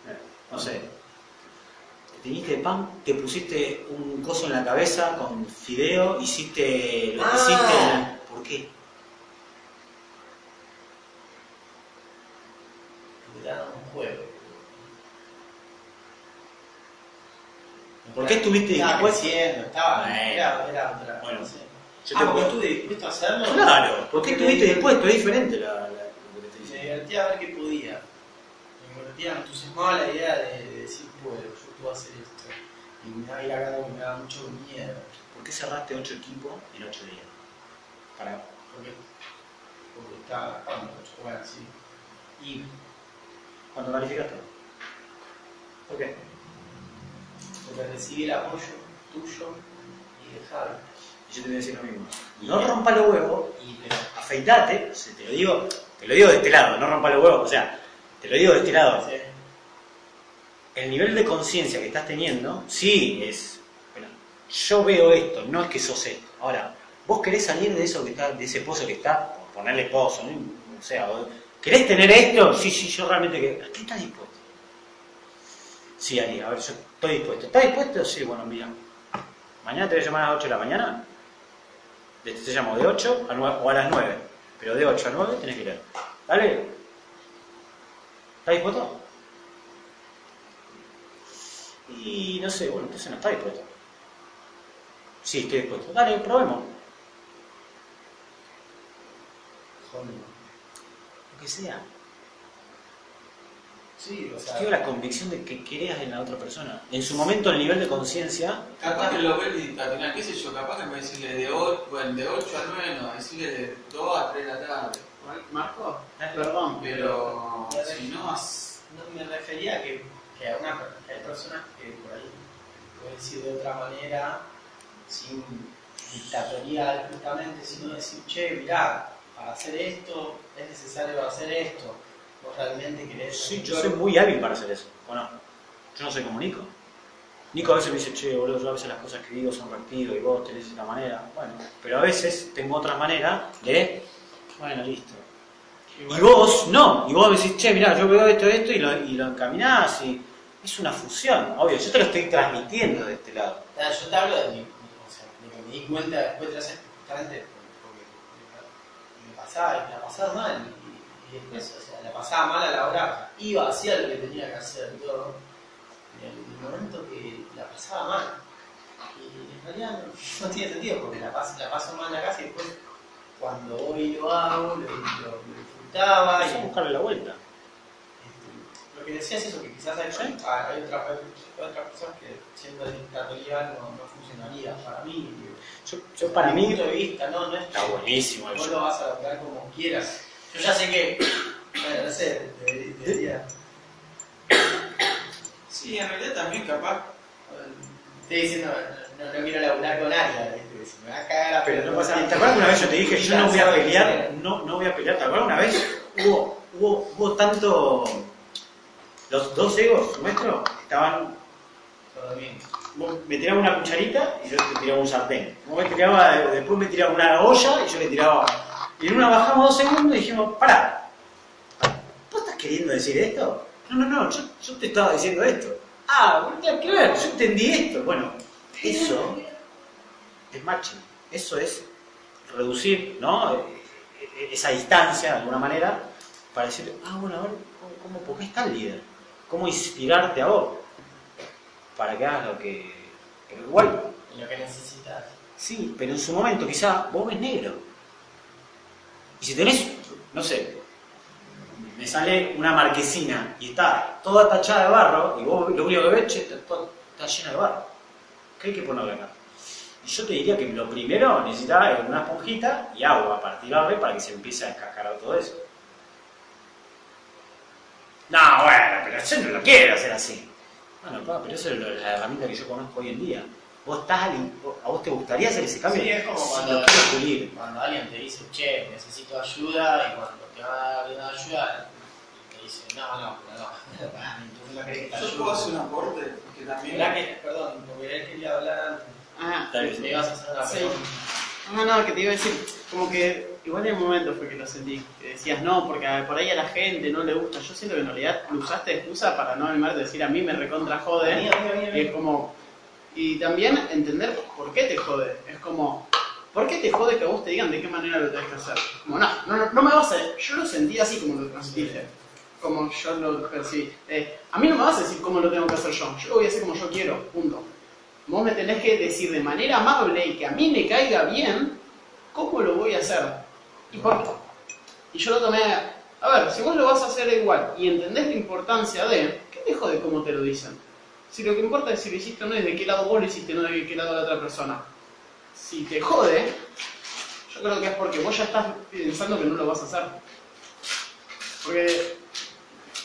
Eh, No sé. Te teñiste de pan, te pusiste un coso en la cabeza con fideo, hiciste lo que Ah. hiciste. ¿Por qué? Le dan un juego. ¿Por qué estuviste dispuesto? estaba, era, era otra, Bueno, no sé. Yo ah, porque estuve dispuesto a hacerlo. Claro, ¿por qué Porque estuviste dispuesto? Es diferente la, la- lo que te estoy Me divertía a ver qué podía. Me divertía, me entusiasmaba la idea de, de decir, puedo, yo puedo hacer esto. Y me daba ir me daba mucho miedo. ¿Por qué cerraste 8 equipos en 8 días? Para, Porque, porque estaba, cuando bueno, sí. Y ¿Cuánto calificaste? ¿Por qué? Porque recibí el apoyo tuyo y de Javi. Y yo te voy a decir lo mismo. No rompa los huevos, Y pero, afeitate, o sea, te lo digo, te lo digo de este lado, no rompa los huevos, o sea, te lo digo de este lado. sí, El nivel de conciencia que estás teniendo, sí es. Bueno, yo veo esto, no es que sos esto. Ahora, vos querés salir de eso que está, de ese pozo que está, por ponerle pozo, ¿no? O sea, ¿querés tener esto? Sí, sí, yo realmente que. ¿A qué estás dispuesto? Sí, Ari, a ver, yo estoy dispuesto. ¿Estás dispuesto? Sí, bueno, mira. Mañana te voy a llamar a las 8 de la mañana. Te llamo de 8 a 9, o a las 9. Pero de 8 a 9 tenés que leer. ¿Dale? ¿Estás dispuesto? Y no sé, bueno, entonces no está dispuesto. Sí, estoy dispuesto. Dale, probemos. joder. Lo que sea. Sí, o Yo sea, tengo la convicción de que creas en la otra persona. En su momento, el nivel de conciencia. Capaz que lo ve el al qué sé yo, capaz que me decirle de 8, bueno, de 8 a 9, no, decirle de 2 a 3 de la tarde. Marco, ¿Eh? perdón, Pero pero si no, no me refería a que, que a una, que hay personas que por ahí pueden decir de otra manera, sin dictatorial justamente, sino decir, che, mirá, para hacer esto es necesario hacer esto. Vos realmente querés. Sí, yo soy muy hábil para hacer eso. ¿O no? Yo no soy como Nico. Nico a veces me dice, che, boludo, yo a veces las cosas que digo son reactivas y vos tenés esta manera. Bueno, pero a veces tengo otra manera de, bueno, listo. Y vos no, y vos decís, che, mirá, yo veo esto, esto, y lo, y lo encaminás, y es una fusión, obvio, yo te lo estoy transmitiendo de este lado. Ah, Yo te hablo de mi, o sea, de que me di cuenta después de hacer justamente porque me pasaba y me ha pasado mal. Y, y Y después, o sea, la pasaba mal a la hora, iba, hacía lo que tenía que hacer y todo. Y en el momento que la pasaba mal. Y en realidad no, no tiene sentido porque la paso, la paso mal en la casa y después cuando voy y lo hago, lo, lo- lo disfrutaba. Y, buscarle la vuelta. este, lo que decía es eso, que quizás hay, hay, hay otras, hay otras personas que siendo dictatorial no, no funcionaría para mí. Yo, yo para Mi mí punto de vista, no, no es está buenísimo Vos eso. lo vas a adaptar como quieras. Yo ya sé que, bueno, no sé, diría, Sí, en realidad también capaz. estoy diciendo, no, no quiero laburar con alguien, ¿viste? me va a cagar a Pero no pasa nada. ¿Te acuerdas una vez yo te dije, yo no voy a pelear, no, no voy a pelear? ¿Te acuerdas una vez? Hubo, hubo, hubo tanto... Los dos egos nuestros estaban... Todo bien. Vos me tiraba una cucharita y yo te tiraba un sartén. Vos me tiraba, después me tiraba una olla y yo le tiraba... Y en una bajamos dos segundos y dijimos, pará, ¿vos estás queriendo decir esto? No, no, no, yo, yo te estaba diciendo esto. Ah, no tiene que ver, yo entendí esto. Bueno, eso es matching. Eso es reducir ¿no? E- e- esa distancia de alguna manera para decir, ah, bueno, a ver, ¿cómo, cómo, por qué está el líder? ¿Cómo inspirarte a vos? Para que hagas lo que... Pero igual, Lo que necesitas. sí, pero en su momento quizá vos ves negro. Y si tenés, no sé, me sale una marquesina y está toda tachada de barro y vos lo único que ves, che, está, está llena de barro. ¿Qué hay que ponerle acá? Y yo te diría que lo primero necesitaba una esponjita y agua para tirarle para que se empiece a descascarar todo eso. No, bueno, pero yo no lo quiero hacer así. Bueno, pa, pero eso es la herramienta que yo conozco hoy en día. Vos estás, ali- a vos te gustaría hacer ese cambio. Sí, es como Sí, cuando, lo quiero pulir. cuando alguien te dice, che, necesito ayuda, y cuando te va a dar una ayuda, te dice, no, no, pero no. No crees que te Yo puedo hacer un aporte que también. Que, perdón, porque él quería hablar antes. Ah, Dale, Me ibas a hacer una Sí. pregunta. no, no, que te iba a decir, como que igual en un momento fue que lo sentí, que decías no, porque por ahí a la gente no le gusta. Yo siento que en realidad lo usaste de excusa para no animarte a decir a mí me recontra jode. Y es como. Y también entender por qué te jode. Es como. ¿Por qué te jode que a vos te digan de qué manera lo tenés que hacer? Como, no, no, no, me vas a. Yo lo sentí así como lo transmitiste. Como yo lo percibí. Eh, a mí no me vas a decir cómo lo tengo que hacer yo. Yo lo voy a hacer como yo quiero. Punto. Vos me tenés que decir de manera amable y que a mí me caiga bien cómo lo voy a hacer. ¿Y por qué? Y yo lo tomé. A ver, si vos lo vas a hacer igual y entendés la importancia de. ¿Qué te jode cómo te lo dicen? Si lo que importa es si lo hiciste o no, es de qué lado vos lo hiciste, no de qué lado la otra persona. Si te jode, yo creo que es porque vos ya estás pensando que no lo vas a hacer. Porque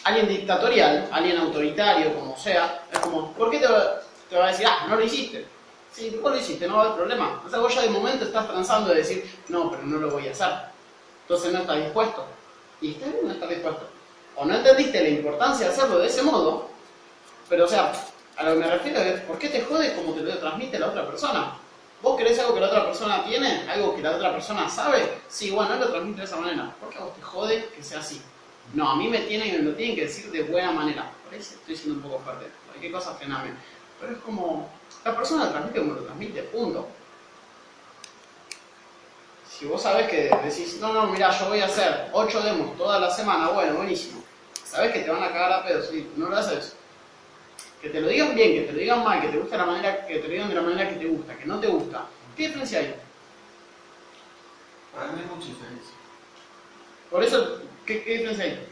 alguien dictatorial, alguien autoritario, como sea, es como, ¿por qué te va, te va a decir, ah, no lo hiciste? Si vos lo hiciste, no va a haber problema. O sea, vos ya de momento estás transando de decir, no, pero no lo voy a hacer. Entonces no estás dispuesto. Y está no estar dispuesto. O no entendiste la importancia de hacerlo de ese modo, pero o sea, a lo que me refiero es, ¿por qué te jode como te lo transmite la otra persona? ¿Vos querés algo que la otra persona tiene? ¿Algo que la otra persona sabe? Sí, bueno, él lo transmite de esa manera. ¿Por qué a vos te jode que sea así? No, a mí me tienen, me lo tienen que decir de buena manera. Por ahí estoy siendo un poco fuerte. Cualquier cosa frename. Pero es como, la persona lo transmite como lo transmite, punto. Si vos sabés que decís, no, no, mira, yo voy a hacer 8 demos toda la semana, bueno, buenísimo. Sabés que te van a cagar a pedos, sí, no lo haces. Que te lo digan bien, que te lo digan mal, que te gusta la manera, que te lo digan de la manera que te gusta, que no te gusta. ¿Qué diferencia hay? Para mí hay mucha diferencia. Por eso, ¿qué, qué diferencia hay?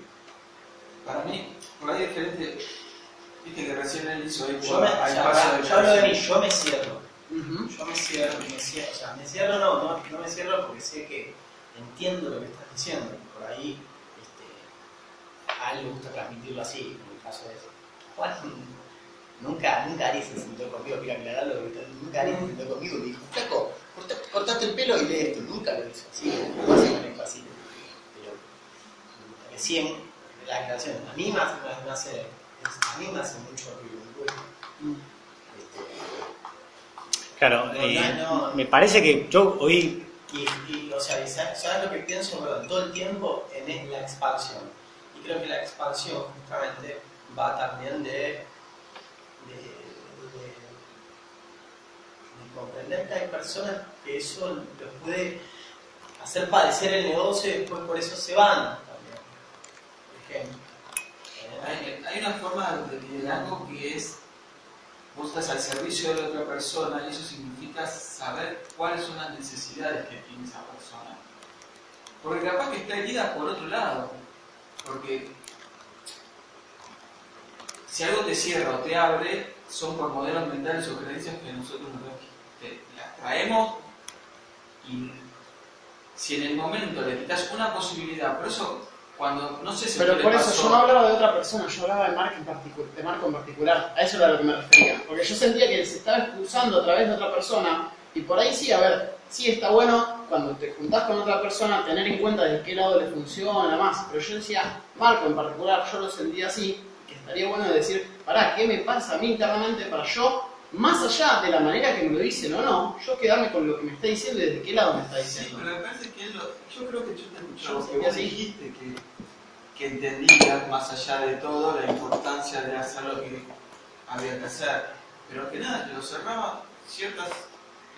Para mí, por ahí es diferente. Viste que recién él hizo ahí Yo, me, al ya, paso pará, de yo hablo de mí, yo me cierro. Yo me cierro, me cierro, o sea, me cierro no, no, no me cierro porque sé que entiendo lo que estás diciendo. Por ahí, este, a él le gusta transmitirlo así, en el caso de eso. Nunca, nunca Ari se sentó conmigo, quiero aclararlo, nunca Ari se sentó conmigo y me dijo, flaco, corta- cortate el pelo y lee esto. Nunca lo hizo así, no se maneja así. Pero recién, la aclaración, a mí me hace, me hace, a mí me hace mucho ruido. Este, Claro, No, eh, no, no. me parece que yo hoy Y, y, o sea, ¿sabes, lo que pienso Perdón, todo el tiempo en la expansión? Y creo que la expansión justamente va también de, de- de comprender que hay personas que eso los puede hacer padecer el negocio y después por eso se van también. ejemplo. Hay, hay una forma de liderazgo que es vos estás al servicio de la otra persona y eso significa saber cuáles son las necesidades que tiene esa persona. Porque capaz que está herida por otro lado. Porque si algo te cierra o te abre, son por modelos mentales o creencias que nosotros nos traemos y si en el momento le quitas una posibilidad, por eso cuando no sé si Pero por eso pasó, yo no hablaba de otra persona, yo hablaba de Marco en, particu- de Marco en particular. A eso era a lo que me refería. Porque yo sentía que se estaba expulsando a través de otra persona. Y por ahí sí, a ver, sí está bueno cuando te juntás con otra persona tener en cuenta de qué lado le funciona más. Pero yo decía, Marco en particular, yo lo sentía así, que estaría bueno decir, pará, ¿qué me pasa a mí internamente para yo, más allá de la manera que me lo dicen o no, yo quedarme con lo que me está diciendo y desde qué lado me está Sí, diciendo? pero me parece que lo, yo creo que yo te escuché, Yo que vos sí. dijiste que, que entendías más allá de todo la importancia de hacer lo que había que hacer, pero que nada, que lo cerraba ciertas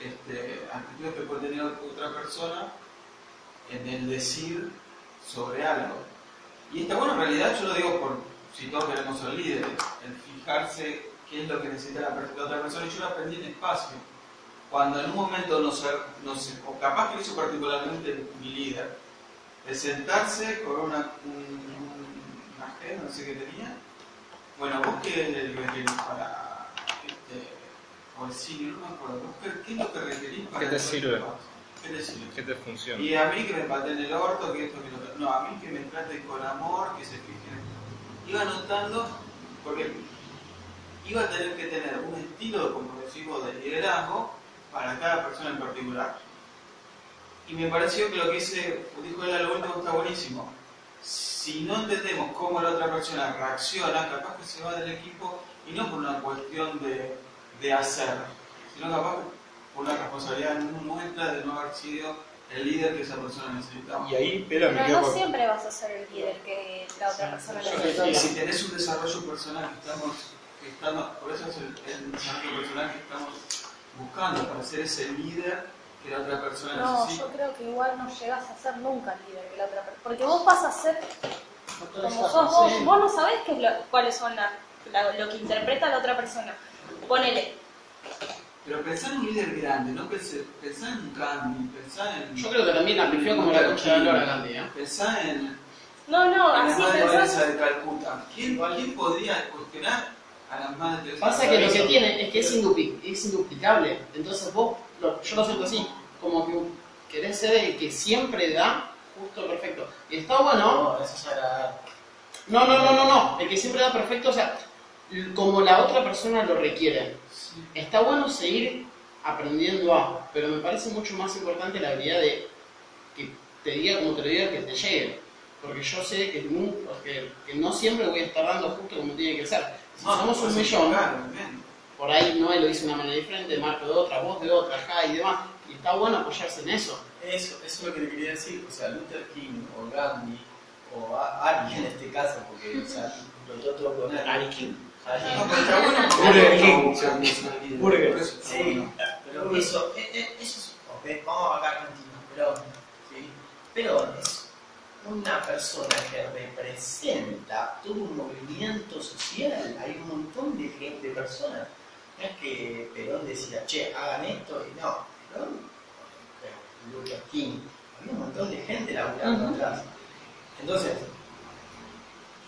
este, actitudes que puede tener otra persona en el decir sobre algo. Y está bueno, en realidad yo lo digo por si todos queremos ser líderes, el fijarse qué es lo que necesita la, la otra persona, y yo lo aprendí en espacio cuando en un momento no sé, no sé, o capaz que hizo particularmente mi líder, de sentarse con una, un- una agenda, no sé qué tenía, bueno, vos qué requerís para, este, o el sitio, no me acuerdo, vos qué, qué es lo que requerís para ¿Qué te el sirve? ¿Qué te sirve? ¿Qué te funciona? Y a mí que me pateen el orto, que esto, que lo. No, a mí que me traten con amor, que se fijen. Iba notando, porque iba a tener que tener un estilo, como decimos, de liderazgo para cada persona en particular. Y me pareció que lo que dice, dijo él a lo último está buenísimo. Si no entendemos cómo la otra persona reacciona, capaz que se va del equipo y no por una cuestión de, de hacer, sino capaz que por una responsabilidad nuestra de no haber sido el líder que esa persona necesitaba. Y ahí, pero Pero no siempre vas a ser el líder que la otra persona necesita. y si tenés un desarrollo personal estamos, estamos por eso es el, el personal que estamos buscando, para ser ese líder que la otra persona No, necesita. yo creo que igual no llegas a ser nunca el líder que la otra persona. Porque vos vas a ser como sos vos. Vos no sabés qué es lo- cuáles son la- la- lo que interpreta la otra persona. Ponele. Pero pensar en un líder grande, no pensar, pensar en un Gandhi, pensar en... Yo creo que también la pifió como la concha de la lora Gandhi, ¿eh? Pensar en, No, no, en la así madre pensás. De Calcuta. ¿Quién, ¿Quién podría cuestionar a las madres Pasa que lo que tiene es que es, indupli- es induplicable. Entonces vos, lo- yo lo siento así, como que querés ser el que siempre da justo perfecto. Y está bueno. No, eso es agradable. No, no, no, no, no. El que siempre da perfecto, o sea, como la otra persona lo requiere. Está bueno seguir aprendiendo a, pero me parece mucho más importante la habilidad de que te diga como te lo diga que te llegue. Porque yo sé que, que, que no siempre voy a estar dando justo como tiene que ser. No, somos un millón, por ahí Noé lo dice de una manera diferente, Marco de otra, vos de otra, acá y demás. Y está bueno apoyarse en eso. Eso, eso es lo que te quería decir. O sea, Luther King o Gandhi o Ari en este caso, porque o sea, poner. Ari King. Burger no King. Burger. Sí, pero eso, eh, eh, eso es. ok, vamos acá a Argentina, pero. ¿sí? Pero es una persona que representa todo un movimiento social. Hay un montón de gente, de personas. No es que Perón decía, che, hagan esto y no. Perón, pero Luther King, había un montón de gente laburando atrás. Entonces,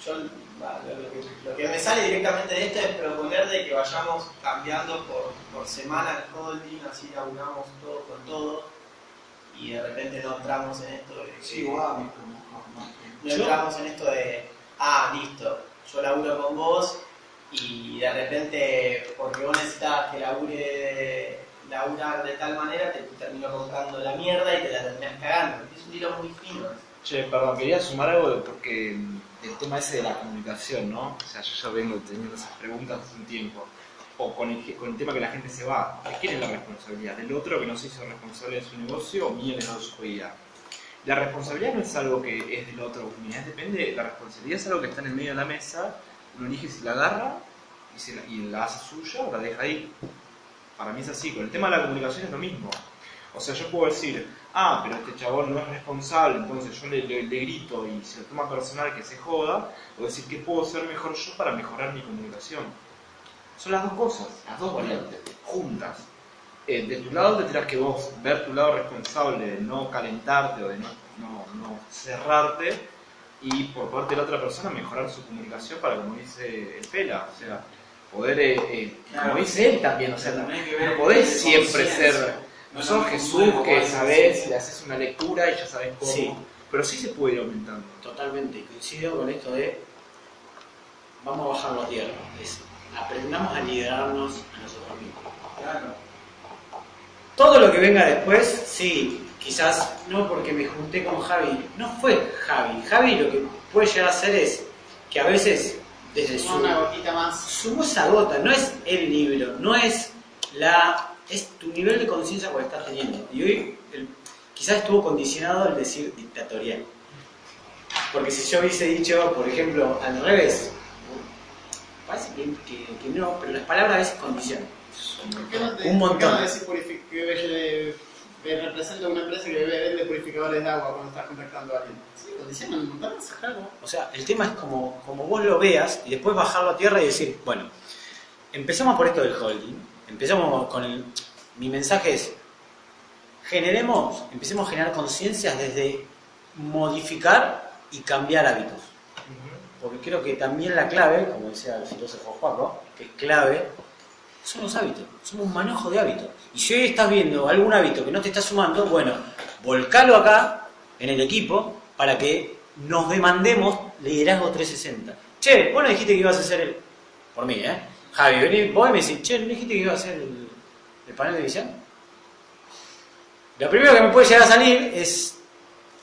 yo lo, lo que, lo que me sale directamente de esto es proponer de que vayamos cambiando por, por semana el holding, así laburamos todo con todo y de repente no entramos en esto de Sí, como- no entramos en esto de, ah, listo, yo laburo con vos y de repente, porque vos necesitas que labure, laburar de tal manera, te termino comprando la mierda y te la terminas cagando. Es un tiro muy fino. Che, perdón, quería sumar algo de- porque el tema ese de la comunicación, ¿no? O sea, yo ya vengo teniendo esas preguntas hace un tiempo. O con el, con el tema que la gente se va. ¿De quién es la responsabilidad? ¿Del otro que no se hizo responsable de su negocio o mía que no supo guiar? La responsabilidad no es algo que es del otro, unidad depende, la responsabilidad es algo que está en el medio de la mesa, uno elige si la agarra y, la, y hace suya o la deja ahí. Para mí es así, con el tema de la comunicación es lo mismo. O sea, yo puedo decir, ah, pero este chabón no es responsable, entonces yo le grito y se lo toma personal que se joda, o decir, ¿qué puedo hacer mejor yo para mejorar mi comunicación? Son las dos cosas, las dos variantes, juntas. Eh, de tu lado tendrás que vos ver tu lado responsable de no calentarte o de no, no, no cerrarte, y por parte de la otra persona mejorar su comunicación para, como dice el Pela, o sea, poder, eh, eh, Claro. como dice él también, o sea, no, Tenés que ver no podés siempre ser, no No sos Jesús que sabés, le haces una lectura y ya sabés cómo, Sí. pero sí se puede ir aumentando. Totalmente, coincido con esto de vamos a bajar la tierra. Es, aprendamos a liderarnos a nosotros mismos. Claro. Todo lo que venga después, sí, quizás no porque me junté con Javi, no fue Javi. Javi lo que puede llegar a hacer es que a veces desde su, Una gotita más. sumó esa gota, no es el libro, no es la es tu nivel de conciencia que estás teniendo. Y hoy el- quizás estuvo condicionado el decir dictatorial. Porque si yo hubiese dicho, por ejemplo, al revés, parece que, que- que no, pero las palabras a veces condicionan. ¿Por qué no te- Un por qué no montón. decís que representa una empresa que vende purificadores de agua cuando estás contactando a alguien? Sí, condicionan un montón, claro. O sea, el tema es como, como vos lo veas y después bajarlo a tierra y decir, bueno, empezamos por esto del holding, empezamos con el... Mi mensaje es, generemos, empecemos a generar conciencias desde modificar y cambiar hábitos. Porque creo que también la clave, como decía el filósofo Juaco, que es clave, son los hábitos, somos un manejo de hábitos. Y si hoy estás viendo algún hábito que no te está sumando, bueno, volcalo acá en el equipo para que nos demandemos liderazgo 360. Che, vos no dijiste que ibas a hacer el. Por mí, ¿eh? Javi, vení, vos me decís, che, ¿no dijiste que ibas a hacer el, el panel de visión? Lo primero que me puede llegar a salir es.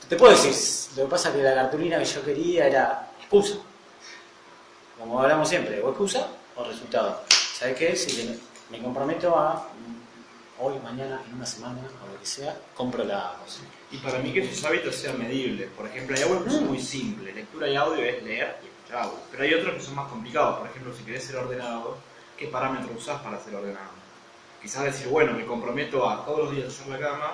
Te puedo decir, lo que pasa es que la cartulina que yo quería era excusa. Como hablamos siempre, o excusa o resultado. ¿Sabes qué? Si me comprometo a mm, hoy, mañana, en una semana, o lo que sea, compro la cosa. Y para mí que esos hábitos sean medibles. Por ejemplo, hay algo que son muy simples. Lectura y audio es leer y escuchar audio. Pero hay otros que son más complicados. Por ejemplo, si querés ser ordenado, ¿qué parámetros usás para ser ordenado? Quizás decir, bueno, me comprometo a todos los días hacer la cama,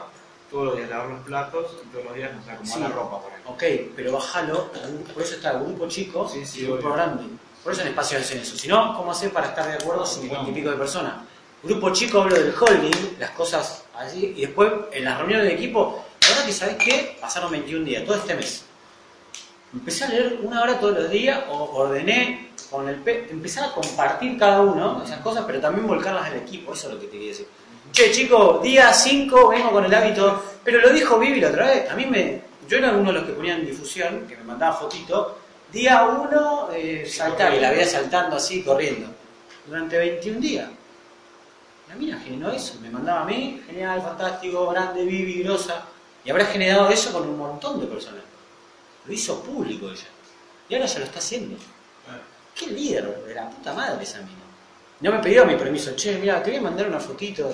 todos los días lavar los platos y todos los días, no sé, acomodar Sí. la ropa, por ejemplo. Ok, pero bájalo, por eso está grupo chico Sí, sí, y grupo obvio. grande. Por eso en espacio hacen eso. Si no, ¿cómo hacer para estar de acuerdo 50 y pico de personas? Grupo chico hablo del holding, las cosas así, y después en las reuniones de equipo, ahora que sabes qué, pasaron 21 días, todo este mes. Empecé a leer una hora todos los días, o ordené con el P, empecé a compartir cada uno esas cosas, pero también volcarlas al equipo, eso es lo que te quería decir. Che, chicos, día 5 vengo con el hábito, pero lo dijo Vivi la otra vez, a mí me, yo era uno de los que ponían difusión, que me mandaba fotito, día 1 eh, saltar, y la veía saltando así, corriendo, durante 21 días. La mina generó eso, me mandaba a mí, genial, fantástico, grande, Vivi, grosa, y habrá generado eso con un montón de personas. Lo hizo público ella, y ahora ya lo está haciendo. Qué líder de la puta madre esa mina. No me pidió mi permiso, che, mira, te voy a mandar una fotito.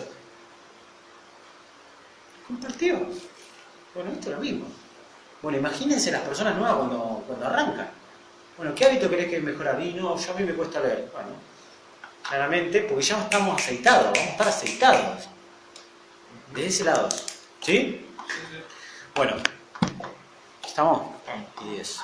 Compartió. Bueno, esto es lo mismo. Bueno, imagínense las personas nuevas cuando, cuando arrancan. Bueno, ¿qué hábito querés que mejorar? Y no, yo a mí me cuesta leer. Bueno, claramente, porque ya no estamos aceitados, vamos a estar aceitados. De ese lado. ¿Sí? Bueno, ¿estamos? Y 10.